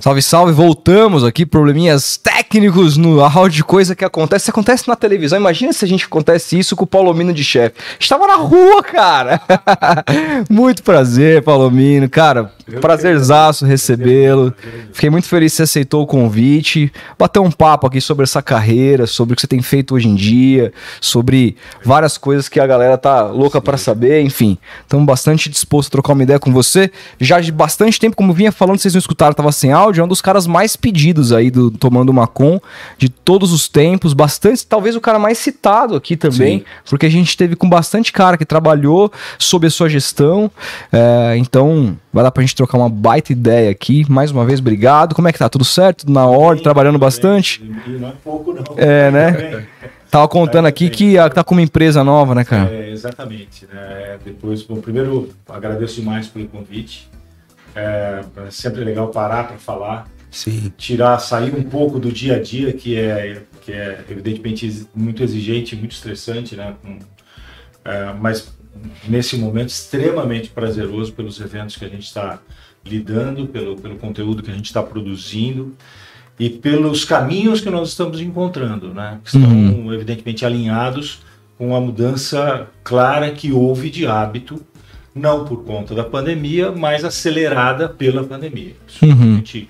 Salve, salve, voltamos aqui, probleminhas técnicos no áudio, coisa que acontece, acontece na televisão, imagina se a gente acontece isso com o Palomino de chefe. Estava na rua, cara. muito prazer, Palomino, cara, prazerzaço recebê-lo. Fiquei muito feliz que você aceitou o convite, bater um papo aqui sobre essa carreira, sobre o que você tem feito hoje em dia, sobre várias coisas que a galera tá louca para saber, enfim. Estamos bastante dispostos a trocar uma ideia com você. Já de bastante tempo, como vinha falando, vocês não escutaram, tava sem áudio, é um dos caras mais pedidos aí do Tomando uma Com de todos os tempos, bastante, talvez o cara mais citado aqui também, Sim. porque a gente teve com bastante cara que trabalhou sob a sua gestão. É, então, vai dar pra gente trocar uma baita ideia aqui. Mais uma vez, obrigado. Como é que tá? Tudo certo? Na ordem, trabalhando bastante? Não é pouco, não. É, né? Tava contando aqui que tá com uma empresa nova, né, cara? É, exatamente. Né? Depois, bom, primeiro, agradeço demais pelo convite. É, é sempre legal parar para falar. Sim. Tirar, sair um pouco do dia a dia, que é, que é evidentemente muito exigente, muito estressante, né? É, mas nesse momento extremamente prazeroso pelos eventos que a gente está lidando, pelo, pelo conteúdo que a gente está produzindo e pelos caminhos que nós estamos encontrando, né? Que estão uhum. evidentemente alinhados com a mudança clara que houve de hábito não por conta da pandemia, mas acelerada pela pandemia. Uhum. A gente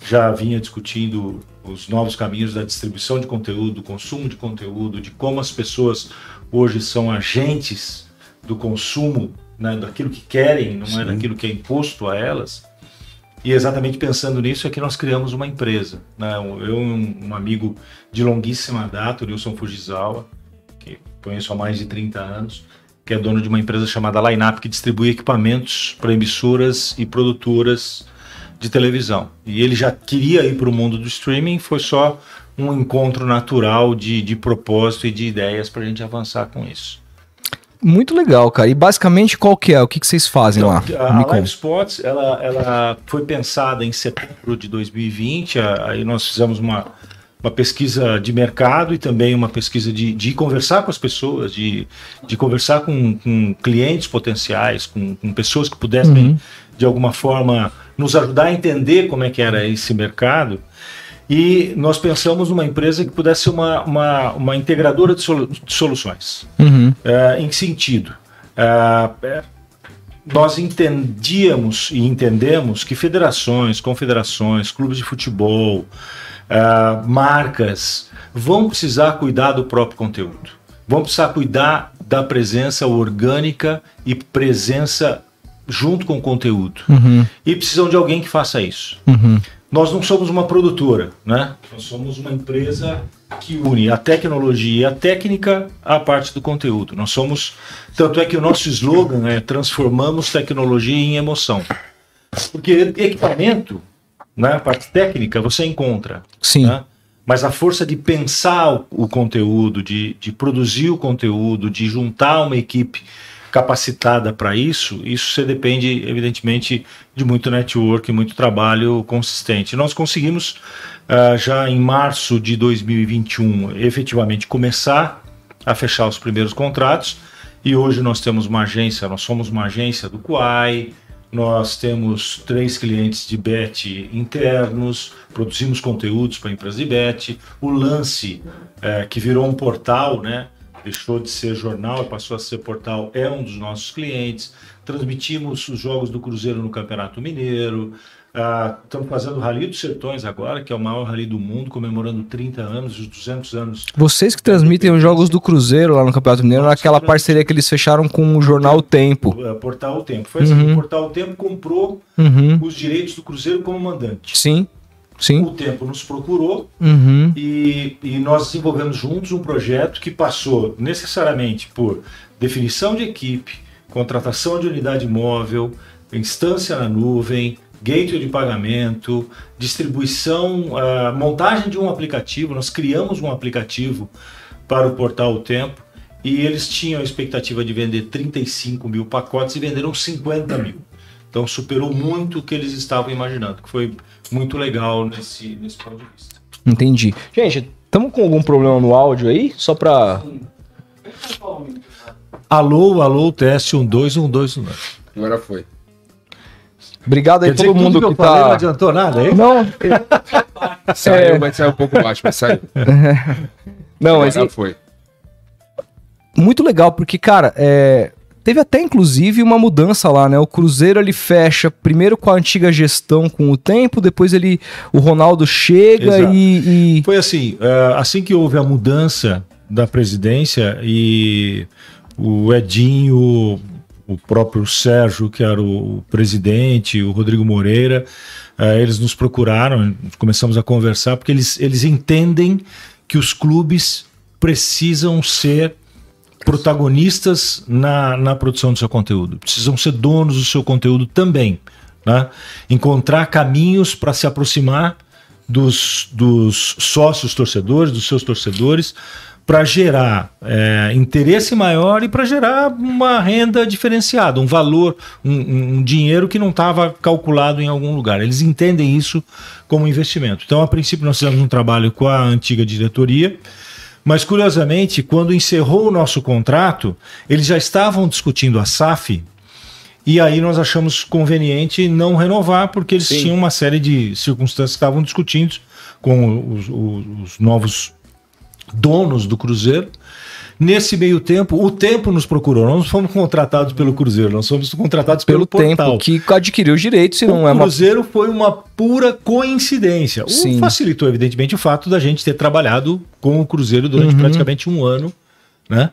já vinha discutindo os novos caminhos da distribuição de conteúdo, do consumo de conteúdo, de como as pessoas hoje são agentes do consumo, né, daquilo que querem, não é Sim. é daquilo que é imposto a elas. E exatamente pensando nisso é que nós criamos uma empresa. Né? Eu um, um amigo de longuíssima data, o Nilson Fujisawa, que conheço há mais de 30 anos, que é dono de uma empresa chamada Lineup, que distribui equipamentos para emissoras e produtoras de televisão. E ele já queria ir para o mundo do streaming, foi só um encontro natural de, de propósito e de ideias para a gente avançar com isso. Muito legal, cara. E basicamente qual que é? O que, que vocês fazem então, lá? A, a Live Spots, ela, ela foi pensada em setembro de 2020, aí nós fizemos uma uma pesquisa de mercado e também uma pesquisa de, de conversar com as pessoas, de, de conversar com, com clientes potenciais, com, com, pessoas que pudessem, uhum. De alguma forma, nos ajudar a entender como é que era esse mercado. E nós pensamos numa empresa que pudesse ser uma, uma, uma integradora de, solu de soluções. Uhum. Uh, em que sentido? Uh, nós entendíamos e entendemos que federações, confederações, clubes de futebol, uh, marcas vão precisar cuidar do próprio conteúdo, vão precisar cuidar da presença orgânica e presença junto com o conteúdo. Uhum. E precisam de alguém que faça isso. Uhum. Nós não somos uma produtora, né? Nós somos uma empresa que une a tecnologia e a técnica à parte do conteúdo. Nós somos, tanto é que o nosso slogan é transformamos tecnologia em emoção. Porque equipamento né? A parte técnica você encontra. Sim. Né? Mas a força de pensar o, o conteúdo, de, de produzir o conteúdo, de juntar uma equipe capacitada para isso, isso você depende, evidentemente, de muito network, muito trabalho consistente. Nós conseguimos, uh, já em março de 2021, efetivamente começar a fechar os primeiros contratos. E hoje nós temos uma agência, nós somos uma agência do Quai, nós temos três clientes de bet internos, produzimos conteúdos para empresas de bet. O Lance, é, que virou um portal, né? Deixou de ser jornal e passou a ser portal, é um dos nossos clientes. Transmitimos os jogos do Cruzeiro no Campeonato Mineiro. Ah, estamos fazendo o Rally dos Sertões agora, que é o maior rally do mundo, comemorando 30 anos, os 200 anos. Vocês que transmitem os jogos do Cruzeiro lá no Campeonato Mineiro, naquela parceria que eles fecharam com o jornal o Tempo. É, Portal Tempo. Foi assim, uhum. o Portal Tempo comprou uhum. os direitos do Cruzeiro como mandante. Sim. Sim. O Tempo nos procurou uhum. e, e nós desenvolvemos juntos um projeto que passou necessariamente por definição de equipe, contratação de unidade móvel, instância na nuvem, gateway de pagamento, distribuição, uh, montagem de um aplicativo. Nós criamos um aplicativo para o portal O Tempo e eles tinham a expectativa de vender 35 mil pacotes e venderam 50 mil. Então superou muito o que eles estavam imaginando, que foi muito legal nesse, nesse ponto de vista. Entendi. Gente, estamos com algum problema no áudio aí? Só para. Alô, alô, teste 1, 2, 1, 2, 1. Agora foi. Obrigado aí Quer todo mundo que, que tá. não adiantou nada, hein? Não, Saiu, É. mas saiu um pouco baixo, mas saiu. não, mas Agora foi. muito legal, porque, cara, é, teve até inclusive uma mudança lá, né? O Cruzeiro ele fecha primeiro com a antiga gestão com o tempo, depois ele o Ronaldo chega e, e- Foi assim, é, assim que houve a mudança da presidência e o Edinho, o próprio Sérgio, que era o presidente, o Rodrigo Moreira, é, eles nos procuraram, começamos a conversar, porque eles, eles entendem que os clubes precisam ser protagonistas na, na produção do seu conteúdo, precisam ser donos do seu conteúdo também. Né? Encontrar caminhos para se aproximar dos, dos sócios torcedores, dos seus torcedores, para gerar é, interesse maior e para gerar uma renda diferenciada, um valor, um, um- dinheiro que não estava calculado em algum lugar. Eles entendem isso como investimento. Então, a princípio, nós fizemos um trabalho com a antiga diretoria. Mas, curiosamente, quando encerrou o nosso contrato, eles já estavam discutindo a SAF e aí nós achamos conveniente não renovar, porque eles Sim. tinham uma série de circunstâncias que estavam discutindo com os, os- os novos donos do Cruzeiro. Nesse meio tempo, o Tempo nos procurou. Nós não fomos contratados pelo Cruzeiro, nós fomos contratados pelo pelo, tempo portal. que adquiriu os direitos, se não o é uma Cruzeiro foi uma pura coincidência. O Sim. facilitou, evidentemente, o fato da gente ter trabalhado com o Cruzeiro durante Uhum. praticamente um ano, né?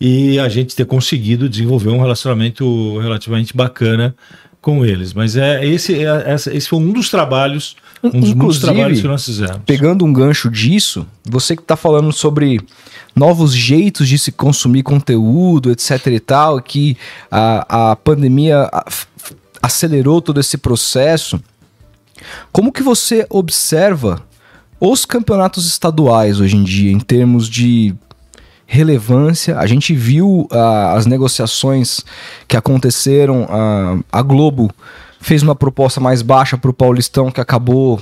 E a gente ter conseguido desenvolver um relacionamento relativamente bacana com eles. Mas é esse, é, esse foi um dos trabalhos, um dos muitos Inclusive, trabalhos que nós fizemos. Pegando um gancho disso, você que está falando sobre novos jeitos de se consumir conteúdo, etc e tal, que a, a pandemia acelerou todo esse processo, como que você observa os campeonatos estaduais hoje em dia, em termos de relevância? A gente viu ah, as negociações que aconteceram, ah, a Globo fez uma proposta mais baixa para o Paulistão, que acabou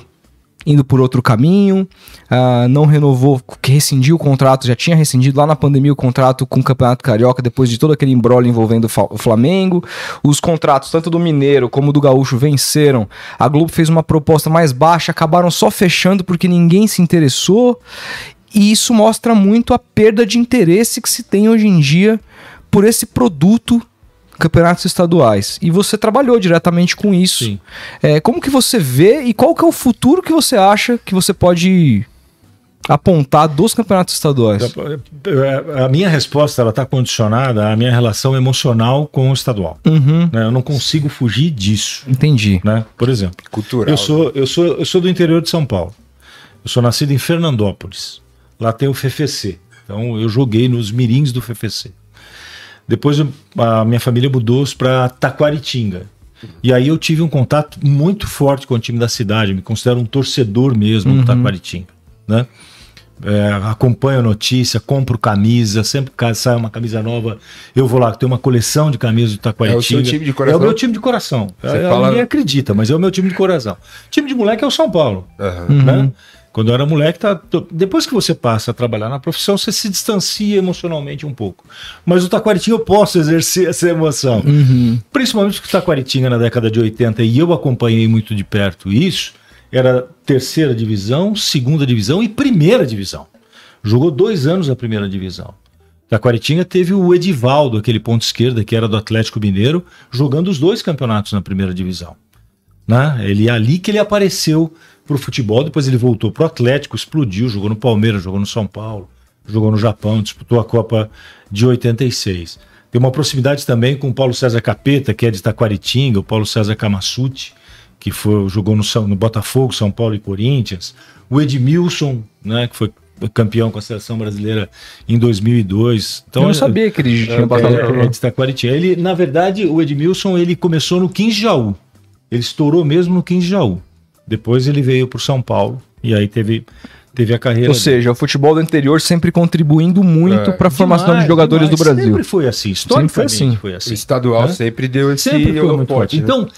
indo por outro caminho, ah, não renovou, que rescindiu o contrato, já tinha rescindido lá na pandemia o contrato com o Campeonato Carioca, depois de todo aquele embrolho envolvendo o Flamengo. Os contratos, tanto do Mineiro como do Gaúcho, venceram. A Globo fez uma proposta mais baixa, acabaram só fechando porque ninguém se interessou. E isso mostra muito a perda de interesse que se tem hoje em dia por esse produto campeonatos estaduais. E você trabalhou diretamente com isso. Sim. É, como que você vê e qual que é o futuro que você acha que você pode apontar dos campeonatos estaduais? A minha resposta ela está condicionada à minha relação emocional com o estadual. Uhum, né? Eu não consigo fugir disso. entendi. Né? Por exemplo, Cultural. Eu sou, eu, sou, eu sou do interior de São Paulo. Eu sou nascido em Fernandópolis. Lá tem o FFC. Então eu joguei nos mirins do FFC. Depois eu- a minha família mudou para Taquaritinga. E aí eu tive um contato muito forte com o time da cidade. Eu me considero um torcedor mesmo do Taquaritinga. Né? É, acompanho a notícia, compro camisa, sempre que sai uma camisa nova, eu vou lá, tem uma coleção de camisas do Taquaritinga. É o seu time de coração? É o meu time de coração. Você É, fala- Ninguém acredita, mas é o meu time de coração. Time de moleque é o São Paulo. Aham. Né? Quando eu era moleque, tá, depois que você passa a trabalhar na profissão, você se distancia emocionalmente um pouco. Mas o Taquaritinga eu posso exercer essa emoção. Principalmente porque o Taquaritinga na década de 80, e eu acompanhei muito de perto isso, era terceira divisão, segunda divisão e primeira divisão. Jogou dois anos na primeira divisão. Taquaritinga teve o Edivaldo, aquele ponto esquerda que era do Atlético Mineiro, jogando os dois campeonatos na primeira divisão né? Ele é ali que ele apareceu pro futebol, depois ele voltou pro Atlético, explodiu, jogou no Palmeiras, jogou no São Paulo, jogou no Japão, disputou a Copa de 86. Tem uma proximidade também com o Paulo César Capeta, que é de Taquaritinga, o Paulo César Camassuti, que foi, jogou no, São- no Botafogo, São Paulo e Corinthians, o Edmilson, né, que foi campeão com a seleção brasileira em 2002. Então, eu não sabia que ele tinha passado por é, é de Taquaritinga. Ele, na verdade, o Edmilson ele começou no 15 de Jaú. Ele estourou mesmo no 15 de Jaú. Depois ele veio para São Paulo e aí teve, teve a carreira. Ou seja, o futebol do interior sempre contribuindo muito É. para a formação Demais, de jogadores demais. do Brasil. Sempre foi assim. Historicamente assim. foi O assim. estadual Né? sempre deu esse Sempre foi muito forte. né? Então,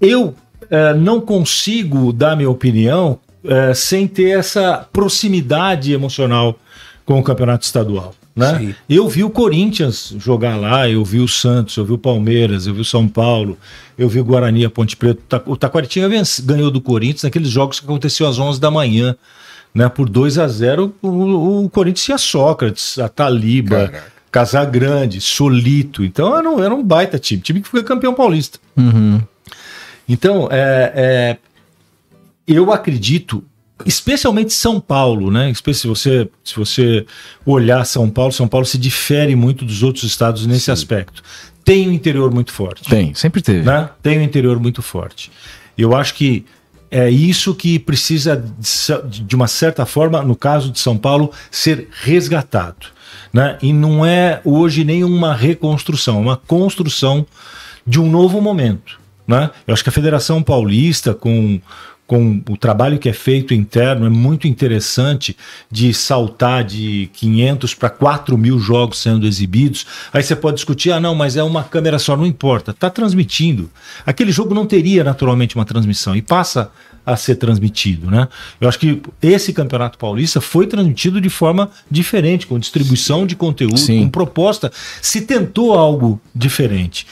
eu eh, não consigo dar minha opinião eh, sem ter essa proximidade emocional com o campeonato estadual. Né? Sim. Eu vi o Corinthians jogar lá, eu vi o Santos, eu vi o Palmeiras, eu vi o São Paulo, eu vi o Guarani, a Ponte Preta. Ta- O Taquaritinga ganhou do Corinthians naqueles jogos que aconteceu às 11 da manhã. Né? Por 2 a 0 o, o Corinthians tinha Sócrates, a Taliba, Caraca. Casagrande, Solito. Então era um, era um baita time, time que foi campeão paulista. Uhum. Então, é, é, eu acredito, especialmente São Paulo, né? Se você, se você olhar São Paulo, São Paulo se difere muito dos outros estados nesse aspecto. Tem um interior muito forte. Tem, sempre teve. Né? Tem um interior muito forte. Eu acho que é isso que precisa, de uma certa forma, no caso de São Paulo, ser resgatado. Né? E não é hoje nenhuma reconstrução, é uma construção de um novo momento. Né? Eu acho que a Federação Paulista, com, com o trabalho que é feito interno, é muito interessante de saltar de 500 para 4 mil jogos sendo exibidos. Aí você pode discutir, ah, não, mas é uma câmera só, não importa, está transmitindo. Aquele jogo não teria naturalmente uma transmissão e passa a ser transmitido, né? Eu acho que esse Campeonato Paulista foi transmitido de forma diferente, com distribuição de conteúdo, Sim. com proposta. Se tentou algo diferente.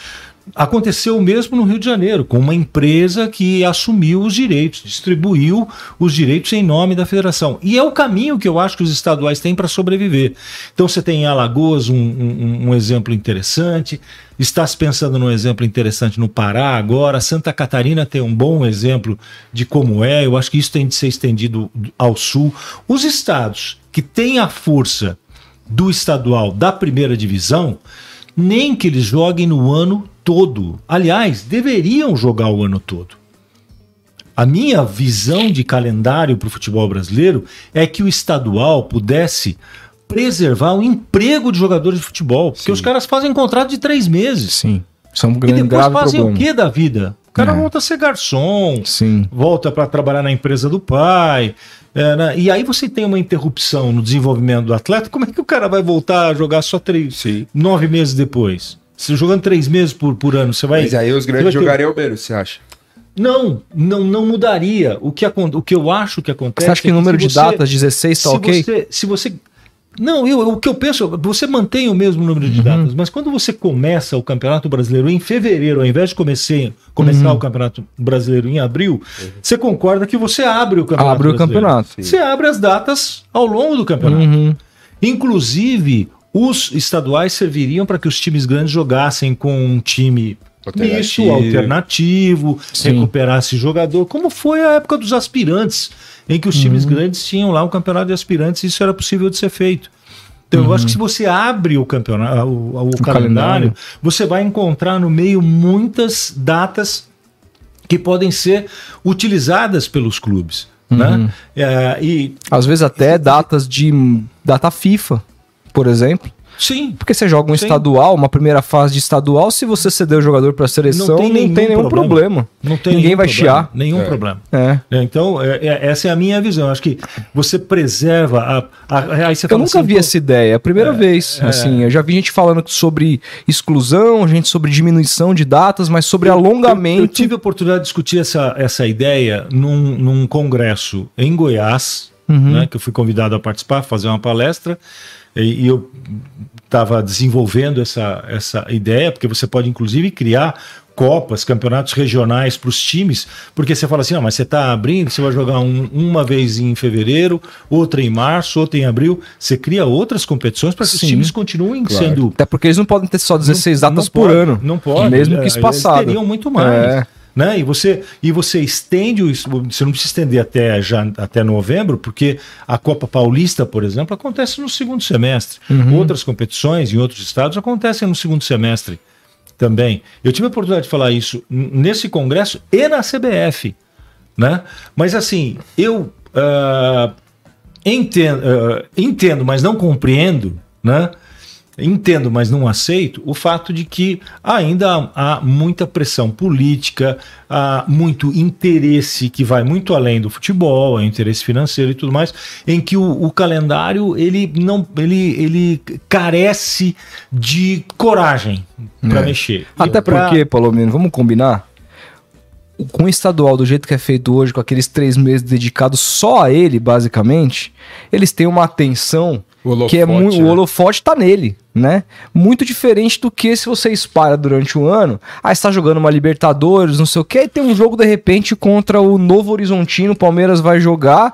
Aconteceu o mesmo no Rio de Janeiro, com uma empresa que assumiu os direitos, distribuiu os direitos em nome da federação. E é o caminho que eu acho que os estaduais têm para sobreviver. Então você tem em Alagoas um, um- um exemplo interessante, está se pensando num exemplo interessante no Pará agora, Santa Catarina tem um bom exemplo de como é, eu acho que isso tem de ser estendido ao sul. Os estados que têm a força do estadual da primeira divisão, nem que eles joguem no ano todo. Aliás, deveriam jogar o ano todo. A minha visão de calendário para o futebol brasileiro é que o estadual pudesse preservar o emprego de jogadores de futebol. Porque os caras fazem contrato de três meses. Sim. É um E grande depois grave fazem problema. o que da vida? O cara É. volta a ser garçom, Sim. volta para trabalhar na empresa do pai. é, né? E aí você tem uma interrupção no desenvolvimento do atleta. Como é que o cara vai voltar a jogar só três, Sim. nove meses depois? Se jogando três meses por, por ano, você vai. Mas aí os você grandes ter- jogariam menos, você acha? Não, não, não mudaria. O que, o que eu acho que acontece. Você acha que é o número se de você- datas, 16, tá se ok? Você, se você. Não, eu, o que eu penso, você mantém o mesmo número Uhum. de datas, mas quando você começa o Campeonato Brasileiro em fevereiro, ao invés de comecei, começar Uhum. o Campeonato Brasileiro em abril, você concorda que você abre o Campeonato Abre o Brasileiro. campeonato. Você abre as datas ao longo do campeonato. Uhum. Inclusive, os estaduais serviriam para que os times grandes jogassem com um time misto, Alternativo. alternativo, Sim. recuperasse jogador, como foi a época dos aspirantes, em que os times Uhum. grandes tinham lá um campeonato de aspirantes e isso era possível de ser feito. Então, eu acho que se você abre o campeonato, o, o calendário, calendário. você vai encontrar no meio muitas datas que podem ser utilizadas pelos clubes. Uhum. Né? É, e Às vezes até datas de data FIFA, por exemplo. sim, Porque você joga um Sim. estadual, uma primeira fase de estadual, se você ceder o jogador para a seleção, não tem nenhum, problema. Não tem Ninguém nenhum vai problema, chiar. Nenhum É. problema. É. É, Então, é- é- essa é a minha visão. Acho que você preserva a. a- aí você Eu fala nunca assim, vi pô, essa ideia, é a primeira vez. Assim, eu já vi gente falando sobre exclusão, gente sobre diminuição de datas, mas sobre Eu, alongamento. eu tive a oportunidade de discutir essa, essa ideia num, num congresso em Goiás, Uhum. né, que eu fui convidado a participar, fazer uma palestra, e, e eu estava desenvolvendo essa, essa ideia, porque você pode inclusive criar copas, campeonatos regionais para os times, porque você fala assim, ah, mas você está abrindo, você vai jogar um- uma vez em fevereiro, outra em março, outra em abril, você cria outras competições para que os times continuem Claro. sendo Até porque eles não podem ter só 16 não- datas não por pode, ano. Não pode. Mesmo É, que espaçado. Eles teriam muito mais. É. Né? E, você, e você estende, o- você não precisa estender até, já, até novembro, porque a Copa Paulista, por exemplo, acontece no segundo semestre. Uhum. Outras competições em outros estados acontecem no segundo semestre também. Eu tive a oportunidade de falar isso nesse congresso e na CBF. Né? Mas assim, eu ah, entendo, ah, entendo, mas não compreendo, né? Entendo, mas não aceito o fato de que ainda há, muita pressão política, há muito interesse que vai muito além do futebol, é interesse financeiro e tudo mais, em que o, o calendário ele não ele, ele carece de coragem para É. mexer. Até Pra- porque, Palomino, vamos combinar? Com o estadual, do jeito que é feito hoje, com aqueles três meses dedicados só a ele, basicamente, eles têm uma atenção holofote, que é muito, né? o holofote tá nele, né? Muito diferente do que se você espalha durante um ano, aí você tá jogando uma Libertadores, não sei o que, aí tem um jogo de repente contra o Novo Horizontino, o Palmeiras vai jogar,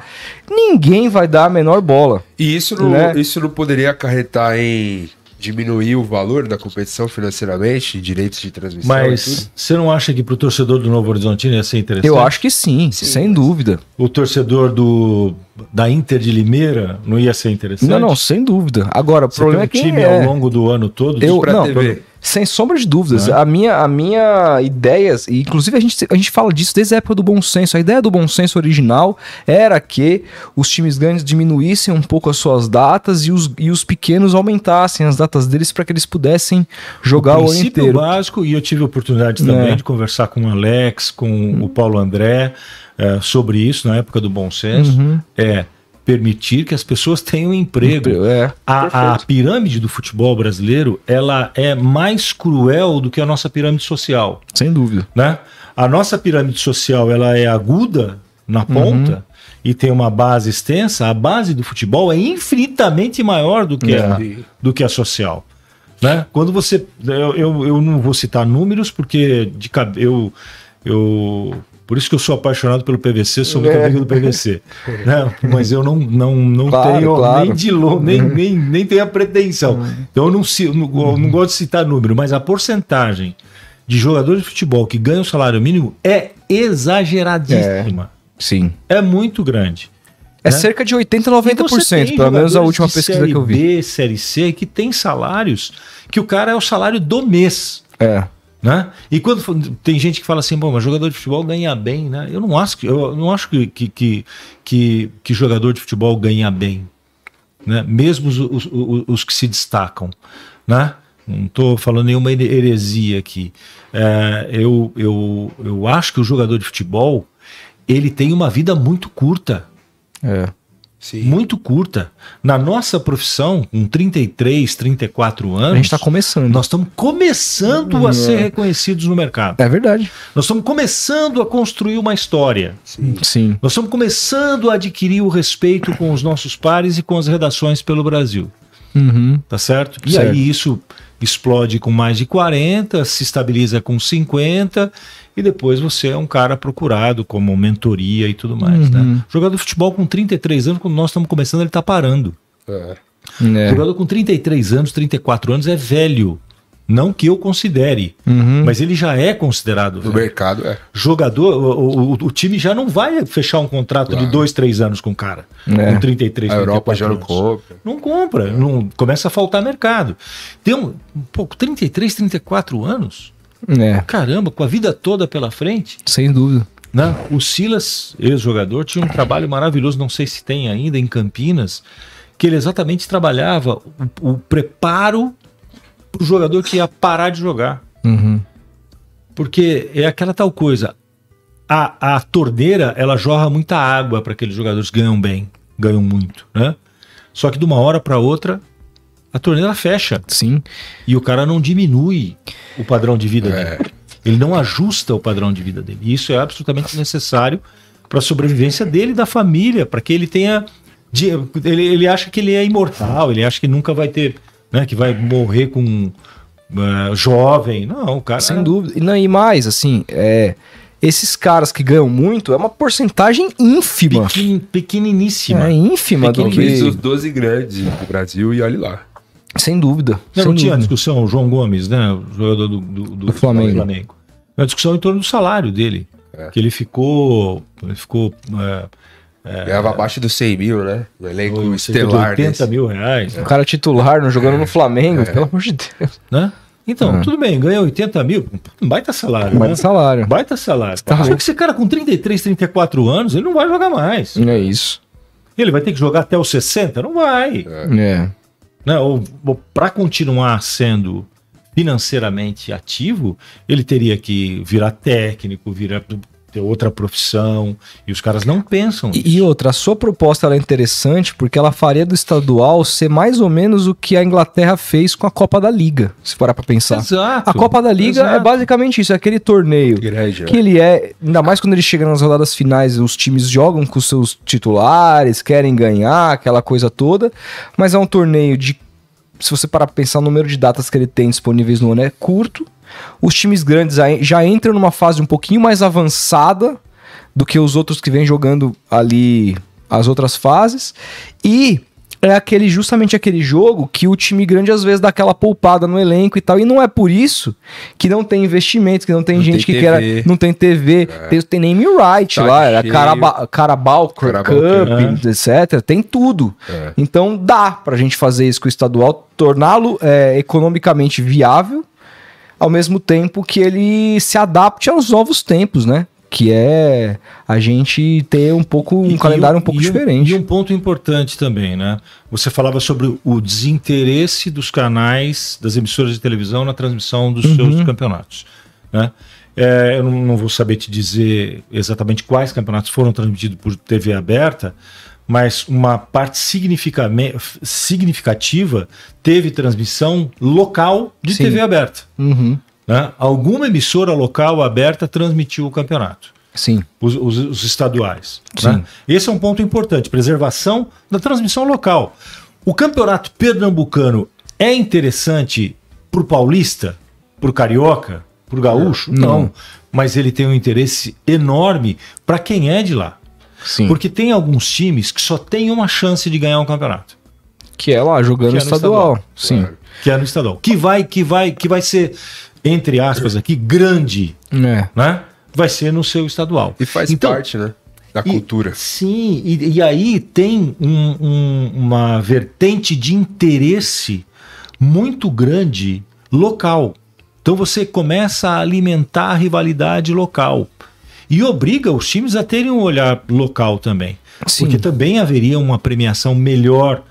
ninguém vai dar a menor bola. E isso não, Né? isso não poderia acarretar em diminuir o valor da competição financeiramente, direitos de transmissão e Mas você não acha que pro torcedor do Novo Horizontino ia ser interessante? Eu acho que sim, sem dúvida. O torcedor do, da Inter de Limeira não ia ser interessante? Não, não, sem dúvida. Agora, o problema é tem que um time é... ao longo do ano todo. Eu, pra não, TV. Sem sombra de dúvidas. Né? A minha, a minha ideia, e inclusive a gente, a gente fala disso desde a época do bom senso. A ideia do bom senso original era que os times grandes diminuíssem um pouco as suas datas e os, e os pequenos aumentassem as datas deles para que eles pudessem jogar o, ano princípio inteiro. básico, e eu tive a oportunidade também É. de conversar com o Alex, com o Paulo André, eh, sobre isso na época do bom senso, Uhum. é permitir que as pessoas tenham emprego. É. A, a pirâmide do futebol brasileiro, ela é mais cruel do que a nossa pirâmide social. Sem dúvida. né? A nossa pirâmide social ela é aguda na ponta e tem uma base extensa. A base do futebol é infinitamente maior do que, a, É. do que a social. Né? Quando você. Eu, eu, eu não vou citar números, porque de, eu, eu. Por isso que eu sou apaixonado pelo PVC, sou muito É. amigo do PVC. né? Mas eu não, não, não Claro, tenho claro. nem de longe, nem, nem, nem tenho a pretensão. Então eu não, eu não, eu não gosto de citar número, mas a porcentagem de jogadores de futebol que ganham salário mínimo é exageradíssima. Sim. É, muito grande. É Né? cerca de 80, E você 90%, tem pelo menos a última pesquisa série que eu vi. B, série C, que tem salários que o cara é o salário do mês. É. Né? E quando tem gente que fala assim, bom, mas jogador de futebol ganha bem, né? Eu não acho que eu não acho que, que, que, que, jogador de futebol ganha bem, né? Mesmo os, os, os- que se destacam, né? Não estou falando nenhuma here- heresia aqui. É, eu, eu, eu acho que o jogador de futebol ele tem uma vida muito curta É. Sim. muito curta. Na nossa profissão, com 33, 34 anos, A gente tá começando. nós estamos começando a ser reconhecidos no mercado. É verdade. Nós estamos começando a construir uma história. Sim. Nós estamos começando a adquirir o respeito com os nossos pares e com as redações pelo Brasil. Uhum. Tá certo? E Certo. aí isso explode com mais de 40, se estabiliza com 50 e depois você é um cara procurado como mentoria e tudo mais, Uhum. né? Jogador de futebol com 33 anos, quando nós estamos começando, ele tá parando. É. É. Jogador com 33 anos, 34 anos é velho. Não que eu considere, Uhum. mas ele já é considerado No velho. mercado, é. Jogador, o, o- o time já não vai fechar um contrato de Claro. dois, três anos com o cara. É. Com 33, A Europa 34 já não compra. Não compra, não, começa a faltar mercado. Tem um, pô, 33, 34 anos? É. Caramba, com a vida toda pela frente. Sem dúvida. Né? O Silas, ex-jogador, tinha um trabalho maravilhoso, não sei se tem ainda, em Campinas, que ele exatamente trabalhava o, o preparo para o jogador que ia parar de jogar. Uhum. Porque é aquela tal coisa. A, a torneira, ela jorra muita água para aqueles jogadores que ganham bem, ganham muito, né? Só que de uma hora para outra, a torneira fecha Sim. e o cara não diminui o padrão de vida É. dele. Ele não ajusta o padrão de vida dele. E isso é absolutamente necessário para a sobrevivência dele e da família, para que ele tenha. Ele, ele acha que ele é imortal, ele acha que nunca vai ter. Né, que vai morrer com eh, jovem. Não, o cara. Sem dúvida. E, não, e mais, assim, é, esses caras que ganham muito é uma porcentagem ínfima. Pequen, pequeniníssima. É ínfima do Talvez que... os 12 grandes do Brasil e olhe lá. Sem dúvida. Não, sem não tinha dúvida. discussão, o João Gomes, né? O jogador do, do, do- Do Flamengo. Uma discussão em torno do salário dele. É. Que ele ficou. Ele ficou. É, Ganhava abaixo dos 100 mil, né? O elenco estelar 80 desse. mil reais. O cara titular não jogando no Flamengo, pelo amor de Deus. Né? Então, Ah. tudo bem, ganha 80 mil, um baita salário. Mas né? salário. Baita salário. Tá Só que esse cara com 33, 34 anos, ele não vai jogar mais. É isso. Ele vai ter que jogar até os 60? Não vai. É. né, ou, para continuar sendo financeiramente ativo, ele teria que virar técnico, virar ter outra profissão, e os caras não pensam. E, e outra, a sua proposta é interessante porque ela faria do estadual ser mais ou menos o que a Inglaterra fez com a Copa da Liga, se parar para pensar. Exato. A Copa da Liga é exato. é basicamente isso, é aquele torneio Igreja. que ele é, ainda mais quando ele chega nas rodadas finais, os times jogam com seus titulares, querem ganhar, aquela coisa toda, mas é um torneio de se você parar pra pensar, o número de datas que ele tem disponíveis no ano é curto. Os times grandes já entram numa fase um pouquinho mais avançada do que os outros que vêm jogando ali as outras fases. E é aquele justamente aquele jogo que o time grande às vezes dá aquela poupada no elenco e tal. E não é por isso que não tem investimentos, que não tem não gente tem que quer. Não tem TV, é. tem, tem name right tá lá, era Caraba, Carabao, Carabao Cup, é. etc. Tem tudo. É. Então dá pra gente fazer isso com o estadual, torná-lo é, economicamente viável, ao mesmo tempo que ele se adapte aos novos tempos, né? que é a gente ter um pouco um e, calendário um pouco e diferente. e um ponto importante também, né? Você falava sobre o desinteresse dos canais das emissoras de televisão na transmissão dos uhum. seus campeonatos, né? É, eu não, não, vou saber te dizer exatamente quais campeonatos foram transmitidos por TV aberta, mas uma parte significativa teve transmissão local de Sim. TV aberta. Uhum. Né? Alguma emissora local aberta transmitiu o campeonato. Sim. Os, os, os estaduais. Sim. Né? Esse é um ponto importante: preservação da transmissão local. O campeonato pernambucano é interessante para o paulista, para o carioca, para o gaúcho? Não. Não. Mas ele tem um interesse enorme para quem é de lá. Sim. Porque tem alguns times que só têm uma chance de ganhar um campeonato. Que é lá jogando é estadual. estadual. Sim. Que é no estadual. Que vai, que vai, que vai ser entre aspas aqui, grande, é. né? Vai ser no seu estadual. E faz então, parte, né? Da e, cultura. Sim, e, e aí tem um, um, uma vertente de interesse muito grande local. Então você começa a alimentar a rivalidade local. E obriga os times a terem um olhar local também. Sim. Porque também haveria uma premiação melhor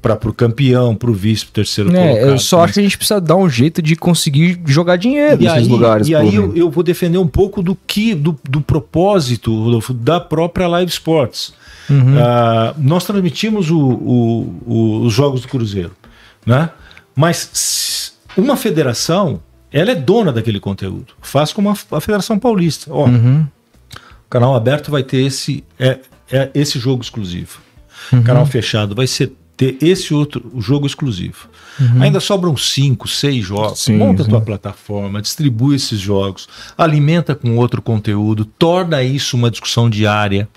para o campeão, para o vice, para o terceiro é, colocado. Eu só acho que a gente precisa dar um jeito de conseguir jogar dinheiro e nesses aí, lugares. E aí eu, eu, vou defender um pouco do que do, do propósito Rodolfo, da própria Live Sports. Uhum. Uh, nós transmitimos o, o, o, os jogos do Cruzeiro, né? Mas uma federação, ela é dona daquele conteúdo. Faz como a, Federação Paulista. Ó, uhum. O canal aberto vai ter esse, é, é esse jogo exclusivo. Uhum. Canal fechado vai ser ter esse outro jogo exclusivo. Uhum. Ainda sobram cinco, seis jogos. Sim, Monta sim. a tua plataforma, distribui esses jogos, alimenta com outro conteúdo, torna isso uma discussão diária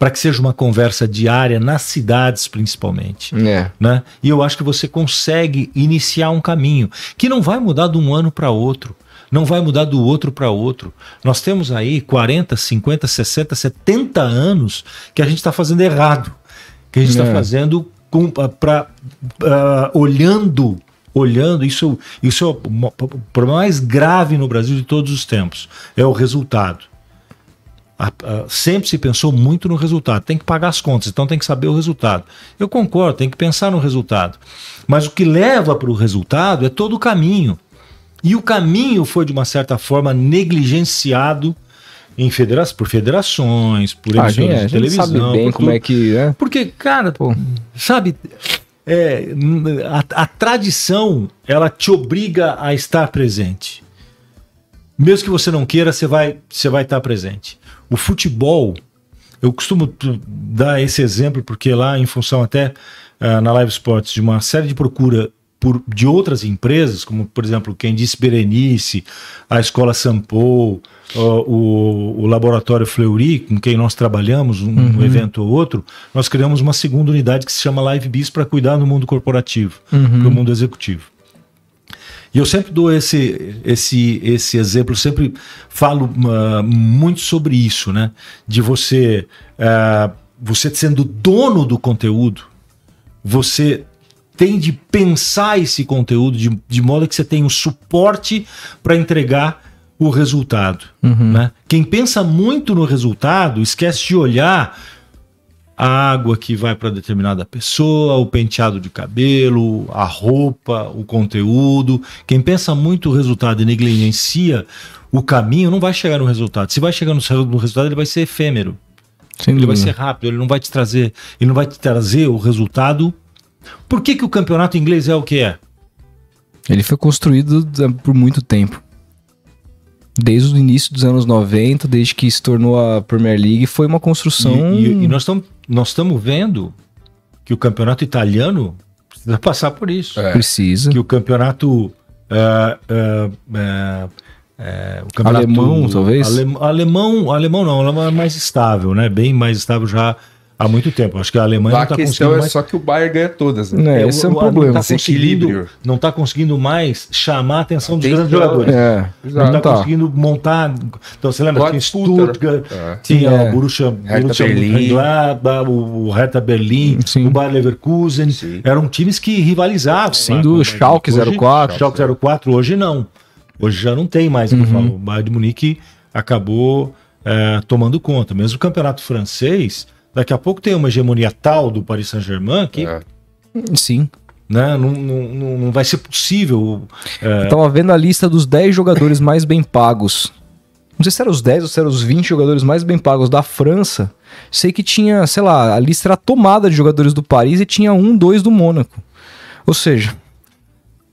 para que seja uma conversa diária nas cidades principalmente, é. né? E eu acho que você consegue iniciar um caminho que não vai mudar de um ano para outro, não vai mudar do outro para outro. Nós temos aí 40, 50, 60, 70 anos que a gente está fazendo errado, que a gente está é. fazendo para uh, olhando olhando isso isso é o problema mais grave no Brasil de todos os tempos é o resultado sempre se pensou muito no resultado tem que pagar as contas então tem que saber o resultado eu concordo tem que pensar no resultado mas o que leva para o resultado é todo o caminho e o caminho foi de uma certa forma negligenciado em federa por federações, por ah, emissoras é, de televisão. Sabe bem como é que. É. Porque, cara, Pô. sabe, é, a, a, tradição ela te obriga a estar presente. Mesmo que você não queira, você vai, você vai estar presente. O futebol, eu costumo dar esse exemplo porque lá, em função até uh, na Live Sports de uma série de procura por, de outras empresas, como por exemplo, quem disse Berenice, a Escola Sampo, o, o, o, Laboratório Fleury, com quem nós trabalhamos, um, uhum. evento ou outro, nós criamos uma segunda unidade que se chama Live Biz para cuidar do mundo corporativo, uhum. do mundo executivo. E eu sempre dou esse, esse, esse exemplo, sempre falo uh, muito sobre isso, né? De você, uh, você sendo dono do conteúdo, você tem de pensar esse conteúdo de, de modo que você tenha o suporte para entregar o resultado. Uhum. Né? Quem pensa muito no resultado esquece de olhar a água que vai para determinada pessoa, o penteado de cabelo, a roupa, o conteúdo. Quem pensa muito o resultado e negligencia o caminho não vai chegar no resultado. Se vai chegar no, resultado, ele vai ser efêmero. Sem ele dúvida. vai ser rápido, ele não vai te trazer, ele não vai te trazer o resultado. Por que, que o campeonato inglês é o que é? Ele foi construído por muito tempo desde o início dos anos 90, desde que se tornou a Premier League, foi uma construção. E, e, e nós estamos nós vendo que o campeonato italiano precisa passar por isso. É. Precisa. Que o campeonato. Uh, uh, uh, o campeonato alemão, talvez? Alem, alemão, alemão não, alemão é mais estável, né? Bem mais estável já há muito tempo. Acho que a Alemanha não está conseguindo. A questão é mais... só que o Bayern ganha todas. Né? É, esse é um problema. Não está conseguindo, não tá conseguindo mais chamar a atenção dos grandes jogadores. É, não está tá. conseguindo montar. Então você lembra? Tinha Stuttgart, né? tinha é. o Borussia, Borussia o Hertha Berlim, Sim. o Bayer Leverkusen. Sim. Eram times que rivalizavam. Sem dúvida. Schalke 04. Schalke 04, hoje não. Hoje já não tem mais. Uhum. O Bayern de Munique acabou é, tomando conta. Mesmo o campeonato francês Daqui a pouco tem uma hegemonia tal do Paris Saint-Germain que. É. Sim. Né? Não, não, não vai ser possível. É... Eu tava vendo a lista dos 10 jogadores mais bem pagos. Não sei se eram os 10 ou se eram os 20 jogadores mais bem pagos da França. Sei que tinha, sei lá, a lista era tomada de jogadores do Paris e tinha um, dois do Mônaco. Ou seja.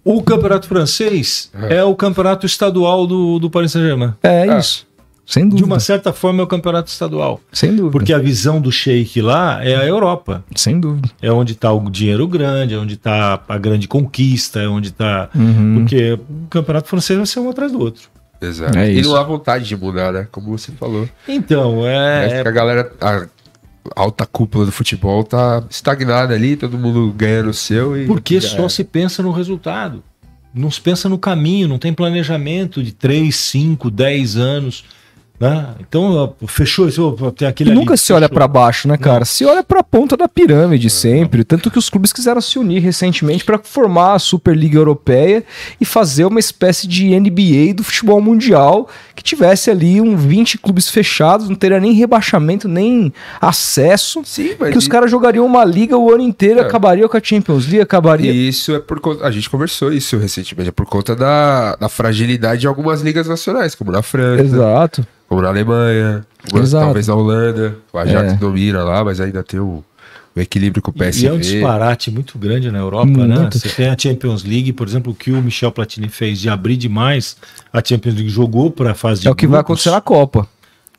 O campeonato francês é, é o campeonato estadual do, do Paris Saint-Germain. É, é isso. Sem dúvida. De uma certa forma é o campeonato estadual. Sem dúvida. Porque a visão do Sheik lá é a Europa. Sem dúvida. É onde está o dinheiro grande, é onde está a grande conquista, é onde está. Uhum. Porque o campeonato francês vai ser um atrás do outro. Exato. É e não há vontade de mudar, né? Como você falou. Então, é. é... A galera. A alta cúpula do futebol tá estagnada ali, todo mundo ganhando o seu. E Porque só é. se pensa no resultado. Não se pensa no caminho, não tem planejamento de 3, 5, 10 anos. Né? Então, fechou isso, tem aquele Nunca ali, se olha para baixo, né, cara? Não. Se olha para a ponta da pirâmide sempre. Tanto que os clubes quiseram se unir recentemente para formar a Superliga Europeia e fazer uma espécie de NBA do futebol mundial que tivesse ali um 20 clubes fechados, não teria nem rebaixamento, nem acesso. Sim, mas que e... os caras jogariam uma liga o ano inteiro, é. acabaria com a Champions League, acabaria. E isso é por conta. A gente conversou isso recentemente, é por conta da, da fragilidade de algumas ligas nacionais, como na França. Exato como na Alemanha, talvez na Holanda. O Ajax é. domina lá, mas ainda tem o, o equilíbrio com o PSV. E é um disparate muito grande na Europa, né? muito. né? Você tem a Champions League, por exemplo, o que o Michel Platini fez de abrir demais a Champions League, jogou para a fase de É o que grupos. vai acontecer na Copa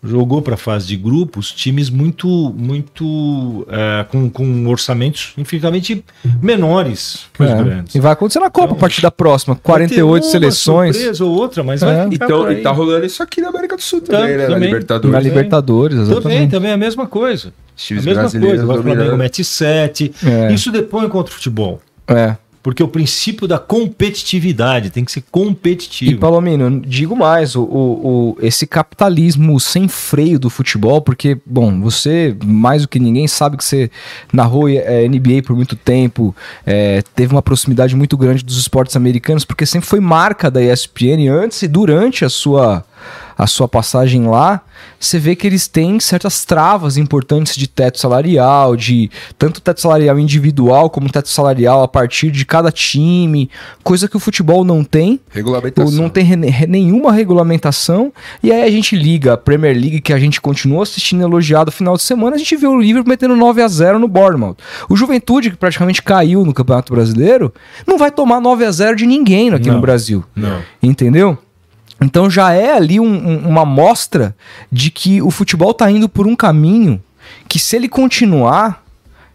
jogou para a fase de grupos times muito muito é, com, com orçamentos infinitamente menores que os é. grandes. E vai acontecer na Copa então, a partir da próxima, 48 seleções. Surpresa ou outra, mas é. vai então, e tá rolando isso aqui na América do Sul também, né? Também. Na Libertadores. Na Libertadores, exatamente. Também, também é a mesma coisa. a mesma coisa. O Flamengo mete 7. É. Isso depõe contra o futebol. É. Porque o princípio da competitividade tem que ser competitivo. E, Palomino, digo mais, o, o, esse capitalismo sem freio do futebol, porque, bom, você, mais do que ninguém, sabe que você narrou é, NBA por muito tempo, é, teve uma proximidade muito grande dos esportes americanos, porque sempre foi marca da ESPN antes e durante a sua a sua passagem lá, você vê que eles têm certas travas importantes de teto salarial, de tanto teto salarial individual como teto salarial a partir de cada time, coisa que o futebol não tem. Regulamentação. Não tem re nenhuma regulamentação. E aí a gente liga a Premier League, que a gente continua assistindo elogiado final de semana, a gente vê o Liverpool metendo 9 a 0 no Bournemouth. O Juventude, que praticamente caiu no Campeonato Brasileiro, não vai tomar 9 a 0 de ninguém aqui não, no Brasil. Não. Entendeu? Então já é ali um, um, uma mostra de que o futebol está indo por um caminho que, se ele continuar,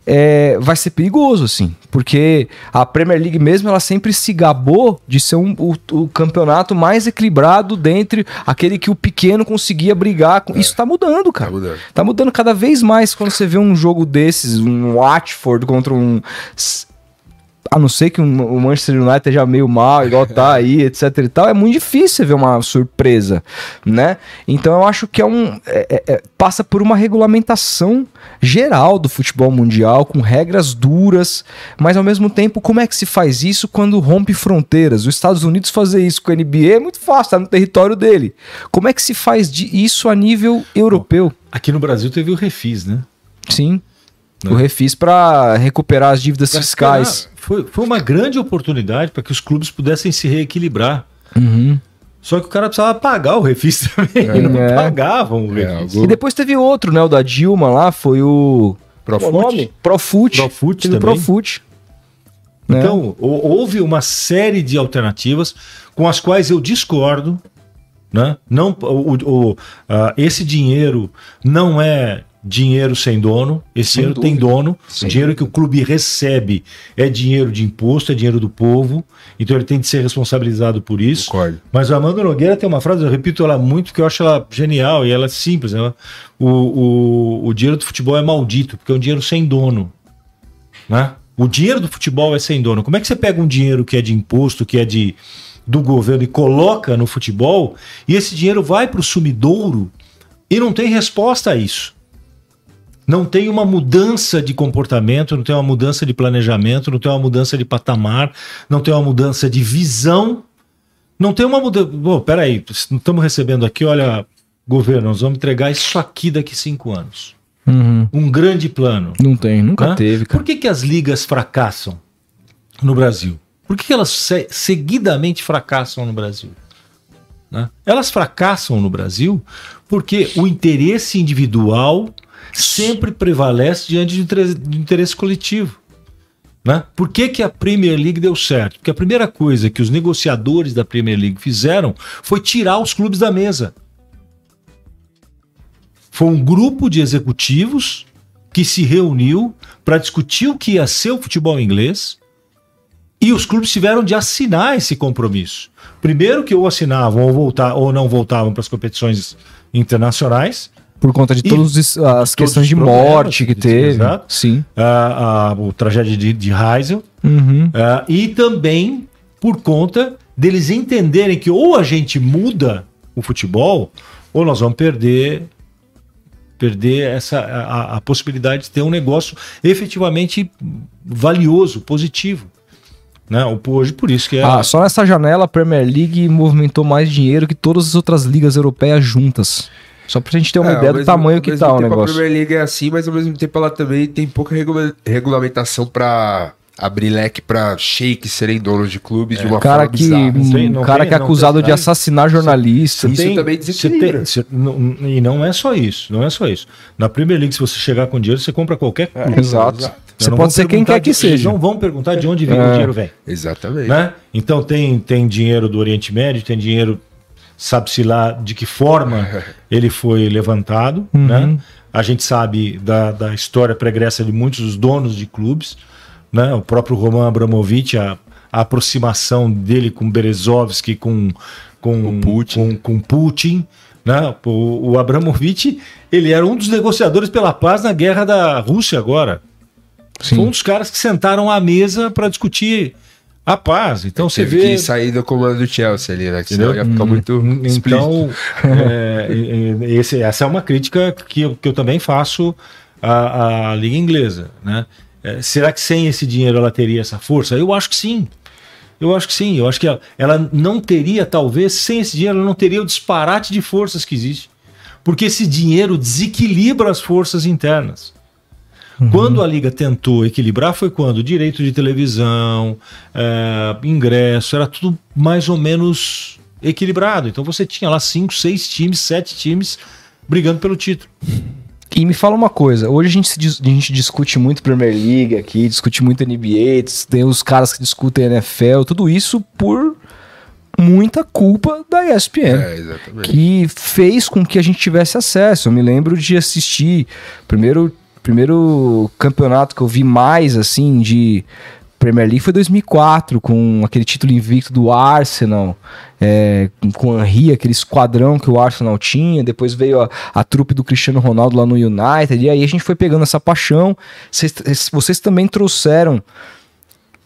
é, vai ser perigoso, assim. Porque a Premier League mesmo, ela sempre se gabou de ser um, o, o, campeonato mais equilibrado dentre aquele que o pequeno conseguia brigar. Com. É. Isso tá mudando, cara. Tá mudando. tá mudando cada vez mais quando você vê um jogo desses, um Watford contra um a não ser que o Manchester United esteja meio mal, igual tá aí, etc e tal, é muito difícil ver uma surpresa, né? Então eu acho que é um é, é, é, passa por uma regulamentação geral do futebol mundial com regras duras, mas ao mesmo tempo como é que se faz isso quando rompe fronteiras? Os Estados Unidos fazer isso com a NBA é muito fácil, tá no território dele. Como é que se faz isso a nível europeu? Aqui no Brasil teve o refis, né? Sim Né? O refis para recuperar as dívidas pra fiscais. Foi, foi uma grande oportunidade para que os clubes pudessem se reequilibrar. Uhum. Só que o cara precisava pagar o refis também. É, não é. pagavam o é, refis. E depois teve outro, né? O da Dilma lá, foi o. Profute? Profute. Profute também. Profute. Né? Então, houve uma série de alternativas com as quais eu discordo. Né? Não, o, o uh, esse dinheiro não é dinheiro sem dono, esse sem dinheiro dúvida. tem dono, Sim. o dinheiro que o clube recebe é dinheiro de imposto, é dinheiro do povo, então ele tem de ser responsabilizado por isso. Concordo. Mas o Amanda Nogueira tem uma frase, eu repito ela muito, porque eu acho ela genial e ela é simples. Né? O, o, o dinheiro do futebol é maldito, porque é um dinheiro sem dono. Né? O dinheiro do futebol é sem dono. Como é que você pega um dinheiro que é de imposto, que é de do governo e coloca no futebol, e esse dinheiro vai para o sumidouro e não tem resposta a isso. Não tem uma mudança de comportamento, não tem uma mudança de planejamento, não tem uma mudança de patamar, não tem uma mudança de visão, não tem uma mudança. Bom, peraí, estamos recebendo aqui, olha, governo, nós vamos entregar isso aqui daqui cinco anos. Uhum. Um grande plano. Não tem, nunca Hã? teve. Cara. Por que, que as ligas fracassam no Brasil? Por que, que elas se seguidamente fracassam no Brasil? Né? Elas fracassam no Brasil porque o interesse individual sempre prevalece diante do interesse coletivo. Né? Por que, que a Premier League deu certo? Porque a primeira coisa que os negociadores da Premier League fizeram foi tirar os clubes da mesa. Foi um grupo de executivos que se reuniu para discutir o que ia ser o futebol inglês e os clubes tiveram de assinar esse compromisso. Primeiro que ou assinavam ou, voltar, ou não voltavam para as competições internacionais por conta de todas as questões de morte que teve. Exato. Sim. A, a, o tragédia de, de Heisel. Uhum. Uh, e também por conta deles entenderem que ou a gente muda o futebol, ou nós vamos perder perder essa a, a possibilidade de ter um negócio efetivamente valioso, positivo. Né? Hoje, por isso que é. Ah, só nessa janela a Premier League movimentou mais dinheiro que todas as outras ligas europeias juntas. Só pra gente ter uma é, ideia do tamanho que tá o negócio. A Premier League é assim, mas ao mesmo tempo ela também tem pouca regula regulamentação pra abrir leque pra shakes serem donos de clubes é. de uma cara forma que, não tem, não cara tem, que é acusado de assassinar jornalistas. Isso tem, também desequilibra. Tem, não, e não é só isso, não é só isso. Na Premier League, se você chegar com dinheiro, você compra qualquer é, clube. exato. Você pode ser quem quer que seja. Não vão perguntar de onde vem é. o dinheiro vem. Exatamente. Né? Então tem, tem dinheiro do Oriente Médio, tem dinheiro sabe-se lá de que forma ele foi levantado, uhum. né? A gente sabe da, da história pregressa de muitos dos donos de clubes, né? O próprio Roman Abramovich, a, a aproximação dele com Berezovski, com, com, Putin. com, com Putin né? O, o Abramovich, ele era um dos negociadores pela paz na guerra da Rússia agora. Sim. Foi um dos caras que sentaram à mesa para discutir a paz. Então você vê. que sair do comando do Chelsea ali, né? Que senão ia ficar muito. Hum, então, é, esse, essa é uma crítica que eu, que eu também faço à, à Liga Inglesa, né? É, será que sem esse dinheiro ela teria essa força? Eu acho que sim. Eu acho que sim. Eu acho que ela, ela não teria, talvez, sem esse dinheiro, ela não teria o disparate de forças que existe. Porque esse dinheiro desequilibra as forças internas. Uhum. Quando a liga tentou equilibrar foi quando direito de televisão, é, ingresso, era tudo mais ou menos equilibrado. Então você tinha lá cinco, seis times, sete times brigando pelo título. E me fala uma coisa, hoje a gente, a gente discute muito Premier League aqui, discute muito NBA, tem os caras que discutem NFL, tudo isso por muita culpa da ESPN, é, que fez com que a gente tivesse acesso. Eu me lembro de assistir, primeiro primeiro campeonato que eu vi mais, assim, de Premier League foi 2004, com aquele título invicto do Arsenal, é, com o Henry, aquele esquadrão que o Arsenal tinha. Depois veio a, a trupe do Cristiano Ronaldo lá no United, e aí a gente foi pegando essa paixão. Vocês, vocês também trouxeram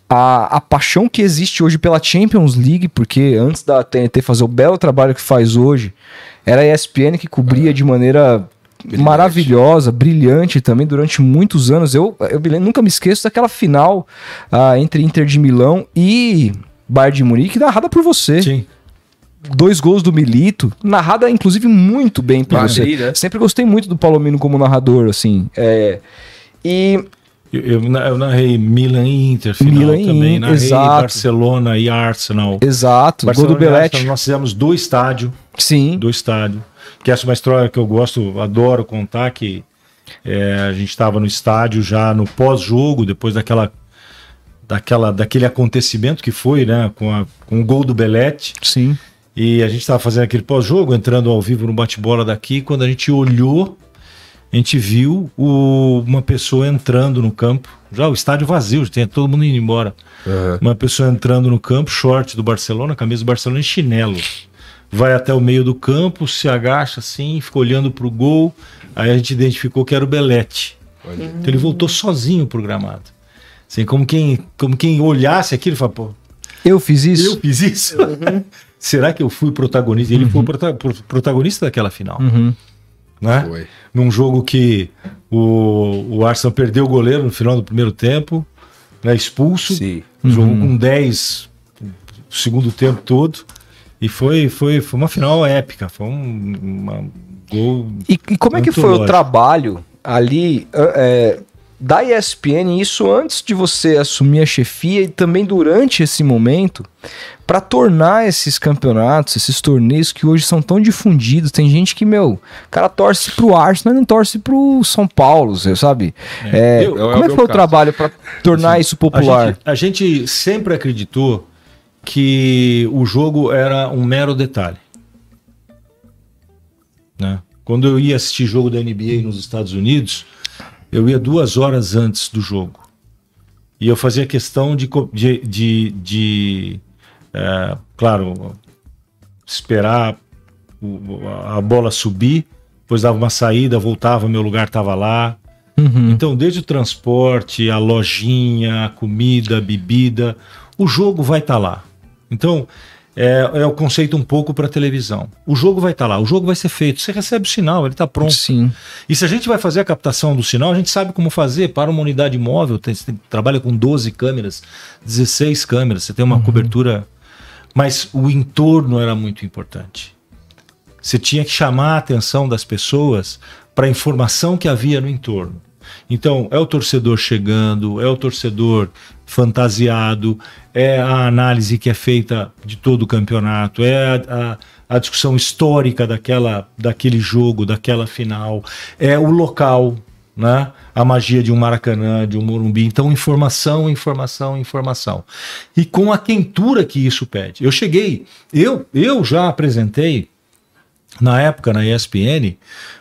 a, a paixão que existe hoje pela Champions League, porque antes da TNT fazer o belo trabalho que faz hoje, era a ESPN que cobria de maneira Brilhante. maravilhosa, brilhante também durante muitos anos. Eu, eu nunca me esqueço daquela final uh, entre Inter de Milão e Bayern de Munique, narrada por você. Sim. Dois gols do Milito, narrada inclusive muito bem por você. Né? Sempre gostei muito do Palomino como narrador, assim. É... E Eu, eu, eu narrei Milan e Inter final Milan também. e narrei exato. Barcelona e Arsenal. Exato, Barcelona gol do Belete. Arsenal, nós fizemos do estádio, Sim. do estádio. Que essa é uma história que eu gosto, adoro contar, que é, a gente estava no estádio já no pós-jogo, depois daquela, daquela, daquele acontecimento que foi, né, com, a, com o gol do Belete. Sim. E a gente estava fazendo aquele pós-jogo, entrando ao vivo no bate-bola daqui. Quando a gente olhou, a gente viu o- uma pessoa entrando no campo. Já o estádio vazio, já tinha todo mundo indo embora. Aham. Uma pessoa entrando no campo, short do Barcelona, camisa do Barcelona e chinelo. Vai até o meio do campo, se agacha assim, fica olhando pro gol. Aí a gente identificou que era o Belete. Olha. Então ele voltou sozinho pro gramado. Assim, como quem, como quem olhasse aquilo e fala, pô, Eu fiz isso? eu fiz isso? Será que eu fui protagonista? Ele foi o prota- pro- protagonista daquela final, Uhum. né? Foi. Num jogo que o, o Arsenal perdeu o goleiro no final do primeiro tempo, né, expulso. Sim. Jogou com 10 o segundo tempo todo. E foi, foi, foi uma final épica. Foi um uma gol. E, e como é que foi o lógico. trabalho ali é, da ESPN, isso antes de você assumir a chefia e também durante esse momento, para tornar esses campeonatos, esses torneios que hoje são tão difundidos? Tem gente que, meu, o cara torce pro Arsenal e não torce pro São Paulo, sabe? É, Eu- é o como é que foi o caso. trabalho para tornar isso A popular? gente, a gente sempre acreditou que o jogo era um mero detalhe. Né? Quando eu ia assistir jogo da NBA nos Estados Unidos, eu ia duas horas antes do jogo. E eu fazia questão de, de, de, de, é, claro, esperar a bola subir, depois dava uma saída, voltava, meu lugar estava lá. Uhum. Então, desde o transporte, a lojinha, a comida, a bebida, o jogo vai estar lá. Então, é, é o conceito um pouco para televisão. O jogo vai estar lá, o jogo vai ser feito. Você recebe o sinal, ele está pronto. Sim. E se a gente vai fazer a captação do sinal, a gente sabe como fazer. Para uma unidade móvel, tem, você tem- trabalha com 12 câmeras, 16 câmeras, você tem uma cobertura. Mas o entorno era muito importante. Você tinha que chamar a atenção das pessoas para a informação que havia no entorno. Então, é o torcedor chegando, é o torcedor fantasiado, é a análise que é feita de todo o campeonato, é a, a- a discussão histórica daquela, daquele jogo, daquela final, é o local, né? a magia de um Maracanã, de um Morumbi. Então, informação, informação, informação. E com a quentura que isso pede. Eu cheguei, eu, eu já apresentei na época na ESPN,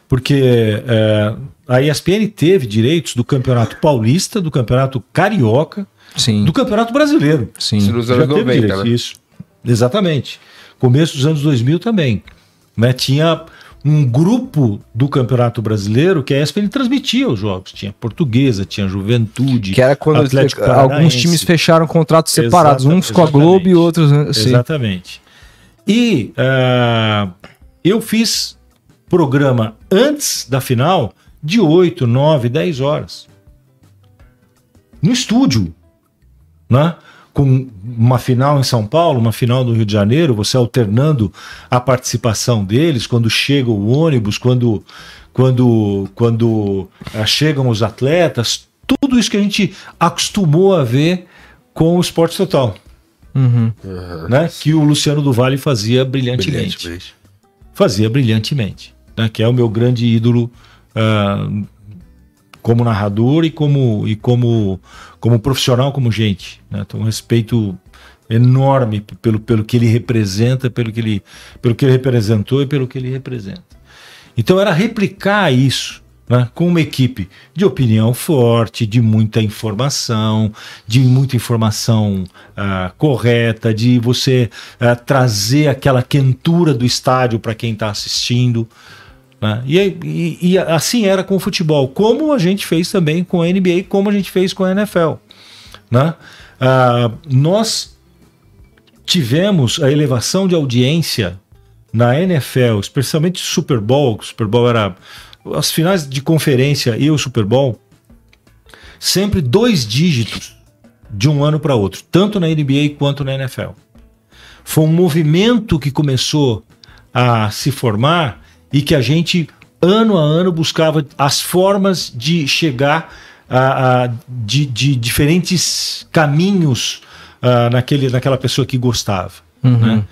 porque é, a ESPN teve direitos do Campeonato Paulista, do Campeonato Carioca, Sim. do Campeonato Brasileiro. Sim. Nos Já anos teve 90, direitos, né? Isso. Exatamente. Começo dos anos 2000 também. Né? Tinha um grupo do Campeonato Brasileiro que a ESPN transmitia os jogos. Tinha Portuguesa, tinha Juventude. Que era quando Atlético alguns times fecharam contratos separados, Exata- uns com a Globo e outros. né? Sim. Exatamente. E ah, eu fiz programa antes da final de 8, 9, 10 horas. No estúdio. Né? Com uma final em São Paulo, uma final no Rio de Janeiro, você alternando a participação deles, quando chega o ônibus, quando, quando, quando ah, chegam os atletas, tudo isso que a gente acostumou a ver com o Esporte Total Uhum. né, que o Luciano do Vale fazia brilhantemente. Brilhantemente. Fazia brilhantemente. Né, que é o meu grande ídolo ah, como narrador e como, e como, como profissional, como gente. Né, tenho um respeito enorme pelo, pelo que ele representa, pelo que ele, pelo que ele representou e pelo que ele representa. Então era replicar isso né, com uma equipe de opinião forte, de muita informação, de muita informação ah, correta, de você ah, trazer aquela quentura do estádio para quem está assistindo. né? E, e- e assim era com o futebol, como a gente fez também com a NBA, como a gente fez com a NFL. né? Ah, nós tivemos a elevação de audiência na NFL, especialmente Super Bowl, que o Super Bowl era as finais de conferência e o Super Bowl, sempre dois dígitos de um ano para outro, tanto na NBA quanto na NFL. Foi um movimento que começou a se formar e que a gente ano a ano buscava as formas de chegar ah, ah, de, de diferentes caminhos ah, naquele, naquela pessoa que gostava. Né?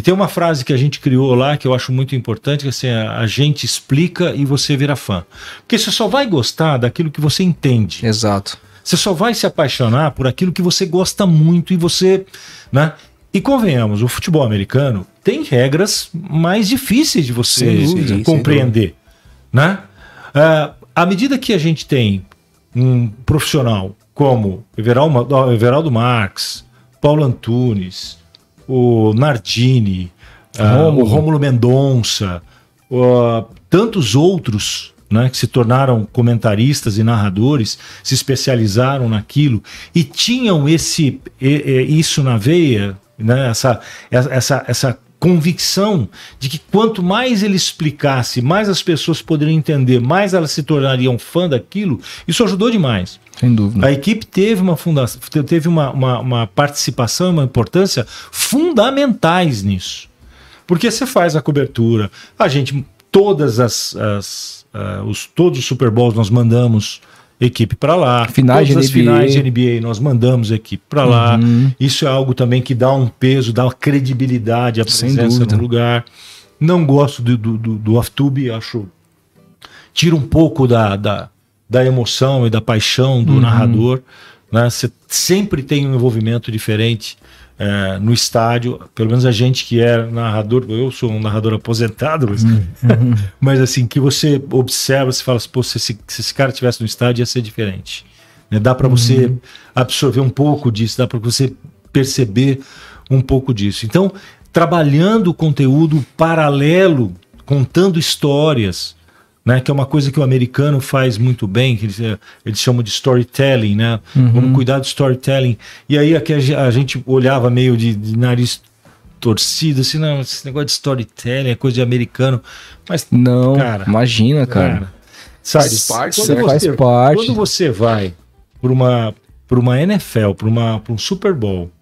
E tem uma frase que a gente criou lá que eu acho muito importante, que é assim, a, gente explica e você vira fã. Porque você só vai gostar daquilo que você entende. Exato. Você só vai se apaixonar por aquilo que você gosta muito e você, né? E convenhamos, o futebol americano tem regras mais difíceis de você dúvida, sem compreender, né? Ah, à medida que a gente tem um profissional como Everaldo, Everaldo Marques, Paulo Antunes, o Nardini, ah, Rômulo. o Rômulo Mendonça, ah, tantos outros né, que se tornaram comentaristas e narradores, se especializaram naquilo e tinham esse isso na veia, né, essa, essa, essa convicção de que quanto mais ele explicasse, mais as pessoas poderiam entender, mais elas se tornariam fã daquilo, isso ajudou demais. Sem dúvida. A equipe teve uma fundação, teve uma, uma, uma participação, uma importância fundamentais nisso. Porque você faz a cobertura, a gente, todas as, as ah, os, todos os Super Bowls nós mandamos equipe para lá. Finais de todas as NBA. finais de NBA nós mandamos equipe para lá. Uhum. Isso é algo também que dá um peso, dá uma credibilidade à presença no lugar. Não gosto do, do, do, do off-tube, acho tira um pouco da, da, da emoção e da paixão do narrador. Né? Você sempre tem um envolvimento diferente eh, no estádio. Pelo menos a gente que é narrador, eu sou um narrador aposentado, mas, mas assim, que você observa, você fala assim, Pô, se, esse, se esse cara estivesse no estádio ia ser diferente. né? Dá para você absorver um pouco disso, dá para você perceber um pouco disso. Então, trabalhando o conteúdo paralelo, contando histórias, né, que é uma coisa que o americano faz muito bem, que eles, eh, eles chamam de storytelling, né? Vamos cuidar do storytelling. E aí aqui a, a gente olhava meio de, de nariz torcido, assim, não, esse negócio de storytelling é coisa de americano. Mas, Não, Cara, imagina, cara. sabe, Faz parte, quando né? Faz você, parte. Quando você vai para uma, pra uma NFL, para um Super Bowl,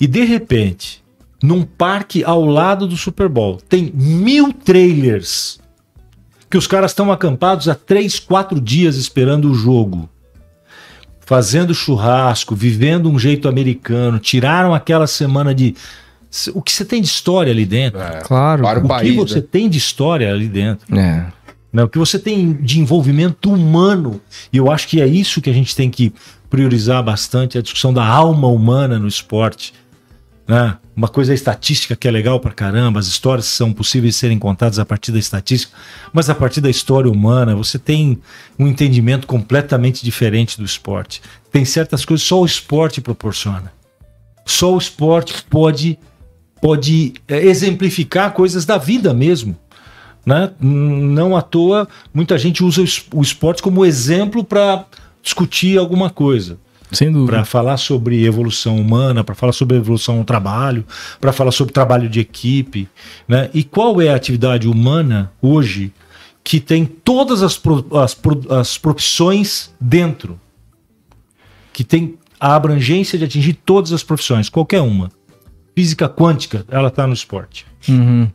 e de repente, num parque ao lado do Super Bowl, tem mil trailers que os caras estão acampados há três, quatro dias esperando o jogo. Fazendo churrasco, vivendo um jeito americano, tiraram aquela semana de. O que você tem de história ali dentro? É, Claro. Para o o país. que você né? tem de história ali dentro? É. né? O que você tem de envolvimento humano. E eu acho que é isso que a gente tem que priorizar bastante, a discussão da alma humana no esporte. Né? Uma coisa é estatística que é legal pra caramba, as histórias são possíveis de serem contadas a partir da estatística, mas a partir da história humana você tem um entendimento completamente diferente do esporte. Tem certas coisas só o esporte proporciona. Só o esporte pode, pode é, exemplificar coisas da vida mesmo né? Não à toa, muita gente usa o es- o esporte como exemplo para discutir alguma coisa. Para falar sobre evolução humana, para falar sobre evolução no trabalho, para falar sobre trabalho de equipe, né? E qual é a atividade humana hoje que tem todas as, pro- as, pro- as profissões dentro, que tem a abrangência de atingir todas as profissões, qualquer uma. Física quântica, ela está no esporte. Uhum.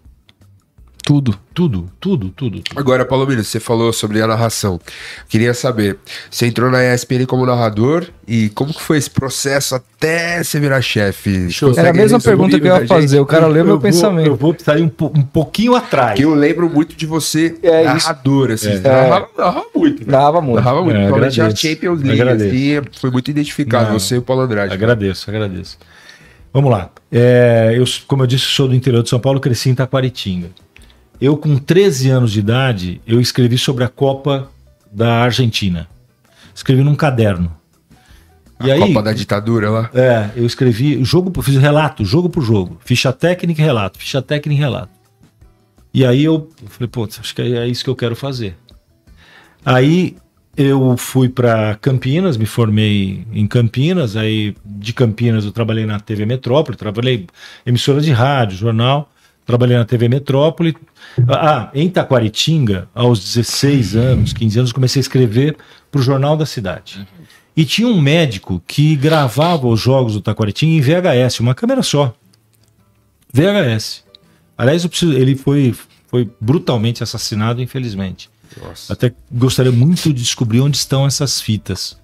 Tudo. Tudo, tudo, tudo. tudo. Agora, Palomino, você falou sobre a narração. Queria saber, você entrou na ESPN como narrador e como que foi esse processo até você virar chefe? Era a mesma pergunta que eu ia fazer. gente? O cara leu meu vou- pensamento. Eu vou sair um, po- um pouquinho atrás. Que eu lembro muito de você É, narrador, assim. É. Narrava, narrava muito, né? Dava muito. Narrava muito, É, principalmente agradeço. Champions League, assim, foi muito identificado, Não. você e o Paulo Andrade. Agradeço, agradeço. Vamos lá. É, eu, como eu disse, sou do interior de São Paulo, cresci em Taquaritinga. Eu, com 13 anos de idade, eu escrevi sobre a Copa da Argentina. Escrevi num caderno. A E aí, Copa da ditadura lá. É, eu escrevi jogo, por- fiz relato, jogo por jogo, ficha técnica e relato, ficha técnica e relato. E aí eu falei, pô, acho que é isso que eu quero fazer. Aí eu fui para Campinas, me formei em Campinas, aí de Campinas eu trabalhei na TV Metrópole, trabalhei emissora de rádio, jornal, trabalhei na TV Metrópole. Ah, em Taquaritinga, aos 16 anos, 15 anos, comecei a escrever para o Jornal da Cidade. E tinha um médico que gravava os jogos do Taquaritinga em VHS, uma câmera só. VHS. Aliás, preciso- ele foi, foi brutalmente assassinado, infelizmente. Nossa. Até gostaria muito de descobrir onde estão essas fitas.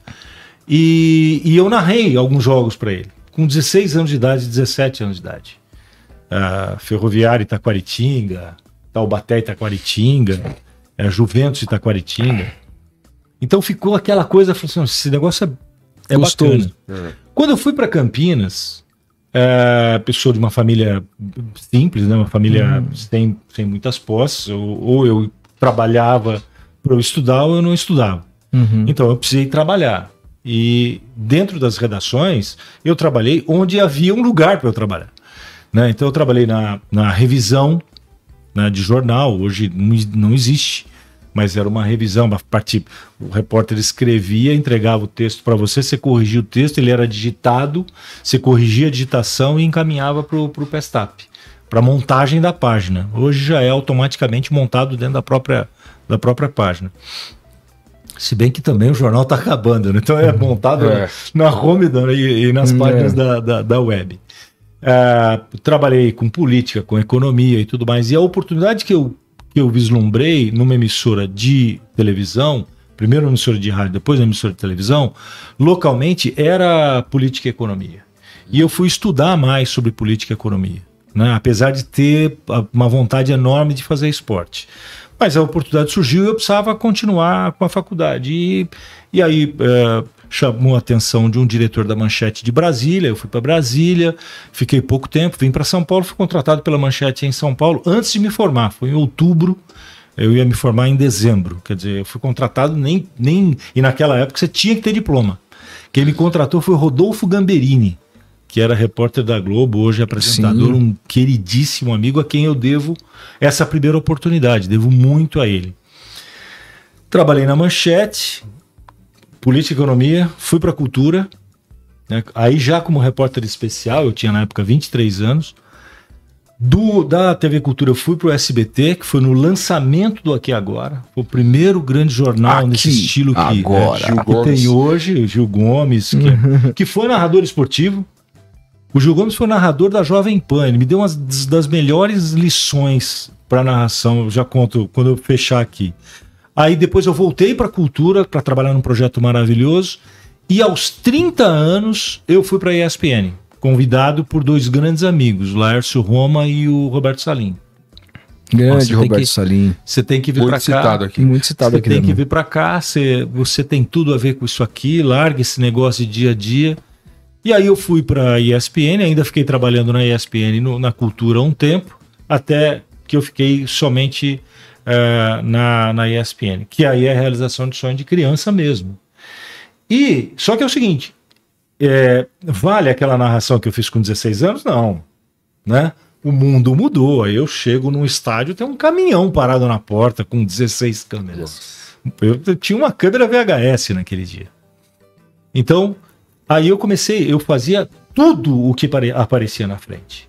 E, e eu narrei alguns jogos para ele, com 16 anos de idade, 17 anos de idade. Uh, Ferroviário Itaquaritinga, Taubaté Itaquaritinga, uh, Juventus Itaquaritinga. Então ficou aquela coisa, assim, esse negócio é, é bacana. É. Quando eu fui para Campinas, é, pessoa de uma família simples, né, uma família hum. sem, sem muitas posses, ou, ou eu trabalhava para eu estudar ou eu não estudava. Uhum. Então eu precisei trabalhar. E dentro das redações, eu trabalhei onde havia um lugar para eu trabalhar. Né? Então eu trabalhei na, na revisão né, de jornal, hoje não, não existe, mas era uma revisão, uma parte, o repórter escrevia, entregava o texto para você, você corrigia o texto, ele era digitado, você corrigia a digitação e encaminhava para o Pestap, para montagem da página. Hoje já é automaticamente montado dentro da própria, da própria página. Se bem que também o jornal está acabando, né? então é montado é. na home da, e, e, nas páginas é. da, da, da, web. É, trabalhei com política, com economia e tudo mais. E a oportunidade que eu, que eu vislumbrei numa emissora de televisão, primeiro uma emissora de rádio, depois uma emissora de televisão, localmente era política e economia. E eu fui estudar mais sobre política e economia, né? apesar de ter uma vontade enorme de fazer esporte. Mas a oportunidade surgiu e eu precisava continuar com a faculdade. E, e aí é, chamou a atenção de um diretor da Manchete de Brasília. Eu fui para Brasília, fiquei pouco tempo, vim para São Paulo, fui contratado pela Manchete em São Paulo antes de me formar. Foi em outubro. Eu ia me formar em dezembro. Quer dizer, eu fui contratado nem. nem e naquela época você tinha que ter diploma. Quem me contratou foi o Rodolfo Gamberini que era repórter da Globo, hoje é apresentador, Sim. um queridíssimo amigo a quem eu devo essa primeira oportunidade, devo muito a ele. Trabalhei na Manchete, Política e Economia, fui para Cultura, né? aí já como repórter especial, eu tinha na época 23 anos. Do, da TV Cultura eu fui para o SBT, que foi no lançamento do Aqui Agora. Foi o primeiro grande jornal Aqui, nesse estilo que, agora. É, que tem hoje, o Gil Gomes, que, que foi narrador esportivo. O Gil Gomes foi narrador da Jovem Pan, ele me deu uma das melhores lições para narração, eu já conto quando eu fechar aqui. Aí depois eu voltei para a cultura para trabalhar num projeto maravilhoso e aos 30 anos eu fui para a ESPN, convidado por dois grandes amigos, o Laércio Roma e o Roberto Salim. Grande Roberto que, Salim. Você tem que vir para cá. Citado aqui. Muito citado você aqui. Você tem que vir para cá, você, você tem tudo a ver com isso aqui, larga esse negócio de dia a dia e aí eu fui para a ESPN, ainda fiquei trabalhando na ESPN no, na cultura um tempo, até que eu fiquei somente uh, na, na ESPN, que aí é a realização de sonho de criança mesmo. E só que é o seguinte, é, vale aquela narração que eu fiz com 16 anos? Não, né? O mundo mudou. Aí eu chego num estádio, tem um caminhão parado na porta com 16 câmeras. Eu, eu tinha uma câmera VHS naquele dia. Então, Aí eu comecei, eu fazia tudo o que aparecia na frente.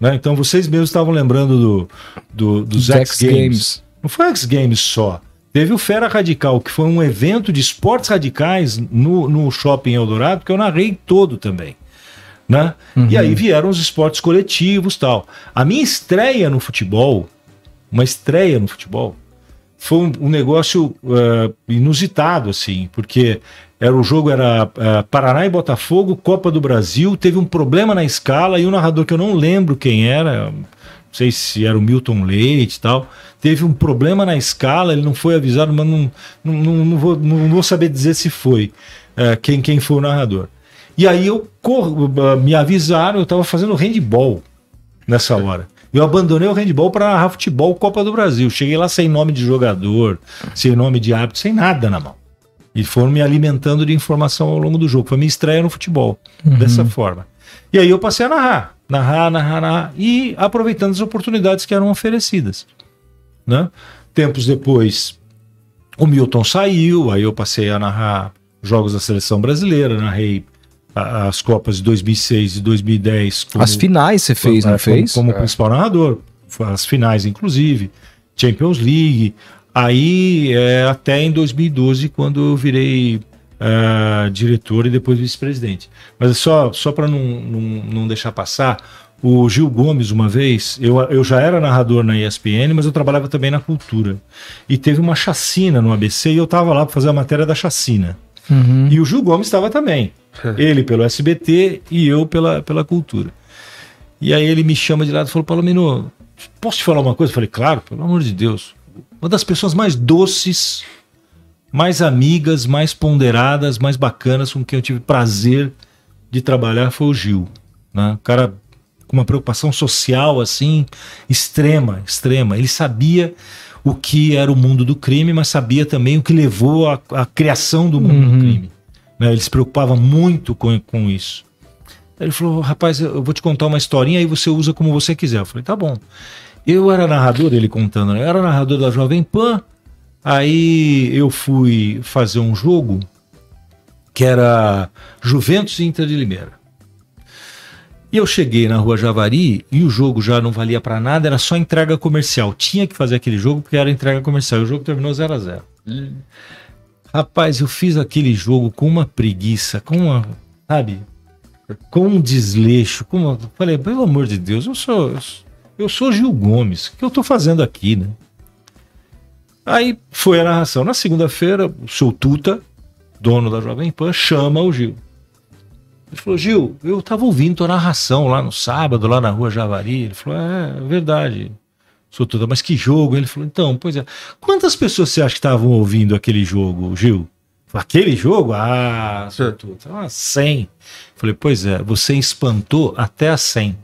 Né? Então vocês mesmos estavam lembrando do, do dos X Games. Games. Não foi X Games só. Teve o Fera Radical, que foi um evento de esportes radicais no, no Shopping Eldorado, que eu narrei todo também. Né? Uhum. E aí vieram os esportes coletivos tal. A minha estreia no futebol, uma estreia no futebol, foi um, um negócio uh, inusitado, assim, porque era o jogo era uh, Paraná e Botafogo, Copa do Brasil, teve um problema na escala e o narrador que eu não lembro quem era, sei se era o Milton Leite e tal, teve um problema na escala, ele não foi avisado, mas não, não, não, não vou, não, vou saber dizer se foi uh, quem, quem foi o narrador. E aí eu corro, uh, me avisaram, eu estava fazendo handball nessa hora. Eu abandonei o handball para narrar futebol Copa do Brasil. Cheguei lá sem nome de jogador, sem nome de árbitro, sem nada na mão. E foram me alimentando de informação ao longo do jogo. Foi minha estreia no futebol, uhum. dessa forma. E aí eu passei a narrar, narrar, narrar, narrar, e aproveitando as oportunidades que eram oferecidas. Né? Tempos depois, o Milton saiu, aí eu passei a narrar jogos da seleção brasileira, narrei as Copas de 2006 e 2010. Como, as finais você fez, não fez? Como, como é. principal narrador, as finais inclusive, Champions League, Aí, é, até em 2012, quando eu virei uh, diretor e depois vice-presidente. Mas só, só para não, não, não, deixar passar, o Gil Gomes, uma vez, eu, eu já era narrador na ESPN, mas eu trabalhava também na cultura. E teve uma chacina no ABC e eu estava lá para fazer a matéria da chacina. Uhum. E o Gil Gomes estava também. ele pelo SBT e eu pela, pela cultura. E aí ele me chama de lado e falou: Palomino, posso te falar uma coisa? Eu falei: Claro, pelo amor de Deus. Uma das pessoas mais doces, mais amigas, mais ponderadas, mais bacanas com quem eu tive prazer de trabalhar foi o Gil. Né? O cara com uma preocupação social assim extrema, extrema. Ele sabia o que era o mundo do crime, mas sabia também o que levou à, criação do mundo uhum. do crime. Né? Ele se preocupava muito com, com isso. Ele falou: rapaz, eu vou te contar uma historinha e você usa como você quiser. Eu falei: tá bom. Eu era narrador, ele contando, né? eu era narrador da Jovem Pan. Aí eu fui fazer um jogo que era Juventus e Inter de Limeira. E eu cheguei na rua Javari e o jogo já não valia para nada, era só entrega comercial. Tinha que fazer aquele jogo porque era entrega comercial. E o jogo terminou 0 a 0 hum. Rapaz, eu fiz aquele jogo com uma preguiça, com uma, sabe, com um desleixo, com uma... falei, pelo amor de Deus, eu sou eu sou Gil Gomes, o que eu tô fazendo aqui, né? Aí foi a narração. Na segunda-feira, o seu Tuta, dono da Jovem Pan, chama o Gil. Ele falou, Gil, eu estava ouvindo tua narração lá no sábado, lá na rua Javari. Ele falou, é, é verdade, sou tudo, mas que jogo? Ele falou, então, pois é. Quantas pessoas você acha que estavam ouvindo aquele jogo, Gil? Aquele jogo? Ah, sou tudo. Ah, 100. Falei, pois é, você espantou até a 100.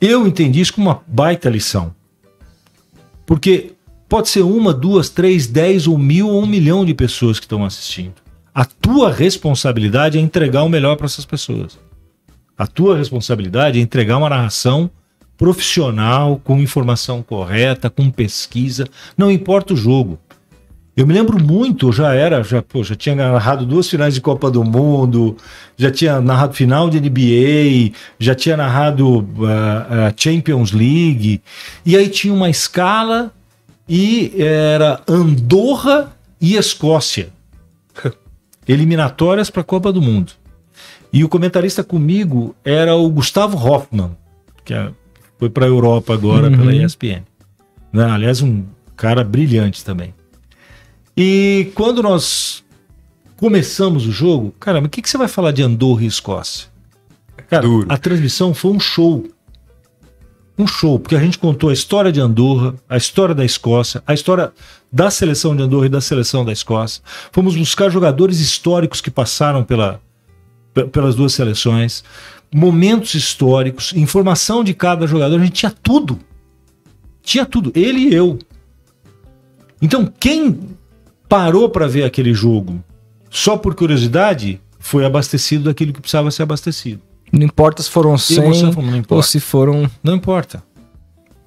Eu entendi isso como uma baita lição. Porque pode ser uma, duas, três, dez ou mil ou um milhão de pessoas que estão assistindo. A tua responsabilidade é entregar o melhor para essas pessoas. A tua responsabilidade é entregar uma narração profissional, com informação correta, com pesquisa, não importa o jogo. Eu me lembro muito, já era, já, pô, já tinha narrado duas finais de Copa do Mundo, já tinha narrado final de NBA, já tinha narrado uh, uh, Champions League, e aí tinha uma escala e era Andorra e Escócia eliminatórias para a Copa do Mundo. E o comentarista comigo era o Gustavo Hoffmann, que é, foi para a Europa agora uhum. pela ESPN. Né? Aliás, um cara brilhante também. E quando nós começamos o jogo, cara, mas o que, que você vai falar de Andorra e Escócia? Cara, Duro. a transmissão foi um show um show, porque a gente contou a história de Andorra, a história da Escócia, a história da seleção de Andorra e da seleção da Escócia. Fomos buscar jogadores históricos que passaram pela, pelas duas seleções, momentos históricos, informação de cada jogador, a gente tinha tudo. Tinha tudo, ele e eu. Então, quem parou para ver aquele jogo só por curiosidade foi abastecido daquilo que precisava ser abastecido. Não importa se foram 100 ou se foram... Não importa.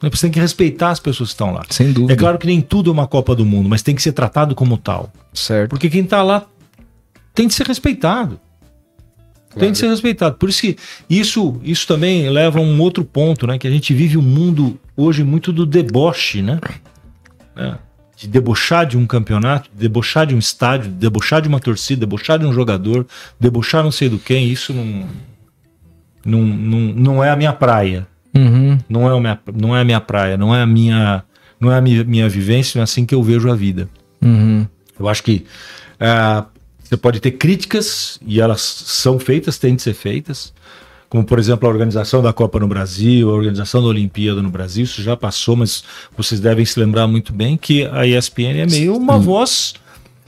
Você tem que respeitar as pessoas que estão lá. Sem dúvida. É claro que nem tudo é uma Copa do Mundo, mas tem que ser tratado como tal. Certo. Porque quem está lá tem de ser respeitado. Claro. Tem de ser respeitado. Por isso que isso, isso também leva a um outro ponto, né? Que a gente vive um mundo hoje muito do deboche, né? É. De debochar de um campeonato, de debochar de um estádio, de debochar de uma torcida, debochar de um jogador, debochar não sei do quem. Isso não não, não, não é a minha praia. Uhum. Não, é a minha, não é a minha praia, não é a minha, não é a minha, minha vivência, não é assim que eu vejo a vida. Uhum. Eu acho que uh, você pode ter críticas, e elas são feitas, têm de ser feitas, como por exemplo a organização da Copa no Brasil, a organização da Olimpíada no Brasil, isso já passou, mas vocês devem se lembrar muito bem que a ESPN é meio uma voz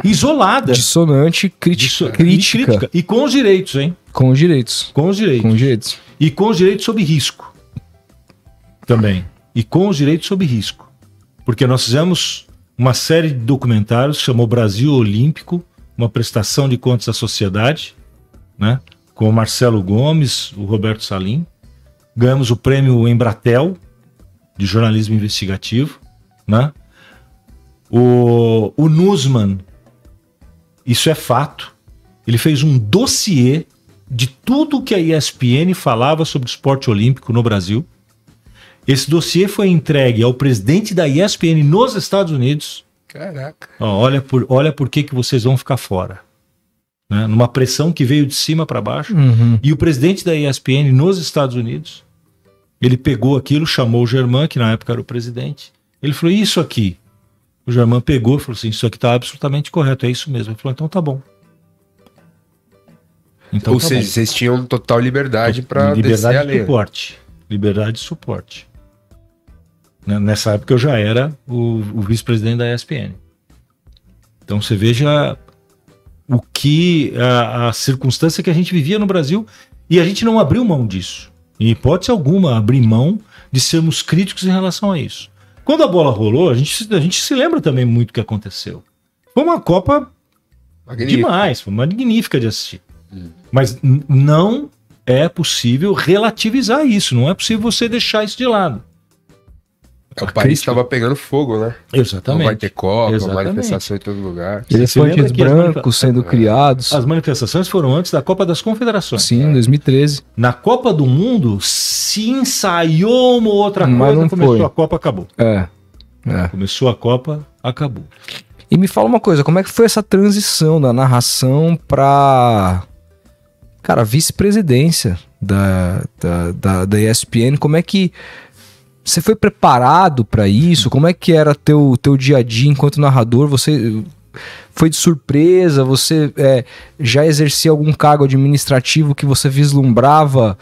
isolada. Dissonante, crítica, crítica. crítica. E com os direitos, hein? Com os direitos. Com os direitos. Com os direitos. E com os direitos sob risco. Também. E com os direitos sob risco. Porque nós fizemos uma série de documentários, chamou Brasil Olímpico, uma prestação de contas à sociedade, né? Com o Marcelo Gomes, o Roberto Salim. Ganhamos o prêmio Embratel, de jornalismo investigativo, né? O, o Nusman, isso é fato, ele fez um dossiê de tudo que a ESPN falava sobre o esporte olímpico no Brasil. Esse dossiê foi entregue ao presidente da ESPN nos Estados Unidos. Caraca. Ó, olha por, olha por que, que vocês vão ficar fora. Né, numa pressão que veio de cima para baixo. Uhum. E o presidente da ESPN nos Estados Unidos, ele pegou aquilo, chamou o Germán, que na época era o presidente. Ele falou: Isso aqui. O Germán pegou e falou assim: Isso aqui está absolutamente correto, é isso mesmo. Ele falou: Então tá bom. Então, Ou tá seja, bom. vocês tinham total liberdade para descer a lei. suporte. Liberdade de suporte. Né, nessa época eu já era o, o vice-presidente da ESPN. Então você veja o que a, a, circunstância que a gente vivia no Brasil e a gente não abriu mão disso. Em hipótese alguma, abrir mão de sermos críticos em relação a isso. Quando a bola rolou, a gente, a gente se lembra também muito o que aconteceu. Foi uma Copa Magnífica. demais, foi magnífica de assistir. Hum. Mas não é possível relativizar isso, não é possível você deixar isso de lado. É, o país estava pegando fogo, né? Exatamente. Não vai ter Copa, Exatamente. manifestação em todo lugar. Elefantes brancos sendo criados. As manifestações foram antes da Copa das Confederações. Sim, em 2013. Na Copa do Mundo, se ensaiou uma outra Mas coisa, começou foi. a Copa, acabou. É. é. Começou a Copa, acabou. E me fala uma coisa, como é que foi essa transição da narração para cara, vice-presidência da, da, da, da ESPN? Como é que você foi preparado para isso? Como é que era teu teu dia a dia enquanto narrador? Você foi de surpresa? Você é, já exercia algum cargo administrativo que você vislumbrava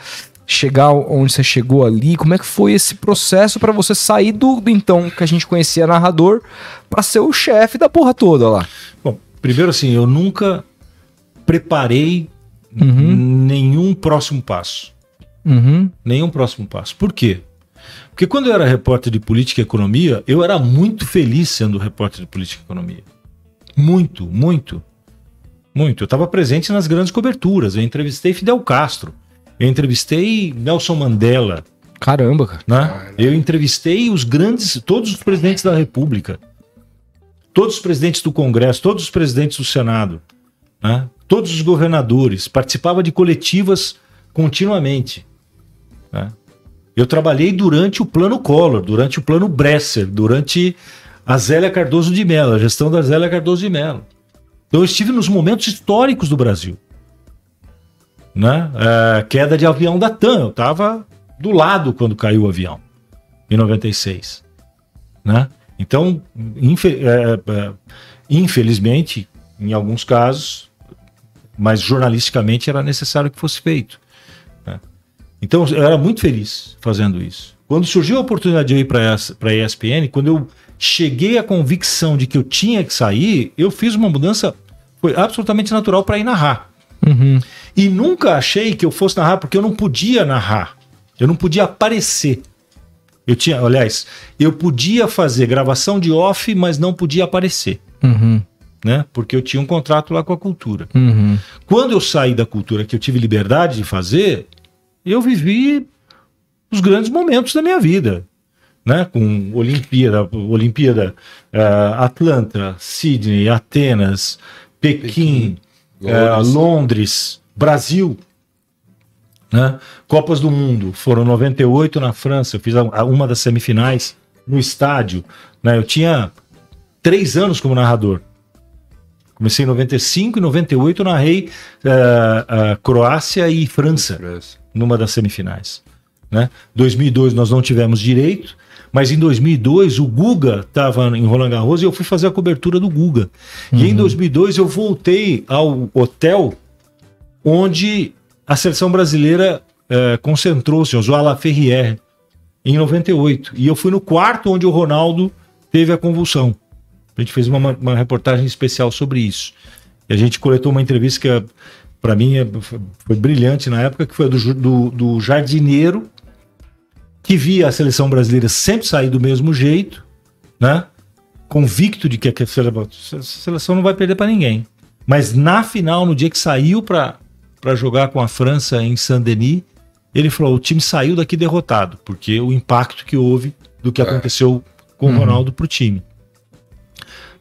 chegar onde você chegou ali? Como é que foi esse processo para você sair do, do, então que a gente conhecia narrador para ser o chefe da porra toda lá? Bom, primeiro assim, eu nunca preparei uhum. nenhum próximo passo. Uhum. Nenhum próximo passo. Por quê? Porque quando eu era repórter de política e economia, eu era muito feliz sendo repórter de política e economia. Muito, muito. Muito. Eu estava presente nas grandes coberturas. Eu entrevistei Fidel Castro. Eu entrevistei Nelson Mandela. Caramba, cara. Né? Eu entrevistei os grandes, todos os presidentes da República. Todos os presidentes do Congresso, todos os presidentes do Senado. Né? Todos os governadores. Participava de coletivas continuamente. Né? Eu trabalhei durante o plano Collor, durante o plano Bresser, durante a Zélia Cardoso de Mello, a gestão da Zélia Cardoso de Mello. Então eu estive nos momentos históricos do Brasil. Né? É, queda de avião da TAM, eu estava do lado quando caiu o avião, em 96. Né? Então, infe é, é, infelizmente, em alguns casos, mas jornalisticamente era necessário que fosse feito. Então eu era muito feliz fazendo isso. Quando surgiu a oportunidade de eu ir para a ESPN, quando eu cheguei à convicção de que eu tinha que sair, eu fiz uma mudança, foi absolutamente natural para ir narrar. Uhum. E nunca achei que eu fosse narrar porque eu não podia narrar. Eu não podia aparecer. Eu tinha, aliás, eu podia fazer gravação de off, mas não podia aparecer. Uhum. Né? Porque eu tinha um contrato lá com a cultura. Uhum. Quando eu saí da cultura, que eu tive liberdade de fazer, eu vivi os grandes momentos da minha vida. Né, com Olimpíada, Olimpíada uh, Atlanta, Sydney, Atenas, Pequim, Pequim uh, Londres, Brasil. Né? Copas do Mundo, foram 98 na França, eu fiz a, uma das semifinais no estádio. Né? Eu tinha três anos como narrador. Comecei em 95 e 98 narrei uh, Croácia e França numa das semifinais. Né? 2002 nós não tivemos direito, mas em 2002 o Guga estava em Roland Garros e eu fui fazer a cobertura do Guga. Uhum. E em 2002 eu voltei ao hotel onde a seleção brasileira eh, concentrou-se, o Joala Ferrier, em 98. E eu fui no quarto onde o Ronaldo teve a convulsão. A gente fez uma, uma reportagem especial sobre isso. E a gente coletou uma entrevista que para mim é, foi brilhante na época, que foi do, do, do jardineiro que via a seleção brasileira sempre sair do mesmo jeito, né? Convicto de que a seleção não vai perder para ninguém. Mas na final, no dia que saiu para jogar com a França em Saint-Denis, ele falou: o time saiu daqui derrotado, porque o impacto que houve do que é. aconteceu com o uhum. Ronaldo para o time.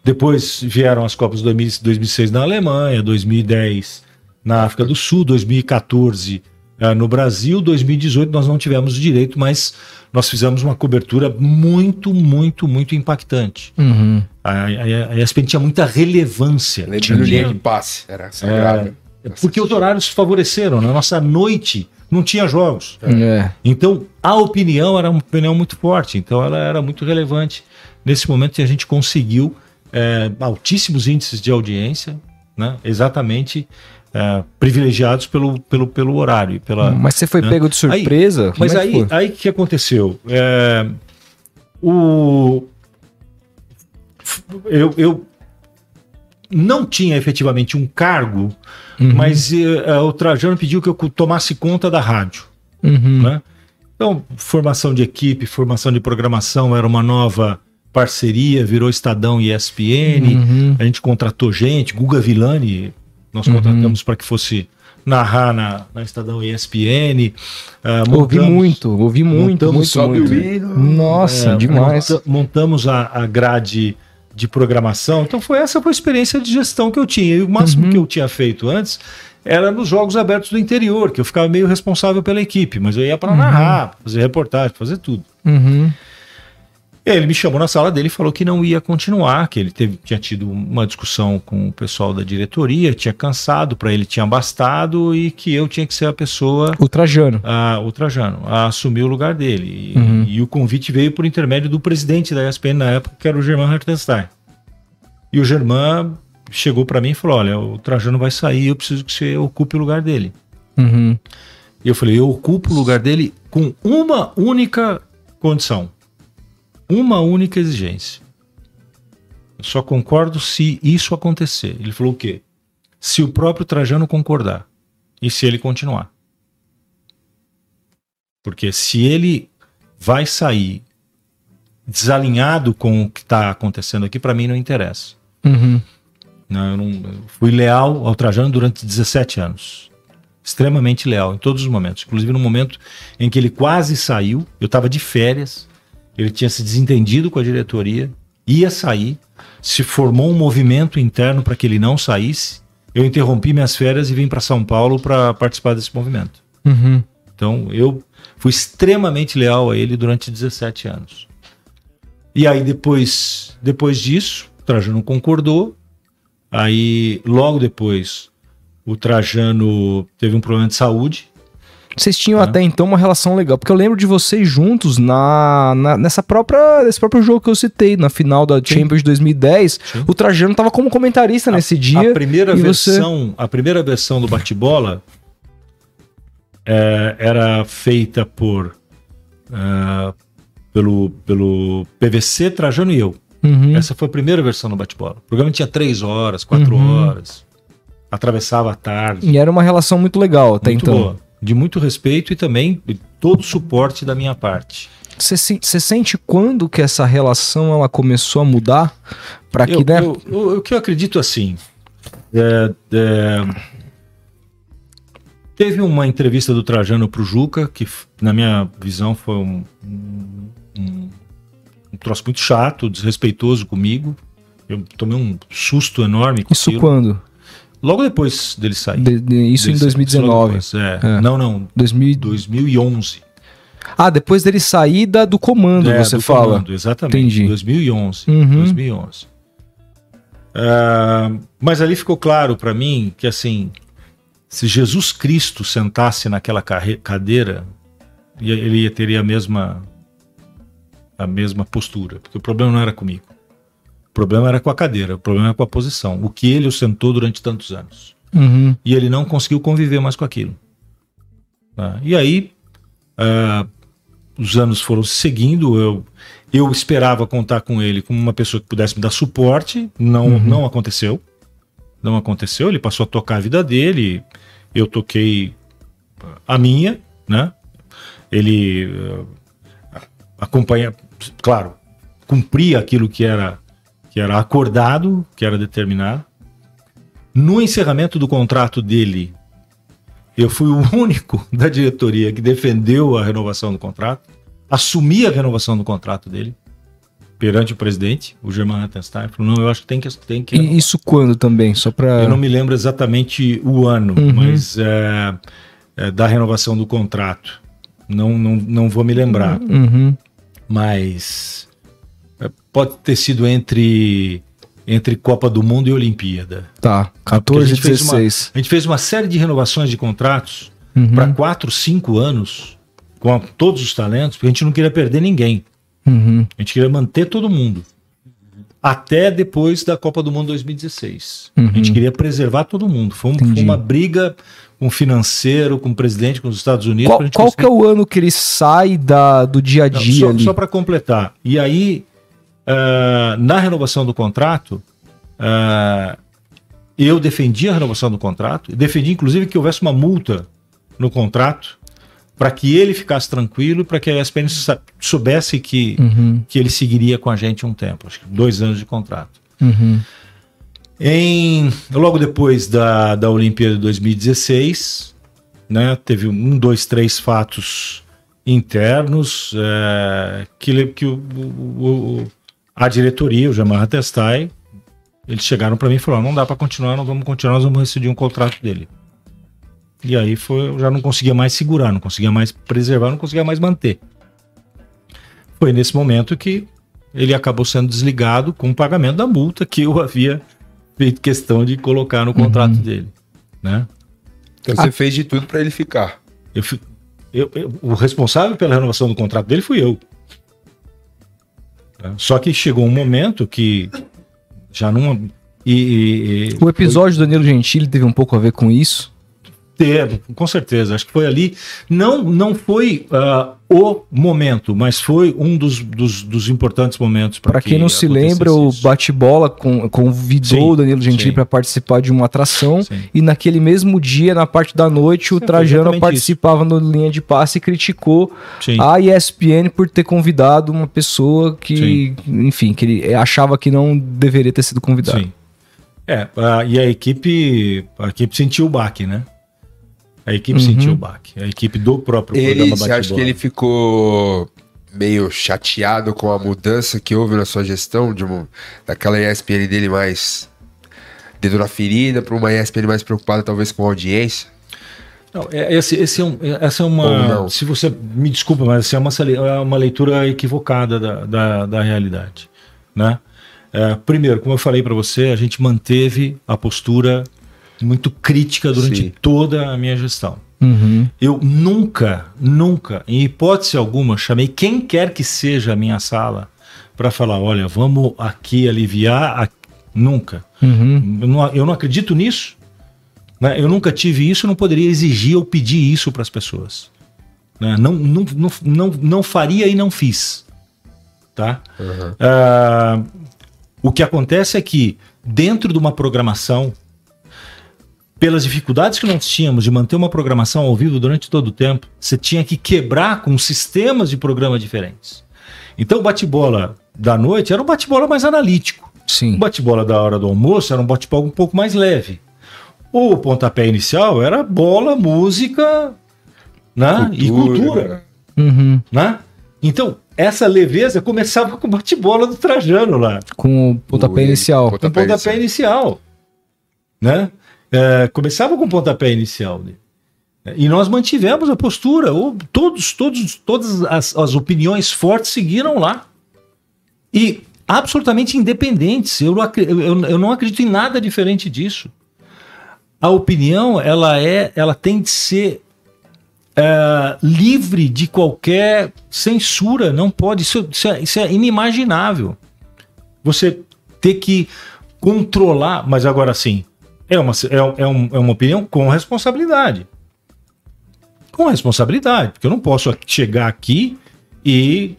Depois vieram as Copas 2006 na Alemanha, 2010 na África do Sul, 2014 Uh, no Brasil, 2018, nós não tivemos direito, mas nós fizemos uma cobertura muito, muito, muito impactante. Uhum. A, a, a ESPN tinha muita relevância. Lembrando linha de passe, era sagrada. É, porque os horários favoreceram. Na nossa noite não tinha jogos. É. Então, a opinião era uma opinião muito forte. Então, ela era muito relevante. Nesse momento, a gente conseguiu é, altíssimos índices de audiência, né? exatamente é, privilegiados pelo, pelo, pelo horário. Pela, Mas você foi né? pego de surpresa? Aí, mas é aí, aí que aconteceu? É, o, eu, eu não tinha efetivamente um cargo, uhum. mas uh, o Trajano pediu que eu tomasse conta da rádio. Uhum. Né? Então, formação de equipe, formação de programação era uma nova parceria, virou Estadão e ESPN. Uhum. A gente contratou gente, Guga Villani, nós contratamos para que fosse narrar na, na Estadão ESPN. Uh, montamos, ouvi muito, ouvi muito, muito, muito. muito. Nossa, é, demais. Monta, montamos a, a grade de programação. Então foi essa foi a experiência de gestão que eu tinha. E o máximo uhum. que eu tinha feito antes era nos jogos abertos do interior, que eu ficava meio responsável pela equipe, mas eu ia para uhum. narrar, fazer reportagem, fazer tudo. Uhum. Ele me chamou na sala dele e falou que não ia continuar, que ele teve, tinha tido uma discussão com o pessoal da diretoria, tinha cansado, para ele tinha bastado e que eu tinha que ser a pessoa. O Trajano. A, o Trajano, a assumir o lugar dele. E, uhum. e, o convite veio por intermédio do presidente da ESPN na época, que era o Germán Hartenstein. E o Germán chegou para mim e falou: Olha, o Trajano vai sair, eu preciso que você ocupe o lugar dele. Uhum. E eu falei: Eu ocupo o lugar dele com uma única condição uma única exigência. Eu só concordo se isso acontecer. Ele falou o quê? Se o próprio Trajano concordar e se ele continuar. Porque se ele vai sair desalinhado com o que está acontecendo aqui, para mim não interessa. Uhum. Não, eu, não, eu fui leal ao Trajano durante 17 anos. Extremamente leal em todos os momentos. Inclusive no momento em que ele quase saiu, eu estava de férias ele tinha se desentendido com a diretoria, ia sair, se formou um movimento interno para que ele não saísse. Eu interrompi minhas férias e vim para São Paulo para participar desse movimento. Uhum. Então eu fui extremamente leal a ele durante 17 anos. E aí depois, depois disso, o Trajano concordou. Aí logo depois o Trajano teve um problema de saúde vocês tinham até então uma relação legal, porque eu lembro de vocês juntos na, na nessa própria nesse próprio jogo que eu citei, na final da Sim. Champions 2010. Sim. O Trajano tava como comentarista a, nesse dia. A primeira versão, você... a primeira versão do bate-bola é, era feita por é, pelo pelo PVC Trajano e eu. Uhum. Essa foi a primeira versão do bate-bola. O programa tinha três horas, quatro uhum. horas. Atravessava a tarde. E era uma relação muito legal até muito então. Boa de muito respeito e também de todo o suporte da minha parte. Você sente quando que essa relação ela começou a mudar para que, né? O que eu acredito assim, é, é, teve uma entrevista do Trajano para o Juca que na minha visão foi um, um, um, um troço muito chato, desrespeitoso comigo. Eu tomei um susto enorme. Com Isso aquilo. quando? Logo depois dele sair. De, de, isso dele em 2019. Depois, é. É. Não, não. 2000... 2011. Ah, depois dele sair da, do comando, é, você do fala. Comando, exatamente. Entendi. 2011. Uhum. 2011. Uh, mas ali ficou claro para mim que assim, se Jesus Cristo sentasse naquela cadeira, ele teria a mesma a mesma postura, porque o problema não era comigo problema era com a cadeira, o problema era com a posição. O que ele sentou durante tantos anos. Uhum. E ele não conseguiu conviver mais com aquilo. Tá? E aí, uh, os anos foram seguindo. Eu, eu esperava contar com ele como uma pessoa que pudesse me dar suporte. Não, uhum. não aconteceu. Não aconteceu. Ele passou a tocar a vida dele. Eu toquei a minha, né? Ele uh, acompanha, claro, cumpria aquilo que era que era acordado, que era determinado. No encerramento do contrato dele, eu fui o único da diretoria que defendeu a renovação do contrato, assumi a renovação do contrato dele perante o presidente, o German Rattenstein, falou, não, eu acho que tem que... Tem que e isso quando também, só para... Eu não me lembro exatamente o ano, uhum. mas é, é, da renovação do contrato. Não, não, não vou me lembrar. Uhum. Mas pode ter sido entre entre Copa do Mundo e Olimpíada. Tá, 14 e 16. a gente fez uma série de renovações de contratos Uhum. para 4, 5 anos com a- todos os talentos, porque a gente não queria perder ninguém. Uhum. A gente queria manter todo mundo. Até depois da Copa do Mundo 2016. Uhum. A gente queria preservar todo mundo. Foi, um- foi uma briga com o financeiro, com o presidente, com os Estados Unidos. Qual, qual que conseguir- é o ano que ele sai da, do dia a Não, dia só, ali? só para completar. E aí, ah, na renovação do contrato, ah, eu defendi a renovação do contrato, defendi inclusive que houvesse uma multa no contrato para que ele ficasse tranquilo, para que a ESPN soubesse que, Uhum, que ele seguiria com a gente um tempo, acho que dois anos de contrato. uhum. Em, logo depois da, da Olimpíada de 2016, né, teve um, dois, três fatos internos é, que, que o- o- a diretoria, o Jamarra Testai, eles chegaram para mim e falaram: não dá para continuar, não vamos continuar, nós vamos rescindir um contrato dele. E aí foi, eu já não conseguia mais segurar, não conseguia mais preservar, não conseguia mais manter. Foi nesse momento que ele acabou sendo desligado com o pagamento da multa que eu havia feito questão de colocar no contrato dele, né? Então você fez de tudo pra ele ficar. Eu, eu- eu- o responsável pela renovação do contrato dele fui eu. Só que chegou um momento que já não. E, e- e- O episódio do Danilo Gentili teve um pouco a ver com isso. Teve, com certeza. Acho que foi ali. Não, não foi ah, o momento, mas foi um dos, dos, dos importantes momentos Pra quem não se lembra, o bate-bola convidou o Danilo Gentili para participar de uma atração Sim. e naquele mesmo dia, na parte da noite, o Sim, Trajano participava no linha de passe e criticou Sim. a ESPN por ter convidado uma pessoa que, enfim, que ele achava que não deveria ter sido convidado. Sim. É, ah, e a equipe, a equipe sentiu o baque, né? A equipe Uhum. sentiu o baque. A equipe do próprio Ele, programa você acha que ele ficou meio chateado com a mudança que houve na sua gestão, de uma, daquela ESPN dele mais dedo na ferida para uma ESPN mais preocupada talvez com a audiência? Não, é- esse, esse é um- é- essa é uma. Se você me desculpa, mas essa é uma, é uma leitura equivocada da, da, da realidade. Né? É, primeiro, como eu falei para você, a gente manteve a postura muito crítica durante Sim. toda a minha gestão. Uhum. Eu nunca, nunca, em hipótese alguma, chamei quem quer que seja a minha sala para falar: olha, vamos aqui aliviar. a-" Nunca. Uhum. Eu não, eu não acredito nisso. né? Eu nunca tive isso, não poderia exigir ou pedir isso para as pessoas. né? Não, não, não, não, não faria e não fiz. Tá? Ah, o que acontece é que, dentro de uma programação, pelas dificuldades que nós tínhamos de manter uma programação ao vivo durante todo o tempo, você tinha que quebrar com sistemas de programa diferentes. Então, o bate-bola da noite era um bate-bola mais analítico. O Sim. bate-bola da hora do almoço era um bate-bola um pouco mais leve. O pontapé inicial era bola, música né? e cultura. Uhum. Né? Então, essa leveza começava com o bate-bola do Trajano lá. Com o pontapé O- inicial. Com o pontapé inicial. Né? É, começava com o pontapé inicial. né? E nós mantivemos a postura. O- Todos, todos, todas as, as opiniões fortes seguiram lá. E absolutamente independentes. Eu, eu, eu não acredito em nada diferente disso. A opinião, ela é, ela tem de ser é, livre de qualquer censura. Não pode. Isso, isso é- isso é inimaginável você ter que controlar, mas agora sim, é uma, é, é um- é uma opinião com responsabilidade. Com responsabilidade, porque eu não posso chegar aqui e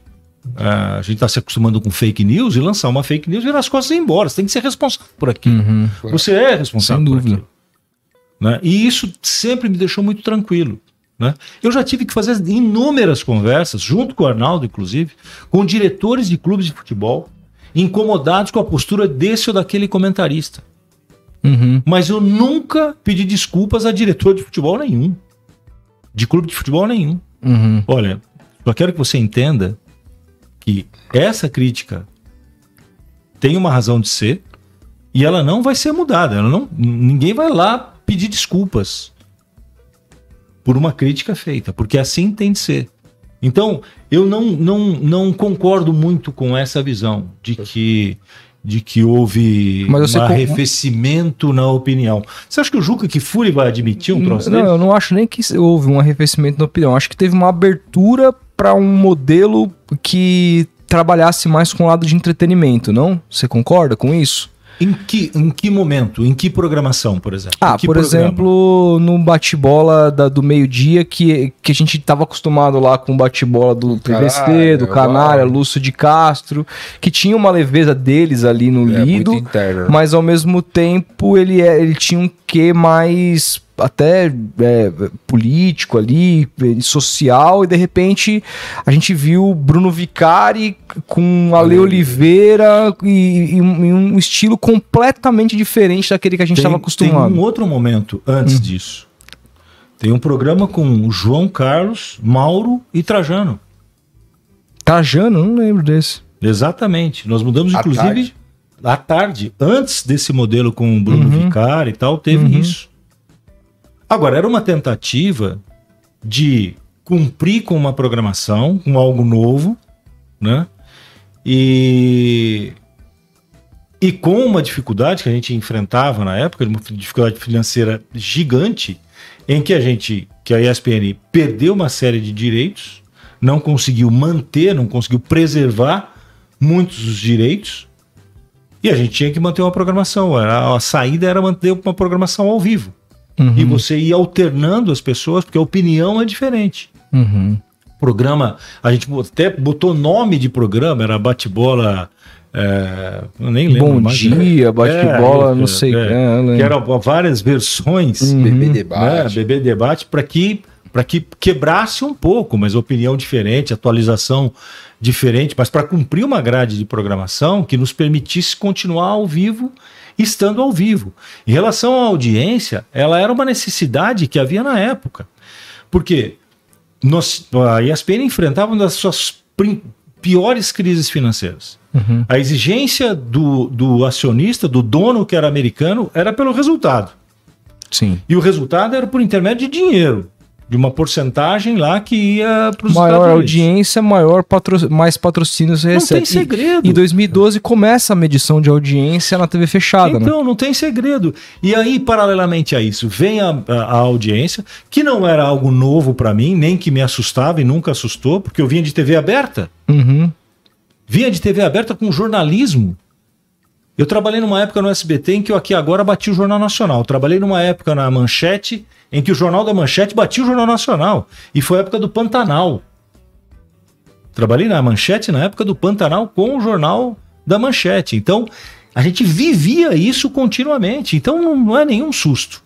ah, a gente está se acostumando com fake news e lançar uma fake news, virar as costas e ir embora. Você tem que ser responsável por aquilo. Uhum. Você é responsável Sem por dúvida. aquilo. Né? E isso sempre me deixou muito tranquilo. Né? Eu já tive que fazer inúmeras conversas, junto com o Arnaldo, inclusive, com diretores de clubes de futebol, incomodados com a postura desse ou daquele comentarista. Uhum. Mas eu nunca pedi desculpas a diretor de futebol nenhum. De clube de futebol nenhum. Uhum. Olha, só quero que você entenda que essa crítica tem uma razão de ser e ela não vai ser mudada. Ela não, ninguém vai lá pedir desculpas. por uma crítica feita, porque assim tem de ser. Então, eu não, não, não concordo muito com essa visão de que de que houve um arrefecimento na opinião. Você acha que o Juca Kifuri vai admitir um troço Não, dele? eu não acho nem que houve um arrefecimento na opinião. Acho que teve uma abertura para um modelo que trabalhasse mais com o lado de entretenimento, não? Você concorda com isso? Em que, em que momento? Em que programação, por exemplo? Ah, por programa? exemplo, no bate-bola do meio-dia, que, que a gente estava acostumado lá com o bate-bola do PVC, do Canária, Lúcio de Castro, que tinha uma leveza deles ali no é, lido, mas ao mesmo tempo ele, é, ele tinha um quê mais até é, político ali, social, e de repente a gente viu Bruno Vicari com Ale Oliveira e, e, um, e um, estilo completamente diferente daquele que a gente estava acostumado. Tem um outro momento antes hum. disso. Tem um programa com João Carlos, Mauro e Trajano. Trajano? Não lembro desse. Exatamente. Nós mudamos, à inclusive, tarde. à tarde. Antes desse modelo com o Bruno uhum. Vicari e tal, teve uhum. isso. Agora, era uma tentativa de cumprir com uma programação, com algo novo, né? E, e com uma dificuldade que a gente enfrentava na época, uma dificuldade financeira gigante, em que a gente, que a ESPN perdeu uma série de direitos, não conseguiu manter, não conseguiu preservar muitos dos direitos, e a gente tinha que manter uma programação. A, a saída era manter uma programação ao vivo. Uhum. E você ir alternando as pessoas, porque a opinião é diferente. Uhum. Programa, a gente até botou nome de programa, era bate-bola. É, eu nem lembro Bom mais. Né? dia, bate-bola, é, não sei. É, é, que eram várias versões. Uhum. Bebê debate. Né, bebê debate para que para que quebrasse um pouco, mas opinião diferente, atualização diferente, mas para cumprir uma grade de programação que nos permitisse continuar ao vivo estando ao vivo. Em relação à audiência, ela era uma necessidade que havia na época. Porque nós, a ESPN enfrentava uma das suas piores crises financeiras. Uhum. A exigência do, do acionista, do dono que era americano, era pelo resultado. Sim. E o resultado era por intermédio de dinheiro de uma porcentagem lá que ia para os Maior audiência, maior patro... mais patrocínios você recebe. Não tem segredo. E, em 2012 começa a medição de audiência na TV fechada, né? Então, né? não tem segredo. E aí, paralelamente a isso, vem a, a, a audiência, que não era algo novo para mim, nem que me assustava e nunca assustou, porque eu vinha de TV aberta. Uhum. Vinha de TV aberta com jornalismo. Eu trabalhei numa época no SBT em que eu aqui agora bati o Jornal Nacional. Eu trabalhei numa época na Manchete em que o Jornal da Manchete batia o Jornal Nacional. E foi a época do Pantanal. Trabalhei na Manchete na época do Pantanal com o Jornal da Manchete. Então, a gente vivia isso continuamente. Então, não é nenhum susto.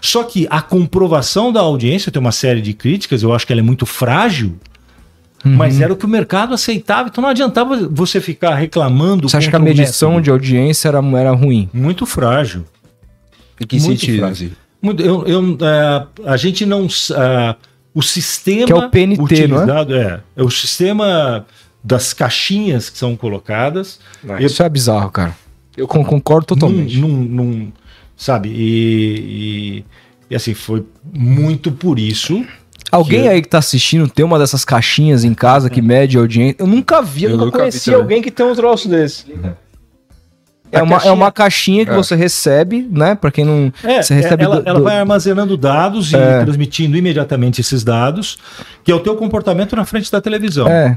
Só que a comprovação da audiência tem uma série de críticas, eu acho que ela é muito frágil. Uhum. Mas era o que o mercado aceitava, então não adiantava você ficar reclamando. Você acha que a medição de audiência era, era ruim? Muito frágil. Em que muito sentido? Frágil. Muito, eu, eu, é, a gente não. Uh, o sistema. Que é o PNT, utilizado, não é? é? É o sistema das caixinhas que são colocadas. Não, isso é bizarro, cara. Eu concordo totalmente. Num, num, num sabe? E, e, e, assim, foi muito por isso. Alguém que aí que tá assistindo tem uma dessas caixinhas em casa que mede a audiência? Eu nunca vi, eu, eu nunca conheci alguém que tem um troço desse. Uhum. É uma, é uma caixinha que é. você recebe, né? Para quem não. É, você recebe ela, do, ela vai armazenando dados e é. transmitindo imediatamente esses dados, que é o teu comportamento na frente da televisão. É.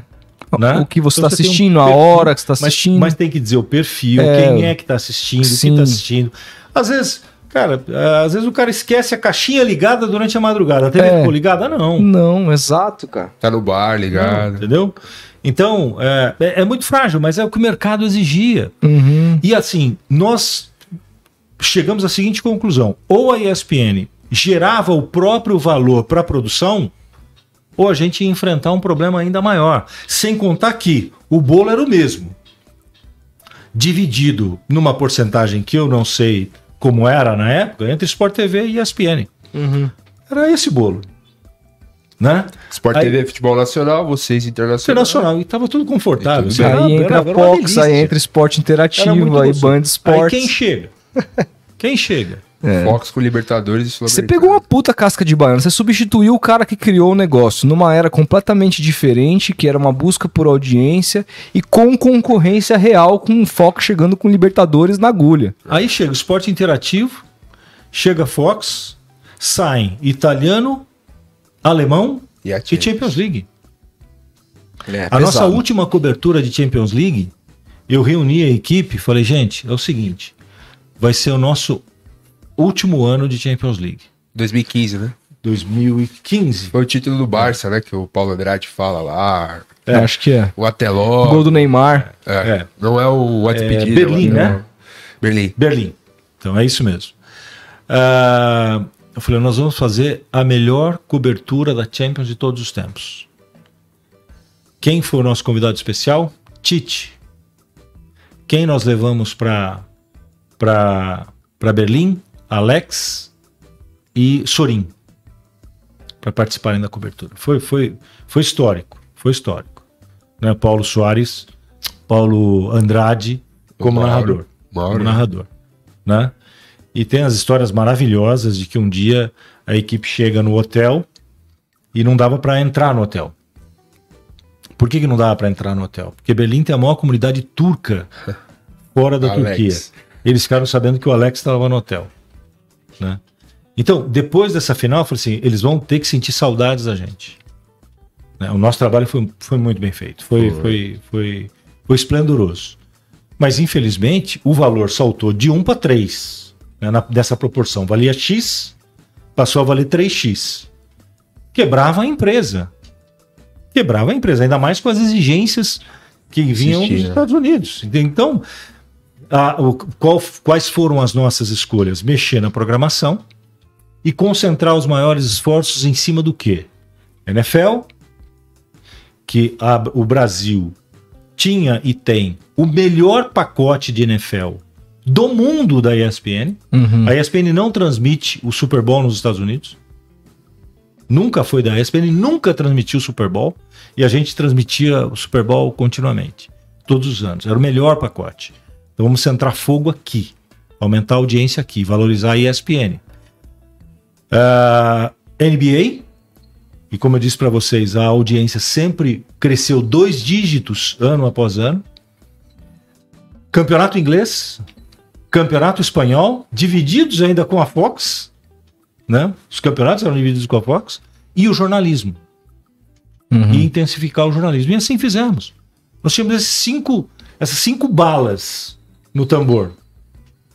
Né? O que você está então, assistindo, um a hora que você está assistindo. Mas, mas, tem que dizer o perfil, é. quem é que está assistindo, Sim. o que está assistindo. Às vezes, cara, às vezes o cara esquece a caixinha ligada durante a madrugada. A TV é. ficou ligada? Não. Não, exato, cara. Tá no bar ligado. Não, entendeu? Então, é, é, é, muito frágil, mas é o que o mercado exigia. Uhum. E assim, nós chegamos à seguinte conclusão: ou a ESPN gerava o próprio valor para a produção, ou a gente ia enfrentar um problema ainda maior. Sem contar que o bolo era o mesmo. Dividido numa porcentagem que eu não sei como era na época, entre Sport TV e ESPN. Uhum. Era esse bolo né? Sport aí, TV, futebol nacional, vocês internacional. Internacional, e tava tudo confortável. Tudo aí entra a Fox, aí entra esporte interativo, aí Band Esporte. Aí quem chega? quem chega? É. Fox com Libertadores e Você pegou uma puta casca de baiana, você substituiu o cara que criou o negócio numa era completamente diferente, que era uma busca por audiência e com concorrência real, com o Fox chegando com Libertadores na agulha. Aí chega o esporte interativo, chega Fox, saem italiano, alemão e, e Champions League. É, a nossa última cobertura de Champions League, eu reuni a equipe e falei, gente, é o seguinte, vai ser o nosso último ano de Champions League. 2015, né? 2015. Foi o título do Barça, né? Que o Paulo Andrade fala lá. É, acho que é. O Ateló. O gol do Neymar. É. é. Não é o é, Berlim, né? Berlim. Berlim. Então é isso mesmo. Uh, eu falei, nós vamos fazer a melhor cobertura da Champions de todos os tempos. Quem foi o nosso convidado especial? Tite. Quem nós levamos para Berlim? Alex e Sorin para participarem da cobertura. Foi, foi, foi histórico, foi histórico. Né? Paulo Soares, Paulo Andrade como Mauro, narrador. Mauro. Como narrador. Né? E tem as histórias maravilhosas de que um dia a equipe chega no hotel e não dava para entrar no hotel. Por que, que não dava para entrar no hotel? Porque Berlim tem a maior comunidade turca fora da Turquia. Eles ficaram sabendo que o Alex estava no hotel. Né? Então, depois dessa final, eu falei assim: eles vão ter que sentir saudades da gente. Né? O nosso trabalho foi, foi muito bem feito, foi, foi. Foi, foi, foi esplendoroso. Mas, infelizmente, o valor saltou de 1 para 3 né, na, dessa proporção. Valia X, passou a valer 3X. Quebrava a empresa. Quebrava a empresa, ainda mais com as exigências que vinham Existia. dos Estados Unidos. Então, a, o, qual, quais foram as nossas escolhas? Mexer na programação e concentrar os maiores esforços em cima do que? NFL, que a, o Brasil tinha e tem o melhor pacote de NFL do mundo da ESPN. Uhum. A ESPN não transmite o Super Bowl nos Estados Unidos. Nunca foi da ESPN, nunca transmitiu o Super Bowl. E a gente transmitia o Super Bowl continuamente, todos os anos. Era o melhor pacote. Então vamos centrar fogo aqui, aumentar a audiência aqui, valorizar a ESPN. Uh, ah, NBA, e como eu disse para vocês, a audiência sempre cresceu dois dígitos ano após ano. Campeonato inglês, campeonato espanhol, divididos ainda com a Fox, né? Os campeonatos eram divididos com a Fox e o jornalismo. Uhum. E intensificar o jornalismo. E assim fizemos. Nós tínhamos esses cinco, essas cinco balas no tambor,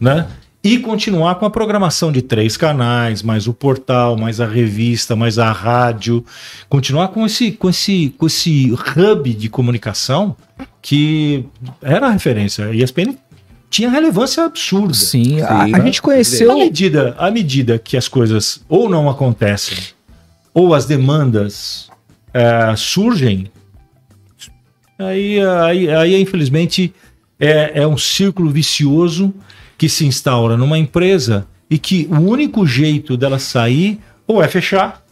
né? E continuar com a programação de três canais, mais o portal, mais a revista, mais a rádio, continuar com esse, com esse, com esse hub de comunicação que era a referência. A ESPN tinha relevância absurda. Sim, a, a gente conheceu. À medida, à medida que as coisas ou não acontecem, ou as demandas é, surgem, aí, aí, aí infelizmente é, é um círculo vicioso que se instaura numa empresa e que o único jeito dela sair ou é fechar,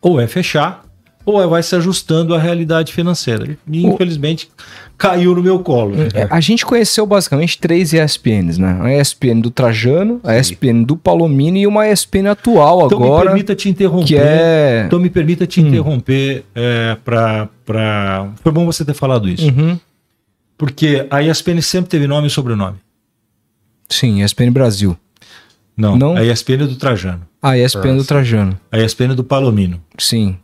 ou é fechar, ou é vai se ajustando à realidade financeira. E infelizmente caiu no meu colo. É, a gente conheceu basicamente três ESPNs, né? A ESPN do Trajano, a ESPN do Palomino e uma ESPN atual então agora. Me permita te interromper. Que é... Então me permita te hum. interromper é, para. Pra... Foi bom você ter falado isso. Uhum. Porque a ESPN sempre teve nome e sobrenome. Sim, ESPN Brasil. Não, Não? a ESPN do Trajano. A ESPN ah, do Trajano. A ESPN do Palomino. Sim.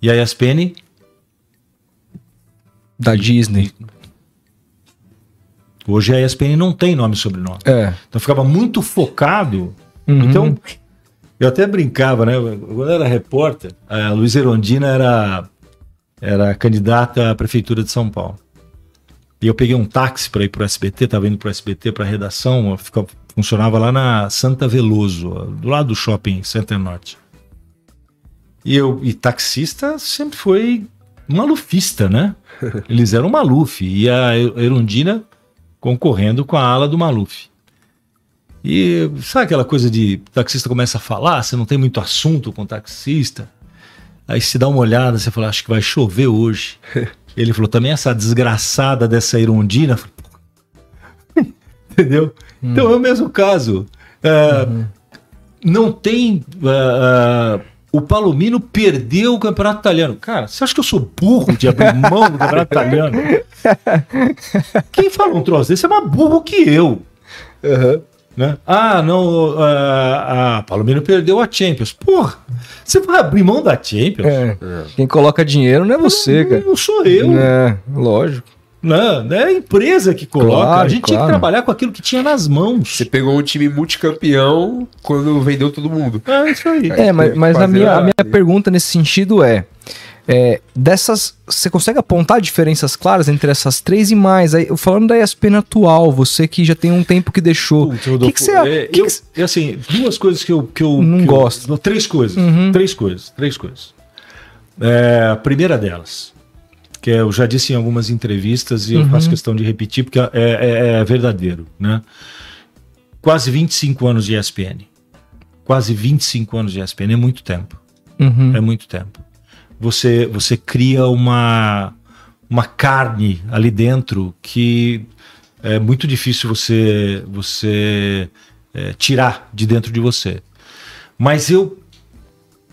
E a ESPN da Disney. Hoje a ESPN não tem nome e sobrenome. É. Então ficava muito focado. Uhum. Então, eu até brincava, né? Quando eu era repórter, a Luiz Erondina era, era candidata à prefeitura de São Paulo. E eu peguei um táxi para ir para o SBT, estava indo para o SBT para a redação, ficava, funcionava lá na Santa Veloso, do lado do shopping Center Norte. E eu e taxista sempre foi malufista, né? Eles eram Maluf e a Erundina concorrendo com a ala do Maluf. E sabe aquela coisa de taxista começa a falar, você não tem muito assunto com taxista, aí se dá uma olhada, você fala, acho que vai chover hoje. Ele falou, também essa desgraçada dessa Irondina. Entendeu? Hum. Então é o mesmo caso. É, Não tem. é, é, o Palomino perdeu o campeonato italiano. Cara, você acha que eu sou burro de abrir mão do campeonato italiano? Quem fala um troço desse é mais burro que eu. Né? Ah, não. Ah, ah, Palomino perdeu a Champions. Porra, você vai abrir mão da Champions? É. Quem coloca dinheiro não é você, não, cara. não sou eu. É, lógico. Não, é a empresa que coloca. Claro, a gente tinha que claro. trabalhar com aquilo que tinha nas mãos. Você pegou um time multicampeão quando vendeu todo mundo. É isso aí. É, mas, mas a, minha, a a- minha pergunta nesse sentido é, é, dessas, você consegue apontar diferenças claras entre essas três e mais? Aí, falando da ESPN atual, você que já tem um tempo que deixou, Putz, o Rodolfo, que, que você... é, que eu, que- é assim, duas coisas que eu, que eu Não que eu- gosto. três coisas. Uhum. Três coisas. Três coisas. É, a primeira delas, que eu já disse em algumas entrevistas e eu Uhum. faço questão de repetir porque é, é- é verdadeiro, né? Quase 25 anos de ESPN. Quase 25 anos de ESPN é muito tempo. Uhum, É muito tempo. Você, você cria uma, uma carne ali dentro que é muito difícil você, você é, tirar de dentro de você. Mas eu,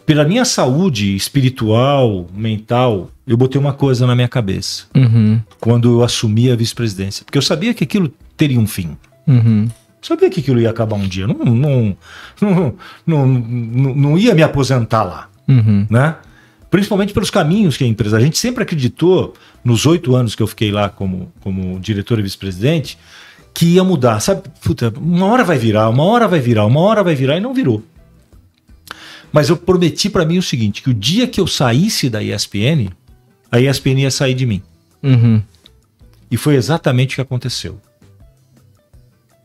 pela minha saúde espiritual, mental, eu botei uma coisa na minha cabeça uhum, quando eu assumi a vice-presidência. Porque eu sabia que aquilo teria um fim. uhum, Sabia que aquilo ia acabar um dia. Não, não, não, não, não, não ia me aposentar lá uhum, né? Principalmente pelos caminhos que a empresa. A gente sempre acreditou, nos oito anos que eu fiquei lá como, como diretor e vice-presidente, que ia mudar. Sabe, puta, uma hora vai virar, uma hora vai virar, uma hora vai virar, e não virou. Mas eu prometi para mim o seguinte: que o dia que eu saísse da ESPN, a ESPN ia sair de mim. uhum, E foi exatamente o que aconteceu.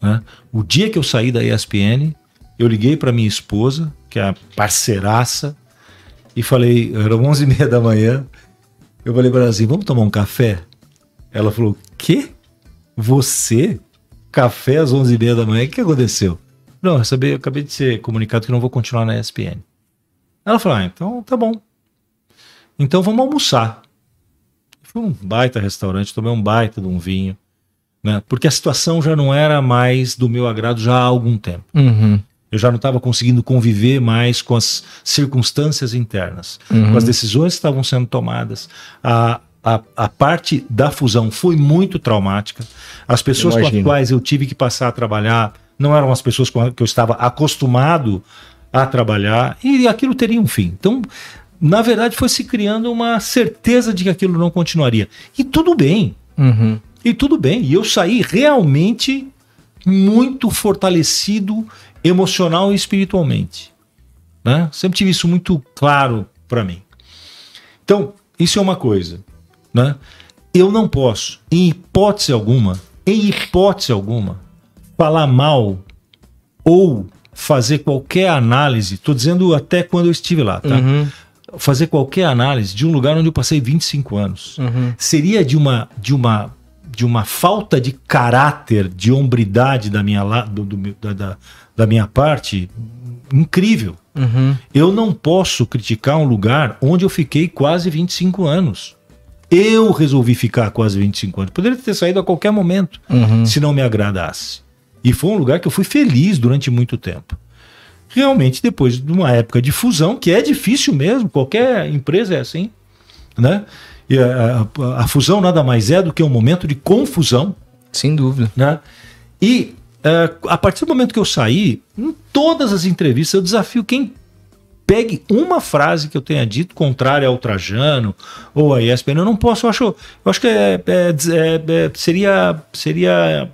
né? O dia que eu saí da ESPN, eu liguei para minha esposa, que é a parceiraça, e falei, eram 11 e meia da manhã, eu falei para ela assim, vamos tomar um café? Ela falou, quê? Você? Café às 11 e meia da manhã? O que aconteceu? Não, eu, recebi, eu acabei de ser comunicado que não vou continuar na ESPN. Ela falou, ah, então tá bom. Então vamos almoçar. Fui um baita restaurante, tomei um baita de um vinho, né? Porque a situação já não era mais do meu agrado já há algum tempo. uhum, Eu já não estava conseguindo conviver mais com as circunstâncias internas, Uhum. com as decisões que estavam sendo tomadas. A, a, a parte da fusão foi muito traumática. As pessoas com as quais eu tive que passar a trabalhar não eram as pessoas com as que eu estava acostumado a trabalhar e aquilo teria um fim. Então, na verdade, foi se criando uma certeza de que aquilo não continuaria. E tudo bem, uhum, e tudo bem. E eu saí realmente muito fortalecido emocional e espiritualmente. Né? Sempre tive isso muito claro para mim. Então, isso é uma coisa. Né? Eu não posso, em hipótese alguma, em hipótese alguma, falar mal ou fazer qualquer análise, estou dizendo até quando eu estive lá, tá? uhum, Fazer qualquer análise de um lugar onde eu passei 25 anos uhum. seria de uma de uma de uma falta de caráter, de hombridade da minha la- do, do da, da, da minha parte incrível. Uhum. Eu não posso criticar um lugar onde eu fiquei quase 25 anos. Eu resolvi ficar quase 25 anos. Poderia ter saído a qualquer momento Uhum. se não me agradasse. E foi um lugar que eu fui feliz durante muito tempo. Realmente, depois de uma época de fusão, que é difícil mesmo, qualquer empresa é assim, né? E a, a- a fusão nada mais é do que um momento de confusão, Sem dúvida. né? E eh, a partir do momento que eu saí, em todas as entrevistas, eu desafio quem pegue uma frase que eu tenha dito contrária ao Trajano ou a ESPN. Eu não posso, eu acho, eu acho que é- é- é- é- seria, seria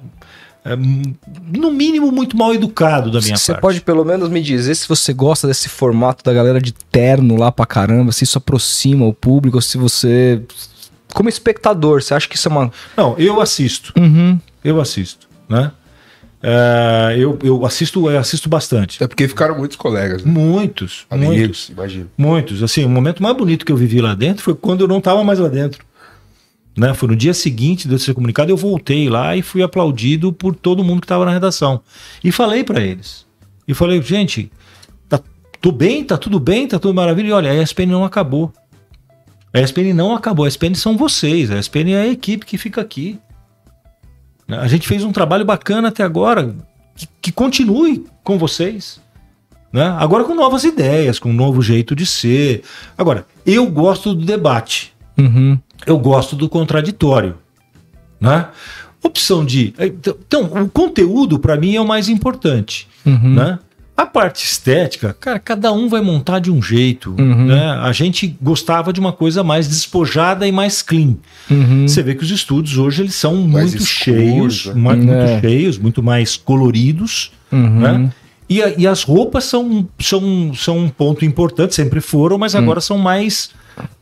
no mínimo muito mal educado da minha Você parte. pode pelo menos me dizer se você gosta desse formato da galera de terno lá pra caramba, se isso aproxima o público, ou se você. Como espectador, você acha que isso é uma. Não, eu assisto. Uhum. Eu assisto, né? É, eu, eu assisto, eu assisto bastante. É porque ficaram muitos colegas, né? Muitos, muitos. amigos, imagino. Muitos. Assim, o momento mais bonito que eu vivi lá dentro foi quando eu não estava mais lá dentro. Né? Foi no dia seguinte de eu ser comunicado, eu voltei lá e fui aplaudido por todo mundo que estava na redação. E falei para eles. E falei, gente, tá tudo bem, tá tudo bem, tá tudo maravilha. E olha, a ESPN não acabou. A ESPN não acabou. A ESPN são vocês. A ESPN é a equipe que fica aqui. A gente fez um trabalho bacana até agora. Que, que continue com vocês. Né? Agora com novas ideias, com um novo jeito de ser. Agora, eu gosto do debate. Uhum. Eu gosto do contraditório. Né? Opção de. Então, o conteúdo para mim é o mais importante. Uhum. Né? A parte estética, cara, cada um vai montar de um jeito. Uhum. Né? A gente gostava de uma coisa mais despojada e mais clean. Uhum. Você vê que os estúdios hoje eles são Mais muito escuros, cheios, né? muito É. cheios, muito mais coloridos, Uhum. né? E, a- e as roupas são, são, são um ponto importante, sempre foram, mas agora são mais,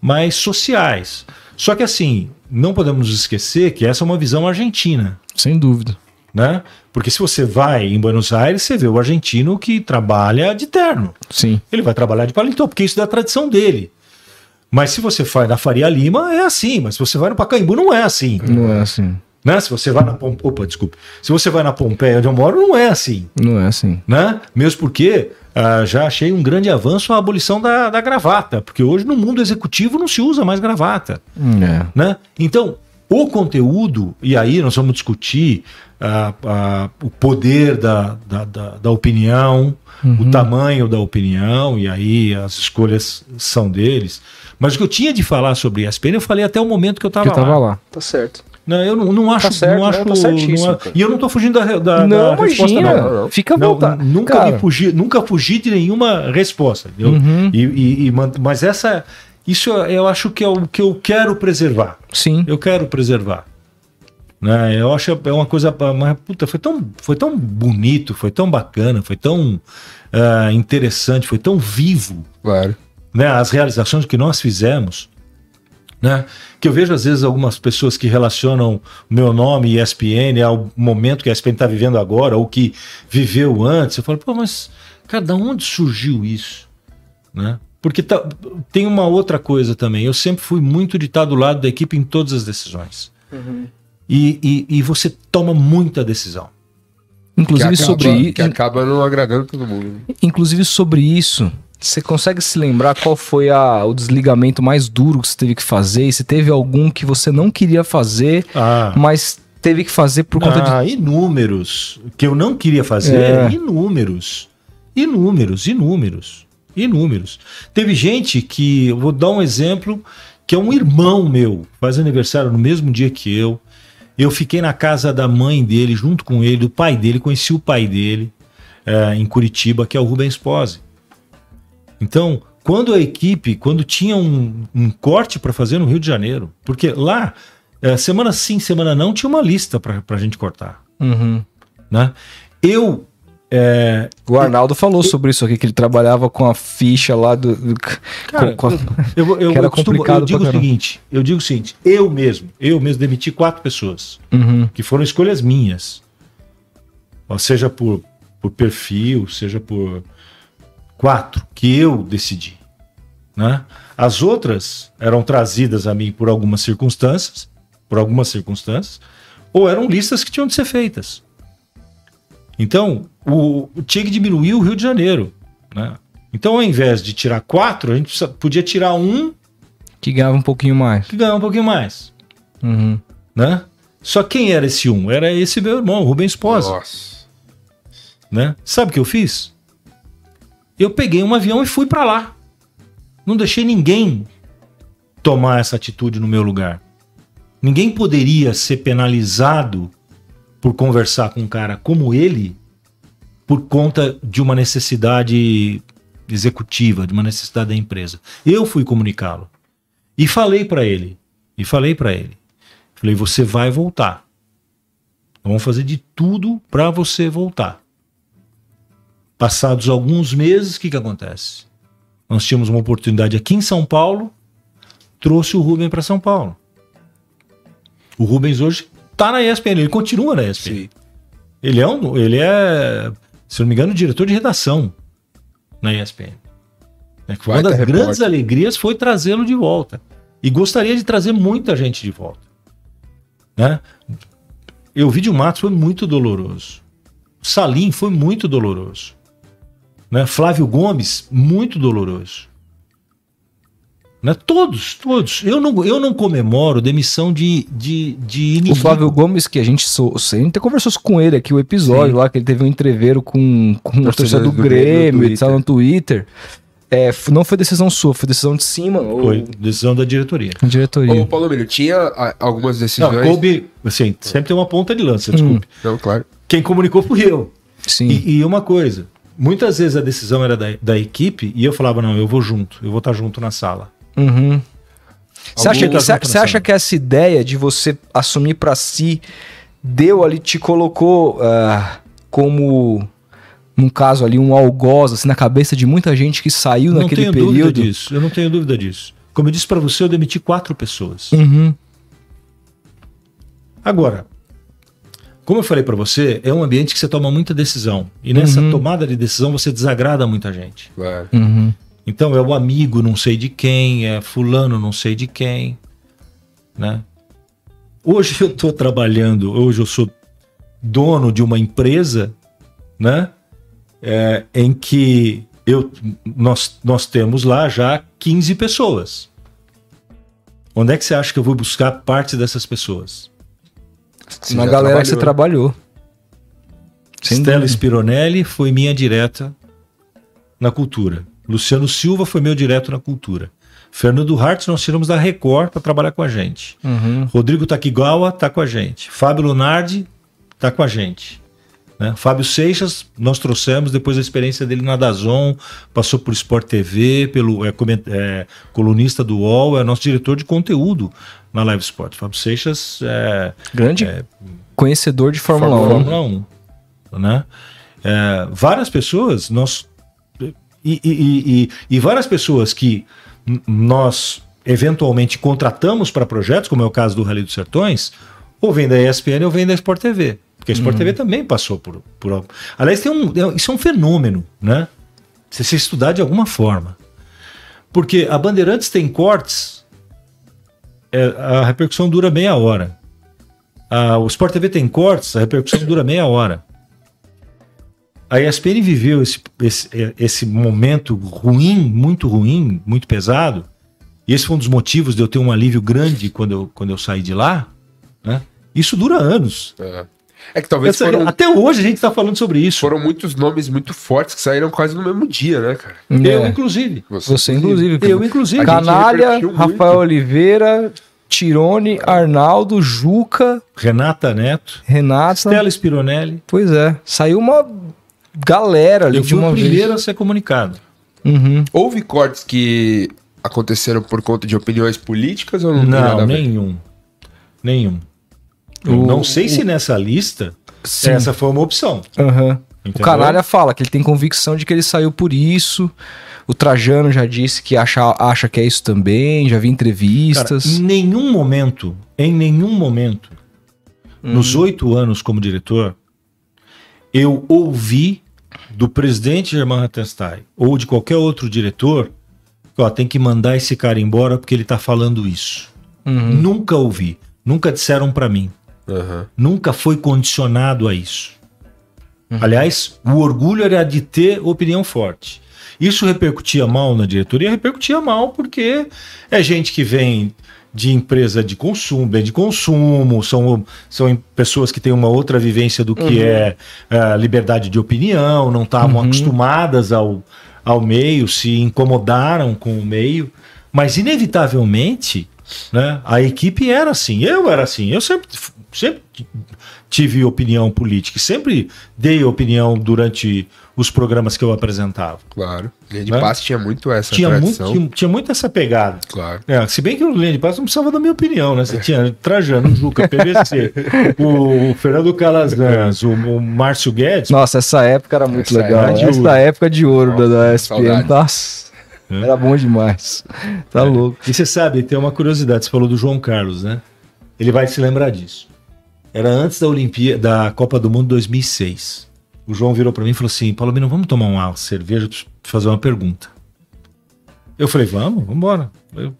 mais sociais. Só que assim, não podemos esquecer que essa é uma visão argentina, Sem dúvida. né? Porque se você vai em Buenos Aires, você vê o argentino que trabalha de terno. Sim. Ele vai trabalhar de paletó, porque isso é da tradição dele. Mas se você vai na Faria Lima, é assim. Mas se você vai no Pacaembu, não é assim. Não é assim. Né? Se você vai na Pom... Opa, desculpa. Se você vai na Pompeia, onde eu moro, não é assim. Não é assim. Né? Mesmo porque ah, já achei um grande avanço a abolição da, da gravata. Porque hoje no mundo executivo não se usa mais gravata. É. Né? Então, o conteúdo, e aí nós vamos discutir ah, ah, o poder da, da, da, da opinião, o tamanho da opinião, e aí as escolhas são deles. Mas o que eu tinha de falar sobre ESPN, eu falei até o momento que eu estava Que eu tava lá. lá. Tá certo. Não, eu não, não acho. certo, não não, acho tá certíssimo, não é- e eu não estou fugindo da, da, não, da resposta, não. Fica à Não, vontade. nunca, Cara, me fugi, nunca fugi de nenhuma resposta. Uhum. E, e- e mas essa, isso eu- acho que é o que eu quero preservar. Sim. Eu quero preservar. Né? Eu acho é uma coisa. Mas, puta, foi tão, foi tão bonito, foi tão bacana, foi tão ah, interessante, foi tão vivo Claro. né, as realizações que nós fizemos, né, que eu vejo às vezes algumas pessoas que relacionam o meu nome e ESPN ao momento que a ESPN está vivendo agora, ou que viveu antes. Eu falo, pô, mas cara, da onde surgiu isso? Né? Porque tá- tem uma outra coisa também. Eu sempre fui muito de estar do lado da equipe em todas as decisões. E, e, e você toma muita decisão. Inclusive acaba, sobre isso. Que acaba não agradando todo mundo. né? Inclusive sobre isso, você consegue se lembrar qual foi a- o desligamento mais duro que você teve que fazer? E se teve algum que você não queria fazer, Ah, mas teve que fazer por conta de. ah, inúmeros. Que eu não queria fazer, É. inúmeros. Inúmeros, inúmeros. Inúmeros. Teve gente que, eu vou dar um exemplo, que é um irmão meu, faz aniversário no mesmo dia que eu. Eu fiquei na casa da mãe dele, junto com ele, do pai dele, conheci o pai dele eh, em Curitiba, que é o Rubens Pose. Então, quando a equipe, quando tinha um, um corte para fazer no Rio de Janeiro, porque lá, eh, semana sim, semana não, tinha uma lista para a gente cortar. Uhum. Né? Eu. eh, O Arnaldo falou sobre isso aqui, que ele trabalhava com a ficha lá do. do- Cara, com- com- eu, vou- eu, Que era eu costumo- complicado eu digo o seguinte: eu digo o seguinte, eu mesmo, eu mesmo demiti quatro pessoas. Uhum. que foram escolhas minhas. Ó, seja por, por perfil, seja por quatro, que eu decidi. Né? As outras eram trazidas a mim por algumas circunstâncias, por algumas circunstâncias, ou eram listas que tinham de ser feitas. Então, o, o tinha que diminuir o Rio de Janeiro. Né? Então, ao invés de tirar quatro, a gente podia tirar um Que ganhava um pouquinho mais. que ganhava um pouquinho mais. Uhum. Né? Só quem era esse um? Era esse meu irmão, Rubens Pose. Nossa. né? Sabe o que eu fiz? Eu peguei um avião e fui para lá. Não deixei ninguém tomar essa atitude no meu lugar. Ninguém poderia ser penalizado por conversar com um cara como ele por conta de uma necessidade executiva, de uma necessidade da empresa. Eu fui comunicá-lo. E falei para ele, e falei para ele. Falei, você vai voltar. Vamos fazer de tudo para você voltar. Passados alguns meses, o que, que acontece? Nós tínhamos uma oportunidade aqui em São Paulo, trouxe o Rubens para São Paulo. O Rubens hoje está na ESPN, ele continua na ESPN. Sim. Ele é, um, ele é, se não me engano, diretor de redação na ESPN. É Uma das repórter. grandes alegrias foi trazê-lo de volta. E gostaria de trazer muita gente de volta. Né? Eu vi de Matos foi muito doloroso. Salim foi muito doloroso. Né? Flávio Gomes, muito doloroso. Né? Todos, todos. Eu não, eu não comemoro demissão de, de, de O inimigo. Flávio Gomes, que a gente, sou, a gente conversou com ele aqui, o episódio lá, que ele teve um entreveiro com, com o torcedor do, do Grêmio e tal no Twitter. É, não foi decisão sua, foi decisão de cima. ou Foi decisão da diretoria. diretoria. Ô, Paulo Emílio, tinha ah, algumas Não, decisões. coube, assim, sempre tem uma ponta de lança, desculpe. Não, claro. Quem comunicou fui eu. Sim. E, e uma coisa, muitas vezes a decisão era da, da equipe e eu falava, não, eu vou junto, eu vou estar junto na sala. Uhum. Você acha, Algum- que- você- acha que essa ideia de você assumir pra si deu ali, te colocou ah, como, num caso ali, um algoz assim, na cabeça de muita gente que saiu não naquele tenho dúvida período? disso, eu não tenho dúvida disso. Como eu disse pra você, eu demiti quatro pessoas. Uhum. Agora, como eu falei pra você, é um ambiente que você toma muita decisão. E nessa Uhum. tomada de decisão você desagrada muita gente. claro. Uhum. Então é o amigo não sei de quem, é fulano não sei de quem, né? Hoje eu estou trabalhando, hoje eu sou dono de uma empresa, né? É, em que eu, nós, nós temos lá já 15 pessoas. Onde é que você acha que eu vou buscar parte dessas pessoas? Você Na galera que você trabalhou, né? trabalhou. Sem Stella dúvida. Spironelli foi minha direta na cultura. Luciano Silva foi meu direto na cultura. Fernando Hartz nós tiramos da Record para trabalhar com a gente. Uhum. Rodrigo Takigawa tá com a gente. Fábio Lunardi tá com a gente. né? Fábio Seixas nós trouxemos depois da experiência dele na Dazon, passou por Sport TV, pelo é, é, colunista do UOL, é nosso diretor de conteúdo na Live Sport. Fábio Seixas é, Grande conhecedor de Fórmula 1. Fórmula 1. Né? É, várias pessoas, nós. E, e- e- e- várias pessoas que nós eventualmente contratamos para projetos, como é o caso do Rally dos Sertões, ou vem da ESPN ou vem da Sport TV. Porque a Sport TV também passou por. por algo. Aliás, tem um, é- isso é um fenômeno, né? Se você estudar de alguma forma. Porque a Bandeirantes tem cortes, é, a repercussão dura meia hora. A- o Sport TV tem cortes, a repercussão dura meia hora. A ESPN viveu esse, esse, esse momento ruim, muito ruim, muito pesado. E esse foi um dos motivos de eu ter um alívio grande quando eu, quando eu saí de lá. Né? Isso dura anos. É. É que talvez Essa- foram, Até hoje a gente está falando sobre isso. foram muitos nomes muito fortes que saíram quase no mesmo dia, né, cara? Eu, É. inclusive. Você, inclusive. Eu, inclusive. Canalha, Rafael muito. Oliveira, Tirone, Arnaldo, Juca, Renata Neto, Renata. Stella Spironelli. Pois é. Saiu uma galera ali Eu de fui uma o primeiro vez. a ser comunicado. Uhum. Houve cortes que aconteceram por conta de opiniões políticas ou não, tem Não, nenhum. Nenhum. Eu O- não sei se nessa lista Sim. essa foi uma opção. Aham. O? Canalha fala que ele tem convicção de que ele saiu por isso. O Trajano já disse que acha, acha que é isso também. Já vi Cara, entrevistas. em nenhum momento, em nenhum momento, Hum. nos oito anos como diretor, eu ouvi do presidente Germán Rattenstein ou de qualquer outro diretor que ó, tem que mandar esse cara embora porque ele tá falando isso. Uhum. Nunca ouvi. Nunca disseram para mim. Aham. Nunca foi condicionado a isso. Uhum. Aliás, o orgulho era de ter opinião forte. Isso repercutia mal na diretoria? Repercutia mal porque é gente que vem de empresa de consumo, bem de consumo, são, são pessoas que têm uma outra vivência do que é a liberdade de opinião, não estavam Uhum. acostumadas ao, ao meio, se incomodaram com o meio, mas inevitavelmente né, a equipe era assim, eu era assim, eu sempre, sempre tive opinião política, sempre dei opinião durante os programas que eu apresentava. Claro. Linha de Né? passe tinha muito essa Tinha muito, tradição. tinha, tinha muito essa pegada. Claro. É, se bem que o Linha de Passo não precisava da minha opinião, né? Você tinha Trajano, Juca, PVC, o, o Fernando Calazans, o, o Márcio Guedes. Nossa, essa época era muito Essa legal. era de essa ouro. época de ouro da, da Nossa, ESPN. saudades. Nossa, É. era bom demais. Tá louco. E você sabe, tem uma curiosidade, você falou do João Carlos, né? Ele vai se lembrar disso. Era antes da Olimpíada, da Copa do Mundo 2006. O João virou pra mim e falou assim: Paulo Mino, vamos tomar uma cerveja pra te fazer uma pergunta. Eu falei: vamos, vamos embora. Eu-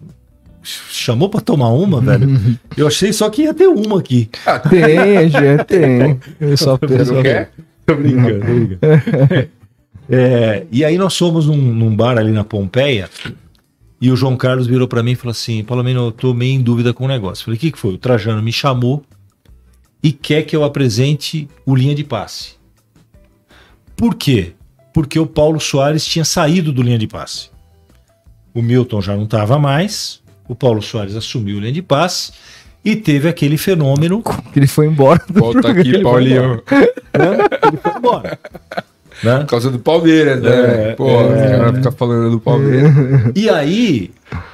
Chamou pra tomar uma, velho. Eu achei só que ia ter uma aqui. Tem, gente, tem. Eu só penso. não quer? Tô brincando, tô brincando. É, e aí nós fomos num, num bar ali na Pompeia E o João Carlos virou para mim e falou assim: Palomino, eu tô meio em dúvida com o negócio. Eu falei: o que, que foi? O Trajano me chamou e quer que eu apresente o linha de passe. Por quê? Porque o Paulo Soares tinha saído do linha de passe. O Milton já não estava mais, o Paulo Soares assumiu o linha de passe e teve aquele fenômeno. Ele foi embora. do Volta programa. aqui, Paulinho. né? Ele foi embora. Né? Por causa do Palmeiras, né? É, Pô, é. os caras ficam falando do Palmeiras. E aí,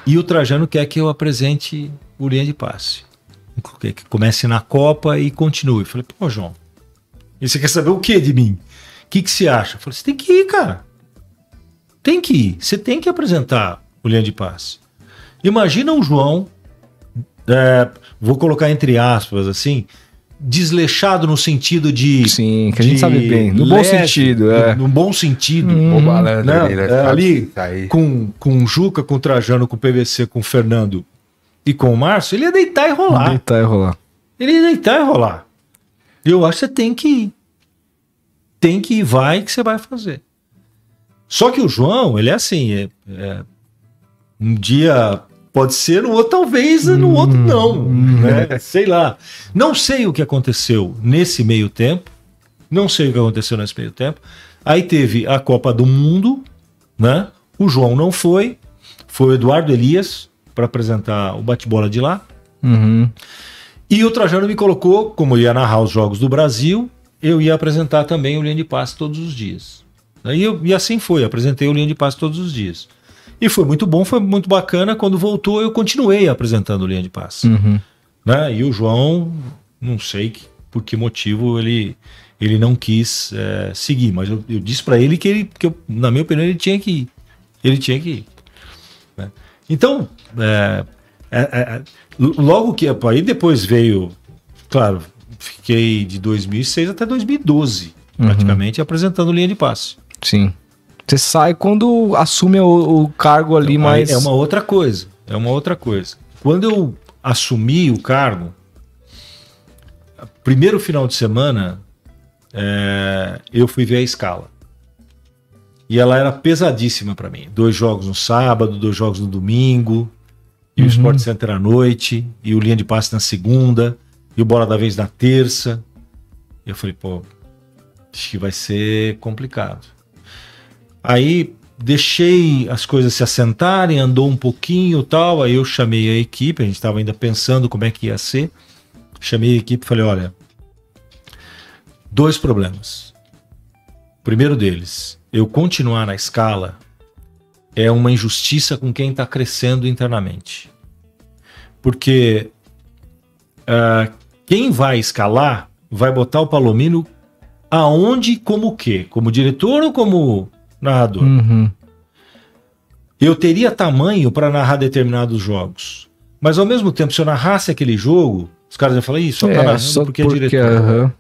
e o Trajano quer que eu apresente o linha de passe. Que comece na Copa e continue. Eu falei, pô, João, e você quer saber o que de mim? O que, que você acha? Eu falei, você tem que ir, cara. Tem que ir. Você tem que apresentar o linha de passe. Imagina o João, é, vou colocar entre aspas assim, desleixado no sentido de. Sim, que a gente sabe bem. No bom sentido, é. No, no bom sentido. O Não, ali, né? é, ali, Tá aí. com, com o Juca, com o Trajano, com o PVC, com o Fernando e com o Márcio, ele ia deitar e rolar. Deitar e rolar. Ele ia deitar e rolar. Eu acho que você tem que ir. Tem que ir, vai que você vai fazer. Só que o João, ele é assim, é- é, um dia pode ser, no outro talvez, no outro não. né? Sei lá. Não sei o que aconteceu nesse meio tempo. Não sei o que aconteceu nesse meio tempo. Aí teve a Copa do Mundo, né? O João não foi. Foi o Eduardo Elias para apresentar o bate-bola de lá. Uhum. E o Trajano me colocou, como ia narrar os jogos do Brasil, eu ia apresentar também o linha de passe todos os dias. Aí eu- e assim foi, apresentei o linha de passe todos os dias. E foi muito bom, foi muito bacana. Quando voltou, eu continuei apresentando o linha de passe. Uhum. Né? E o João, não sei que- por que motivo ele, ele não quis é, seguir, mas eu, eu disse para ele que, ele, que eu, na minha opinião, ele tinha que ir. Ele tinha que ir. né? Então, é, é, é, logo que. Aí depois veio. Claro, fiquei de 2006 até 2012, praticamente, apresentando linha de passe. Sim. Você sai quando assume o, o cargo ali, Aí mas. É uma outra coisa. É uma outra coisa. Quando eu assumi o cargo, primeiro final de semana, é, eu fui ver a escala. E ela era pesadíssima para mim. Dois jogos no sábado, dois jogos no domingo, e o Sport Center à noite, e o linha de passe na segunda, e o bola da vez na terça. E eu falei, pô, acho que vai ser complicado. Aí deixei as coisas se assentarem, andou um pouquinho tal. Aí eu chamei a equipe, a gente estava ainda pensando como é que ia ser. Chamei a equipe e falei: olha, dois problemas. O primeiro deles, eu continuar na escala é uma injustiça com quem está crescendo internamente. Porque ah, quem vai escalar vai botar o Palomino aonde, como o quê? Como diretor ou como narrador? Uhum. Eu teria tamanho para narrar determinados jogos. Mas ao mesmo tempo, se eu narrasse aquele jogo, os caras iam falar, Ih, só tá É, narrando só porque, é diretor. aham.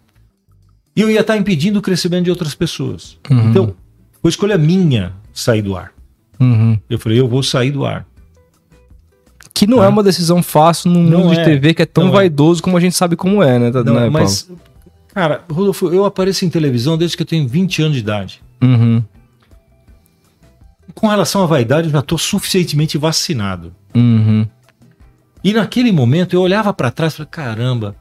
E eu ia estar impedindo o crescimento de outras pessoas. Uhum. Então, foi escolha minha sair do ar. Uhum. Eu falei, eu vou sair do ar. Que não é uma decisão fácil num Não mundo de é. TV que é tão é. vaidoso como a gente sabe como é, né? tá- Não, Paulo? mas, cara, Rodolfo, eu apareço em televisão desde que eu tenho 20 anos de idade. Uhum. Com relação à vaidade, eu já estou suficientemente vacinado. Uhum. E naquele momento eu olhava para trás e falei, caramba,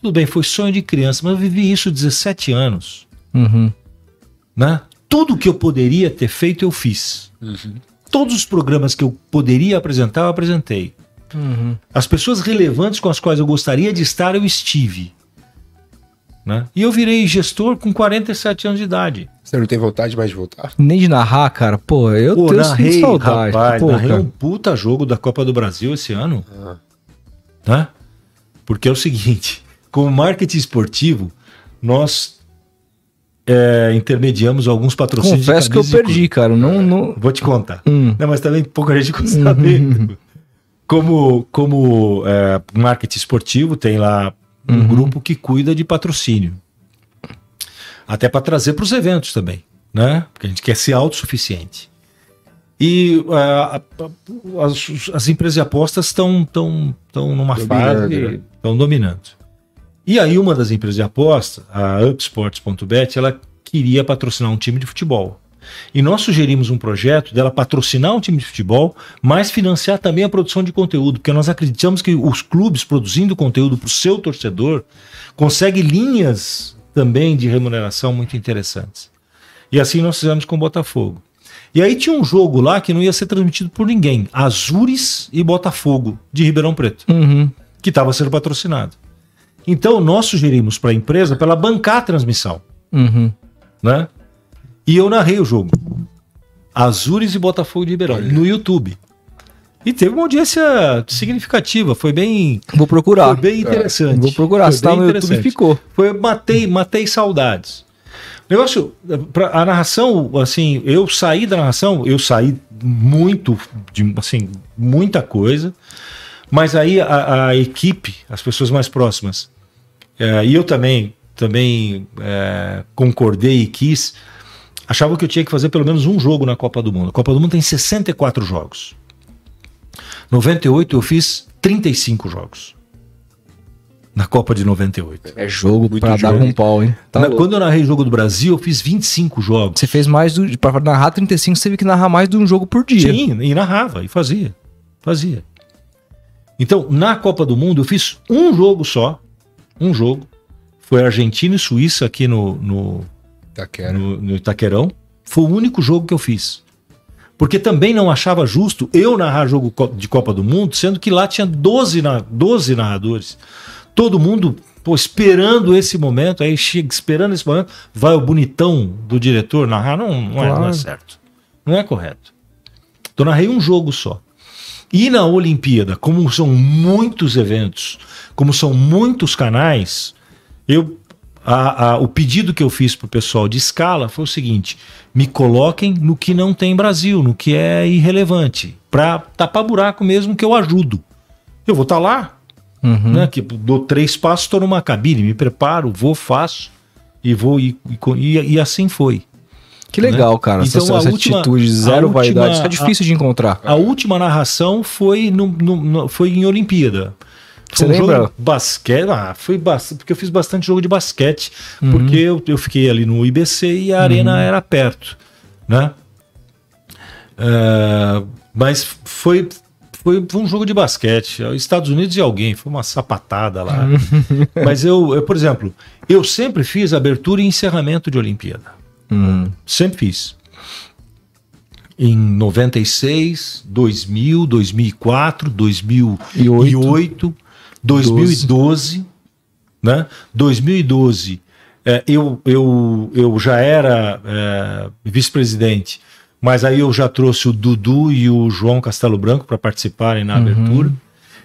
tudo bem, foi sonho de criança, mas eu vivi isso 17 anos. Uhum. né? Tudo que eu poderia ter feito, eu fiz. Todos os programas que eu poderia apresentar, eu apresentei. Uhum. As pessoas relevantes com as quais eu gostaria de estar, eu estive. Né? E eu virei gestor com 47 anos de idade. Você não tem vontade mais de voltar? Nem de narrar, cara. Pô, eu Pô, tenho narrei, saudade. rapaz, Pô, narrei cara. um puta jogo da Copa do Brasil esse ano. Ah. Né? Porque é o seguinte, como marketing esportivo, nós é, intermediamos alguns patrocínios. Confesso que eu perdi, cara. Não, não... Vou te contar. Hum. Não, mas também pouca gente ficou sabendo. Como, como é, marketing esportivo, tem lá um grupo que cuida de patrocínio. Até para trazer para os eventos também, né? Porque a gente quer ser autossuficiente. E é, a- as, as empresas de apostas estão tão, tão numa Dominando, fase, né? estão dominando. E aí uma das empresas de aposta, a Upsports.bet, ela queria patrocinar um time de futebol. E nós sugerimos um projeto dela patrocinar um time de futebol, mas financiar também a produção de conteúdo, porque nós acreditamos que os clubes produzindo conteúdo para o seu torcedor conseguem linhas também de remuneração muito interessantes. E assim nós fizemos com o Botafogo. E aí tinha um jogo lá que não ia ser transmitido por ninguém: Azures e Botafogo, de Ribeirão Preto, Uhum. que estava sendo patrocinado. Então nós sugerimos para a empresa para ela bancar a transmissão Uhum. né? E eu narrei o jogo. Azures e Botafogo de Ribeirão, no YouTube. E teve uma audiência significativa, foi bem, Vou procurar. foi bem interessante. Vou procurar. Foi Se tá no YouTube, ficou. Foi, matei, matei saudades. O negócio, pra, a narração, assim, eu saí da narração, eu saí muito, de, assim, muita coisa, mas aí a, a equipe, as pessoas mais próximas, é, e eu também, também é, concordei e quis, achavam que eu tinha que fazer pelo menos um jogo na Copa do Mundo. A Copa do Mundo tem 64 jogos. 98 eu fiz 35 jogos. Na Copa de 98. É jogo Muito pra dar com hein? pau, hein? Tá Na- quando eu narrei jogo do Brasil, eu fiz 25 jogos. Você fez mais do. Pra narrar 35, você teve que narrar mais de um jogo por dia. Sim, e narrava, e fazia. Fazia. Então, na Copa do Mundo, eu fiz um jogo só. Um jogo. Foi Argentina e Suíça aqui no, no, Taquera. no, no Itaquerão. Foi o único jogo que eu fiz. Porque também não achava justo eu narrar jogo de Copa do Mundo, sendo que lá tinha 12, na, 12 narradores. Todo mundo pô, esperando esse momento, aí chega esperando esse momento, vai o bonitão do diretor narrar. Não, não, é, não é Claro. certo. Não é correto. Então narrei um jogo só. E na Olimpíada, como são muitos eventos, como são muitos canais, eu a- a- o pedido que eu fiz pro pessoal de escala foi o seguinte: me coloquem no que não tem Brasil, no que é irrelevante, para tapar buraco mesmo que eu ajudo. Eu vou estar lá, Uhum. né? Que dou três passos, estou numa cabine, me preparo, vou, faço e vou e- e- e assim foi. Que legal, cara. Então, essa a essa última- atitude, a zero última- vaidade. Isso é difícil de encontrar. A última narração foi, no, no- no- foi em Olimpíada. Você um lembra? jogo de Basquete, ah, foi bastante, porque eu fiz bastante jogo de basquete, Uhum. porque eu, eu fiquei ali no IBC e a arena era perto, né? É, mas foi, foi, foi um jogo de basquete, Estados Unidos e alguém, foi uma sapatada lá. mas eu, eu, por exemplo, eu sempre fiz abertura e encerramento de Olimpíada. Uhum. Sempre fiz. Em 96, 2000, 2004, 2008, 2012, né? 2012, é, eu, eu, eu já era é, vice-presidente, mas aí eu já trouxe o Dudu e o João Castelo Branco para participarem na abertura.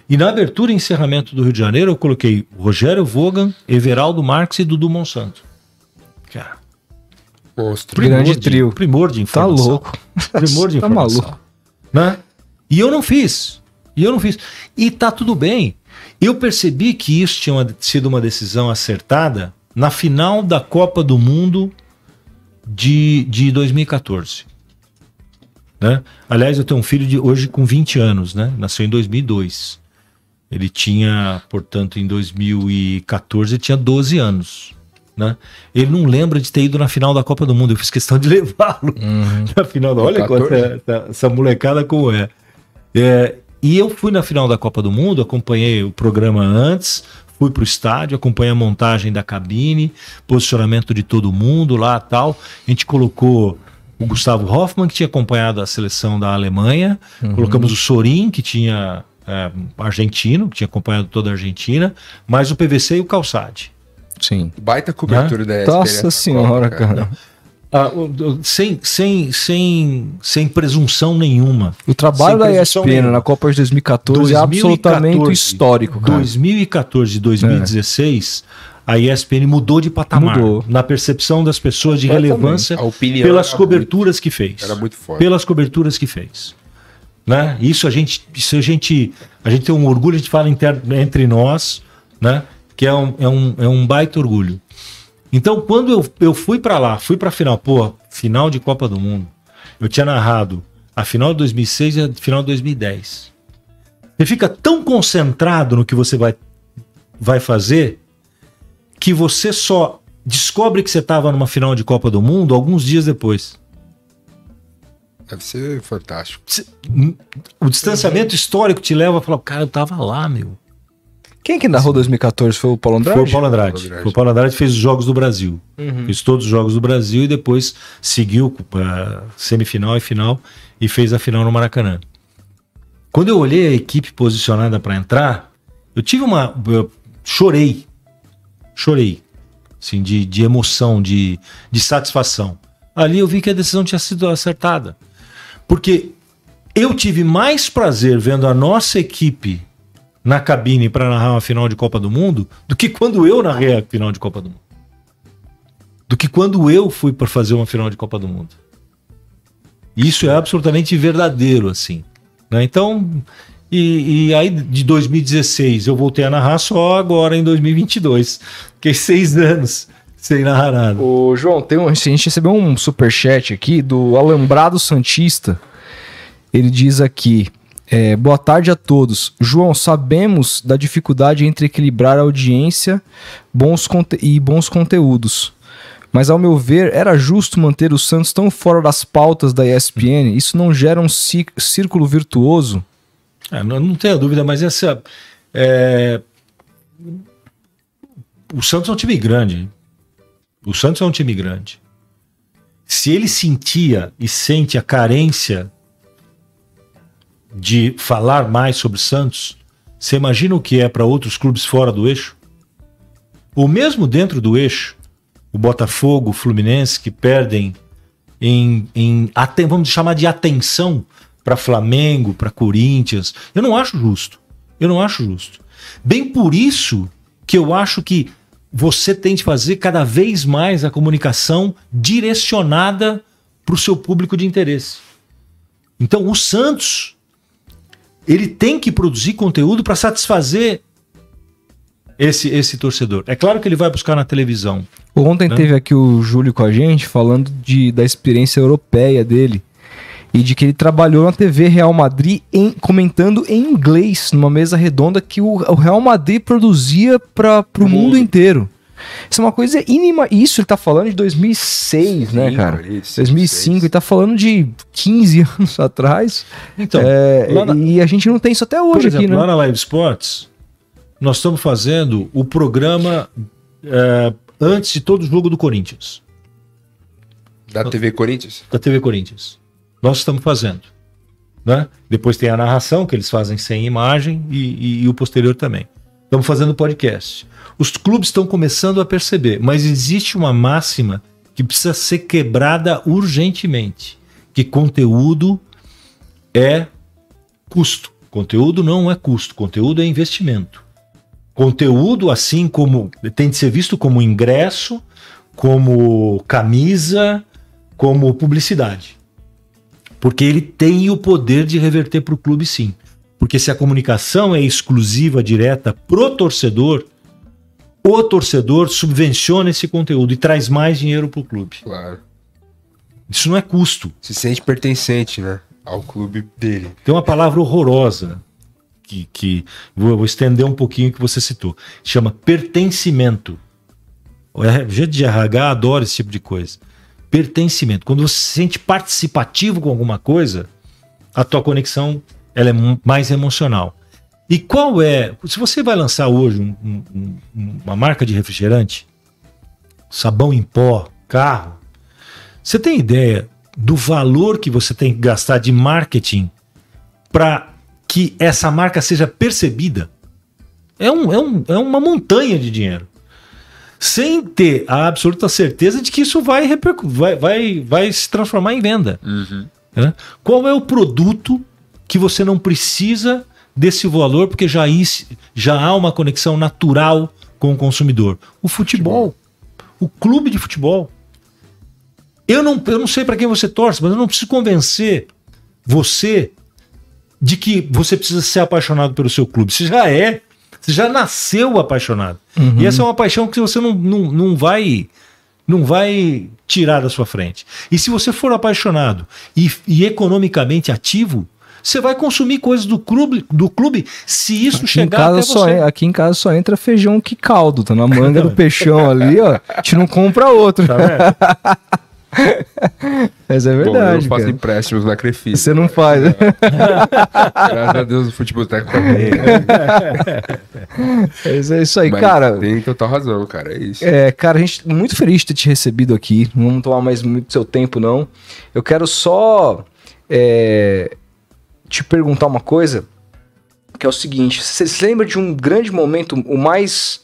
E na abertura e encerramento do Rio de Janeiro, eu coloquei Rogério Vogan, Everaldo Marques e Dudu Monsanto. Monstro. Grande de- trio. Primor de Tá informação. louco. Primor de Tá informação. maluco. Né? E eu não fiz. E eu não fiz. E tá tudo bem. Eu percebi que isso tinha uma- sido uma decisão acertada na final da Copa do Mundo de, de 2014. Né? Aliás, eu tenho um filho de hoje com 20 anos, né? Nasceu em 2002. Ele tinha, portanto, em 2014, ele tinha 12 anos. Né? Ele não lembra de ter ido na final da Copa do Mundo. Eu fiz questão de levá-lo na final. da- Olha 14? quanta, essa, molecada como é. É, E eu fui na final da Copa do Mundo, acompanhei o programa antes, fui pro estádio, acompanhei a montagem da cabine, posicionamento de todo mundo lá tal. A gente colocou o Gustavo Hoffmann, que tinha acompanhado a seleção da Alemanha, colocamos o Sorin, que tinha é, argentino, que tinha acompanhado toda a Argentina, mais o PVC e o Calçade. Sim. Baita cobertura da ESPN Nossa nessa senhora, Copa, cara. Ah, o- o- sem, sem, sem, sem presunção nenhuma. O trabalho Sem da ESPN nenhuma. na Copa de 2014 é absolutamente 2014, histórico, cara. 2014 e 2016, a ESPN mudou de patamar Mudou. na percepção das pessoas de Completamente. relevância A opinião pelas coberturas que fez. Era muito forte. Pelas coberturas que fez. Né? Isso a gente, isso a gente, a gente tem um orgulho, a gente fala inter- entre nós, né? Que é um, é um, é um baita orgulho. Então, quando eu, eu fui pra lá, fui pra final, pô, final de Copa do Mundo, eu tinha narrado a final de 2006 e a final de 2010. Você fica tão concentrado no que você vai, vai fazer que você só descobre que você estava numa final de Copa do Mundo alguns dias depois. Deve ser fantástico. O distanciamento histórico te leva a falar, cara, eu tava lá, meu. Quem que narrou 2014? Foi o Paulo Andrade? Foi o Paulo Andrade. Foi o Paulo Andrade que fez os Jogos do Brasil. Uhum. Fez todos os Jogos do Brasil e depois seguiu para semifinal e final e fez a final no Maracanã. Quando eu olhei a equipe posicionada para entrar, eu tive uma. Eu chorei. Chorei. Assim, de, de emoção, de, de satisfação. Ali eu vi que a decisão tinha sido acertada. Porque eu tive mais prazer vendo a nossa equipe na cabine para narrar uma final de Copa do Mundo do que quando eu narrei a final de Copa do Mundo. Do que quando eu fui para fazer uma final de Copa do Mundo. Isso é absolutamente verdadeiro, assim. Né? Então, e, e, aí de 2016 eu voltei a narrar só agora em 2022. Fiquei seis anos sem narrar nada. Ô, João, tem um, a gente recebeu um super chat aqui do Alambrado Santista. Ele diz aqui: é, boa tarde a todos. João, sabemos da dificuldade entre equilibrar a audiência bons e bons conteúdos. Mas, ao meu ver, era justo manter o Santos tão fora das pautas da ESPN? Isso não gera um círculo virtuoso? É, não, não tenho dúvida, mas essa. É... O Santos é um time grande. O Santos é um time grande. Se ele sentia e sente a carência de falar mais sobre Santos, você imagina o que é para outros clubes fora do eixo? Ou mesmo dentro do eixo, o Botafogo, o Fluminense, que perdem em, em vamos chamar de atenção para Flamengo, para Corinthians. Eu não acho justo. Eu não acho justo. Bem por isso que eu acho que você tem de fazer cada vez mais a comunicação direcionada para o seu público de interesse. Então, o Santos ele tem que produzir conteúdo para satisfazer esse, esse torcedor. É claro que ele vai buscar na televisão. Ontem né? teve aqui o Júlio com a gente falando de, da experiência europeia dele e de que ele trabalhou na TV Real Madrid em, comentando em inglês numa mesa redonda que o, o Real Madrid produzia para o mundo inteiro. Isso é uma coisa inima. Isso ele tá falando de 2006, né, cara? Isso, 2005, ele tá falando de 15 anos atrás. Então, é, na... e a gente não tem isso até hoje exemplo, aqui, né? Lá na Live Sports, nós estamos fazendo o programa é, antes de todo jogo do Corinthians. Da TV Corinthians? Da TV Corinthians. Nós estamos fazendo. Né? Depois tem a narração, que eles fazem sem imagem, e, e, e o posterior também. Estamos fazendo podcast. Os clubes estão começando a perceber, mas existe uma máxima que precisa ser quebrada urgentemente, que conteúdo é custo. Conteúdo não é custo, conteúdo é investimento. Conteúdo, assim como tem de ser visto como ingresso, como camisa, como publicidade. Porque ele tem o poder de reverter para o clube, sim. Porque se a comunicação é exclusiva, direta pro torcedor, o torcedor subvenciona esse conteúdo e traz mais dinheiro para o clube. Claro. Isso não é custo. Se sente pertencente, né? Ao clube dele. Tem uma palavra horrorosa que, que vou, vou estender um pouquinho que você citou. Chama pertencimento. O jeito de RH adora esse tipo de coisa. Pertencimento. Quando você se sente participativo com alguma coisa, a tua conexão ela é mais emocional. E qual é. Se você vai lançar hoje um, um, uma marca de refrigerante, sabão em pó, carro, você tem ideia do valor que você tem que gastar de marketing para que essa marca seja percebida? É, um, é, um, é uma montanha de dinheiro. Sem ter a absoluta certeza de que isso vai, vai, vai, vai se transformar em venda. Uhum. Né? Qual é o produto que você não precisa desse valor, porque já, já há uma conexão natural com o consumidor. O futebol, o clube de futebol. Eu não, eu não sei para quem você torce, mas eu não preciso convencer você de que você precisa ser apaixonado pelo seu clube. Você já é, você já nasceu apaixonado. Uhum. E essa é uma paixão que você não, não, não vai não vai tirar da sua frente. E se você for apaixonado e, e economicamente ativo, você vai consumir coisas do clube, do clube se isso aqui chegar até você. É, aqui em casa só entra feijão que caldo, tá na manga do peixão ali, ó. A gente não compra outro. Tá Mas é Bom, eu verdade, faço cara. empréstimos na Crefisa. Você não faz. Graças a Deus o futebol técnico também. Mas é isso aí, Mas cara. Tem total razão, cara. É isso. É, cara, a gente muito feliz de ter te recebido aqui. Não vamos tomar mais muito seu tempo, não. Eu quero só é, te perguntar uma coisa, que é o seguinte: você se lembra de um grande momento, o mais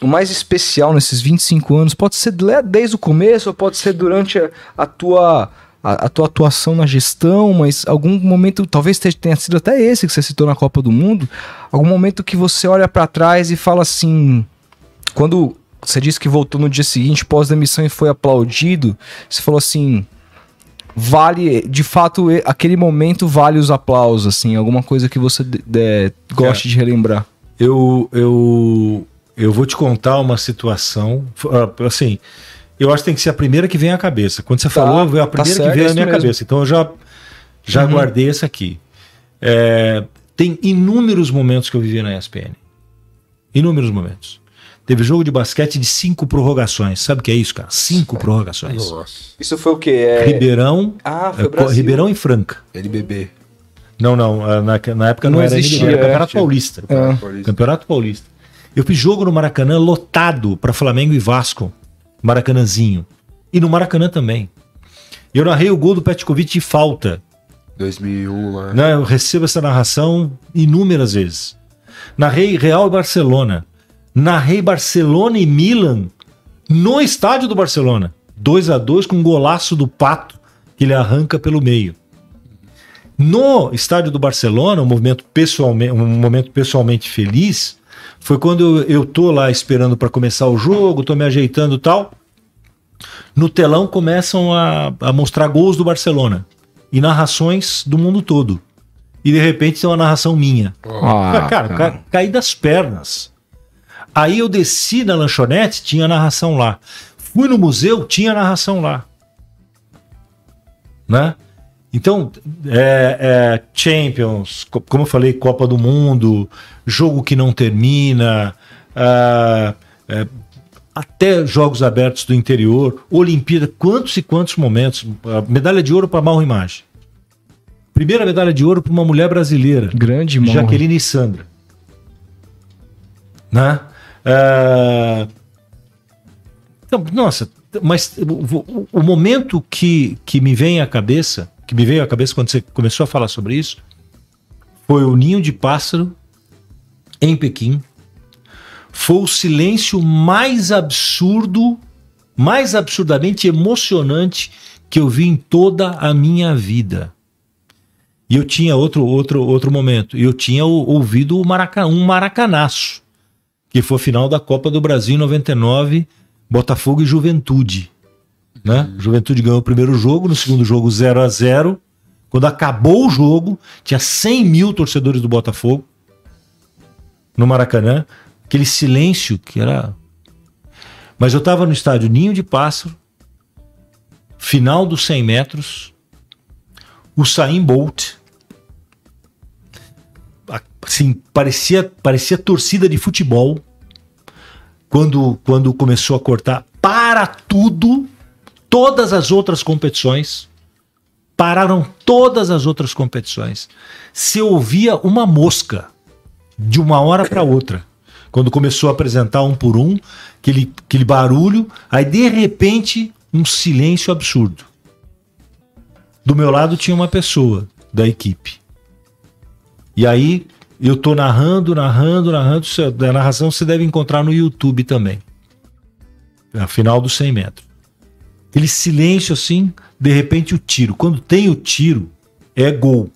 o mais especial nesses 25 anos? Pode ser desde o começo, ou pode ser durante a, a tua a, a tua atuação na gestão, mas algum momento, talvez te- tenha sido até esse que você citou na Copa do Mundo, algum momento que você olha pra trás e fala assim, quando você disse que voltou no dia seguinte, pós-demissão e foi aplaudido, você falou assim, vale, de fato, aquele momento vale os aplausos, assim, alguma coisa que você de- de- goste de relembrar. Eu, eu, eu vou te contar uma situação. ah, Assim, eu acho que tem que ser a primeira que vem à cabeça. Quando você Tá, falou, veio a tá primeira certo, que veio é à isso minha mesmo. cabeça. Então eu já, já Uhum. guardei essa aqui. É, tem inúmeros momentos que eu vivi na ESPN. Inúmeros momentos. Teve jogo de basquete de cinco prorrogações. Sabe o que é isso, cara? Cinco prorrogações. Nossa. Isso foi o quê? Ribeirão, Ah, é, Co- Ribeirão e Franca. NBB. Não, não. ah, Na, na época não, Não era existia, era é. Campeonato Paulista. Paulista. Campeonato Paulista. Eu fiz jogo no Maracanã lotado para Flamengo e Vasco. Maracanãzinho. E no Maracanã também. Eu narrei o gol do Petkovic de falta. 2001 lá. Né? Eu recebo essa narração inúmeras vezes. Narrei Real e Barcelona. Narrei Barcelona e Milan no estádio do Barcelona. 2 a 2 com um golaço do Pato que ele arranca pelo meio. No estádio do Barcelona, um momento pessoalmente, um momento pessoalmente feliz foi quando eu, eu tô lá esperando para começar o jogo, tô me ajeitando e tal. No telão começam a, a mostrar gols do Barcelona e narrações do mundo todo. E de repente tem uma narração minha. Ah, cara, ca- caí das pernas. Aí eu desci na lanchonete, tinha narração lá. Fui no museu, tinha narração lá. Né? Então, é, é, Champions, co- como eu falei, Copa do Mundo, jogo que não termina, ah, é, até jogos abertos do interior, Olimpíada, quantos e quantos momentos. Medalha de ouro para Mal Imagem. Primeira medalha de ouro para uma mulher brasileira. Grande mão. Jaqueline e Sandra. Né? Ah, então, nossa, mas o, o- momento que, que me vem à cabeça, que me veio à cabeça quando você começou a falar sobre isso, foi o ninho de pássaro em Pequim. Foi o silêncio mais absurdo, mais absurdamente emocionante que eu vi em toda a minha vida. E eu tinha outro outro outro momento. Eu tinha ouvido o Maraca, um maracanaço, que foi a final da Copa do Brasil em 99, Botafogo e Juventude. Né? Juventude ganhou o primeiro jogo, no segundo jogo 0 a 0 Quando acabou o jogo, tinha 100 mil torcedores do Botafogo no Maracanã. Aquele silêncio que era. Mas eu estava no estádio Ninho de Pássaro, final dos 100 metros, o Saim Bolt. Assim, parecia, parecia torcida de futebol. Quando, quando começou a cortar para tudo, todas as outras competições. Pararam todas as outras competições. Se ouvia uma mosca de uma hora para outra. Quando começou a apresentar um por um, aquele, aquele barulho, aí de repente um silêncio absurdo. Do meu lado tinha uma pessoa da equipe. E aí eu tô narrando, narrando, narrando. A narração você deve encontrar no YouTube também. A final dos 100 metros. Aquele silêncio assim, de repente o tiro. Quando tem o tiro, é gol.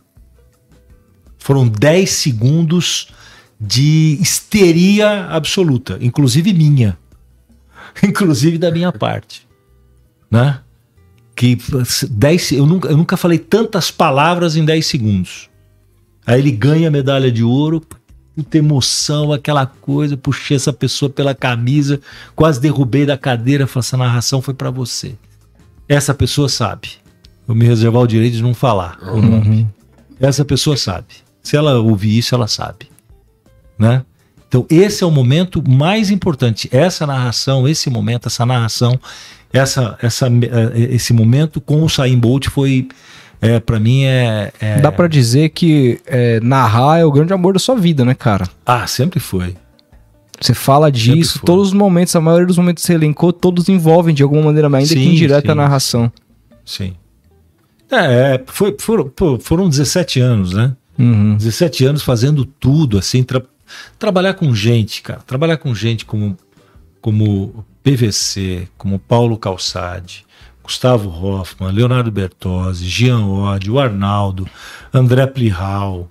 Foram 10 segundos de histeria absoluta, inclusive minha. Inclusive da minha parte. Né? Que 10, eu, nunca, eu nunca falei tantas palavras em 10 segundos. Aí ele ganha a medalha de ouro, muita emoção, aquela coisa, puxei essa pessoa pela camisa, quase derrubei da cadeira, falei, essa narração foi para você. Essa pessoa sabe. Vou me reservar o direito de não falar o nome. Essa pessoa sabe. Se ela ouvir isso, ela sabe. Né? Então, esse é o momento mais importante. Essa narração, esse momento, essa narração, essa, essa, eh, esse momento com o Saim Bolt foi, é, para mim, é, é... Dá para dizer que é, narrar é o grande amor da sua vida, né, cara? Ah, sempre foi. Você fala disso, todos os momentos, a maioria dos momentos que você elencou, todos envolvem de alguma maneira, ainda sim, que indireta a narração. Sim. É, foi, foram, foram 17 anos, né? Uhum. 17 anos fazendo tudo, assim, tra trabalhar com gente, cara. Trabalhar com gente como, como PVC, como Paulo Calçade, Gustavo Hoffman, Leonardo Bertozzi, Jean Oddi, o Arnaldo, André Plihal,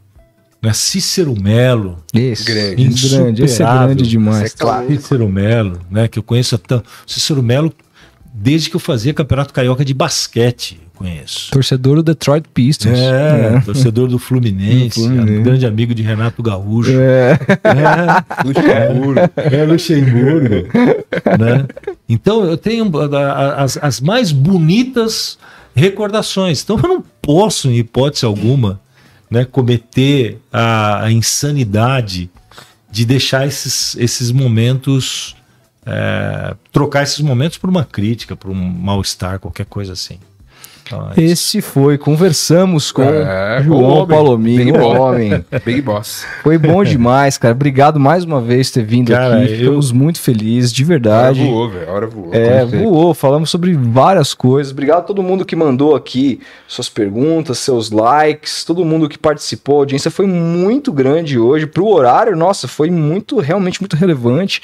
né? Cícero Melo. Esse, grande, grande, esse é grande demais. É claro. Cícero Melo, né? Que eu conheço tanto. Cícero Melo, desde que eu fazia Campeonato Carioca de basquete conheço. Torcedor do Detroit Pistons. É, é. torcedor do Fluminense, Fluminense. Um grande amigo de Renato Gaúcho. É. é. Luxemburgo. É, Luxemburgo. né? Então eu tenho as, as mais bonitas recordações. Então eu não posso, em hipótese alguma, né, cometer a, a insanidade de deixar esses, esses momentos. É, trocar esses momentos por uma crítica, por um mal-estar, qualquer coisa assim. Esse foi, conversamos com é, João Palomino, o homem. Big Boss. Foi bom demais, cara. Obrigado mais uma vez por ter vindo cara, aqui. Ficamos eu... muito felizes, de verdade. A hora voou, velho. A hora voou. É, voou. Falamos sobre várias coisas. Obrigado a todo mundo que mandou aqui suas perguntas, seus likes, todo mundo que participou. A audiência foi muito grande hoje. Pro horário, nossa, foi muito, realmente muito relevante.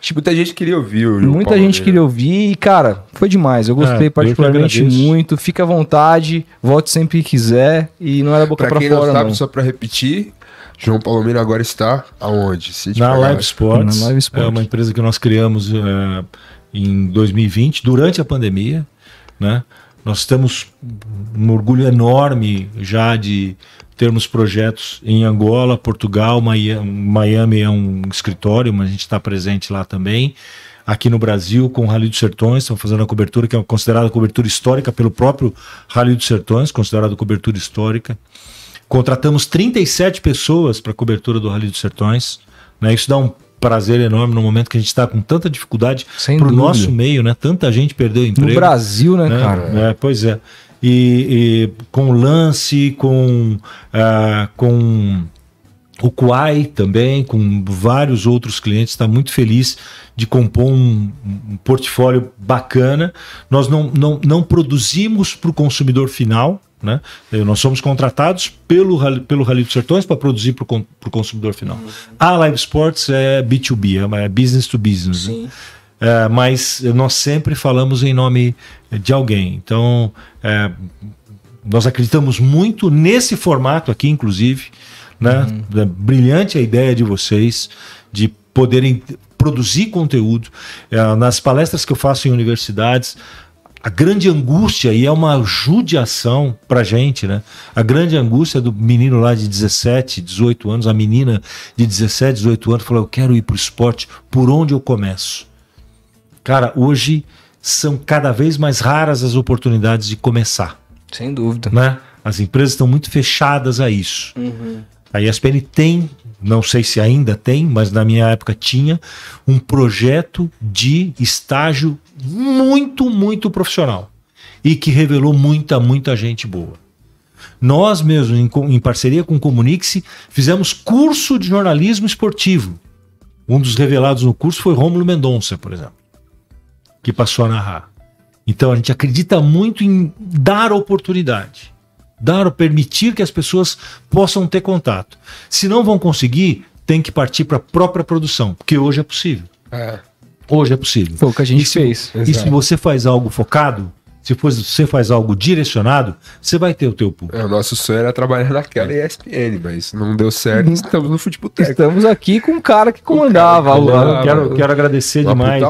Tipo, muita gente queria ouvir Muita gente queria ouvir e, cara, foi demais. Eu gostei é, particularmente muito. Fica à vontade, volte sempre que quiser e não era boca pra, pra quem fora, não. Sabe, não. Só pra repetir, João Palomino agora está aonde? Na Live Sports. Na Live Sports. É uma empresa que nós criamos uh, em 2020, durante a pandemia, né? Nós temos um orgulho enorme já de termos projetos em Angola, Portugal, Miami é um escritório, mas a gente está presente lá também aqui no Brasil com o Rally dos Sertões, estamos fazendo a cobertura que é considerada cobertura histórica pelo próprio Rally dos Sertões, considerado cobertura histórica. Contratamos 37 pessoas para a cobertura do Rally dos Sertões. Né? Isso dá um prazer enorme no momento que a gente está com tanta dificuldade para o nosso meio, né? Tanta gente perdeu emprego. No Brasil, né, né? cara? É, pois é. E, e, com lance, com, uh, com o Kuai também, com vários outros clientes, está muito feliz de compor um, um, portfólio bacana. Nós não, não, não produzimos para o consumidor final, né? Nós somos contratados pelo, pelo Rally dos Sertões para produzir para o consumidor final. Uhum. A Live Sports é B2B, é business to business. Né? É, mas nós sempre falamos em nome de alguém. Então, é, nós acreditamos muito nesse formato aqui, inclusive. Né? Uhum. É brilhante a ideia de vocês de poderem produzir conteúdo. É, nas palestras que eu faço em universidades, a grande angústia, e é uma judiação pra gente, né? A grande angústia do menino lá de 17, 18 anos, a menina de 17, 18 anos, falou: Eu quero ir pro esporte, por onde eu começo? Cara, hoje são cada vez mais raras as oportunidades de começar. Sem dúvida. Né? As empresas estão muito fechadas a isso. Uhum. A ESPN tem não sei se ainda tem, mas na minha época tinha, um projeto de estágio muito, muito profissional e que revelou muita, muita gente boa. Nós mesmos, em, em parceria com o Comunique-se, fizemos curso de jornalismo esportivo. Um dos revelados no curso foi Rômulo Mendonça, por exemplo, que passou a narrar. Então a gente acredita muito em dar oportunidade dar ou permitir que as pessoas possam ter contato. Se não vão conseguir, tem que partir para a própria produção, porque hoje é possível. É. Hoje é possível. Foi o que a gente e se, fez. E se você faz algo focado, se você faz algo direcionado, você vai ter o teu público. É, o nosso sonho era trabalhar naquela ESPN, mas não deu certo, estamos no futebol Estamos aqui com um cara que comandava. O cara, comandava quero, quero agradecer demais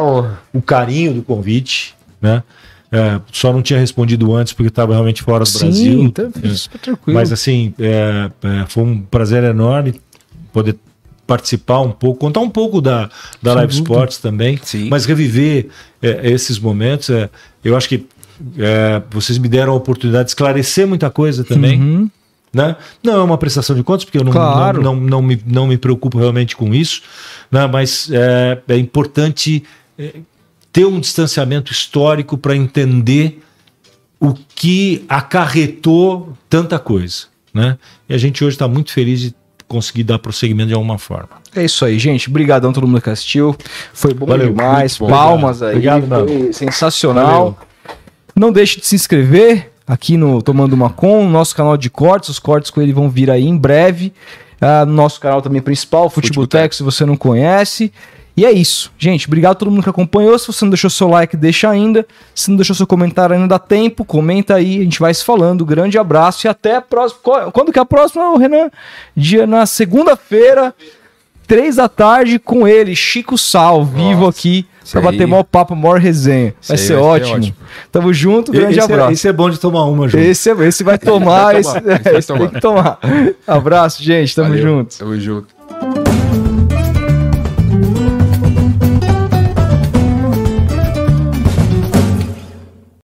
o carinho do convite, né? É, só não tinha respondido antes porque estava realmente fora do Sim, Brasil. Então, é. tranquilo. Mas assim, é, é, foi um prazer enorme poder participar um pouco, contar um pouco da, da Live Sports também, Sim. mas reviver é, esses momentos. eu acho que vocês me deram a oportunidade de esclarecer muita coisa também. Uhum. Né? Não é uma prestação de contas, porque eu não, Claro. não, não, não me, não me preocupo realmente com isso, né? mas é, é importante ter um distanciamento histórico para entender o que acarretou tanta coisa. Né? E a gente hoje está muito feliz de conseguir dar prosseguimento de alguma forma. É isso aí, gente. Obrigadão a todo mundo que assistiu. Foi bom Valeu, demais. bom. Palmas aí. Obrigado. Foi sensacional. Não deixe de se inscrever aqui no Tomando Uma Com, no nosso canal de cortes. Os cortes com ele vão vir aí em breve. No nosso canal também principal, Futeboteco, se você não conhece. E é isso. Gente, obrigado a todo mundo que acompanhou. Se você não deixou seu like, deixa ainda. Se não deixou seu comentário ainda dá tempo, comenta aí. A gente vai se falando. Grande abraço e até a próxima. Quando que é a próxima, Renan? Dia na segunda-feira, três da tarde, com ele, Chico Sal, vivo aqui, isso pra bater maior papo, maior resenha. Vai ser vai ser ótimo. ótimo. Tamo junto, grande esse, abraço. É, esse é bom de tomar uma, João. Esse, é- esse vai tomar, Vai esse, tomar, esse vai esse tem que tomar. Abraço, gente. Tamo Valeu, junto. Tamo junto.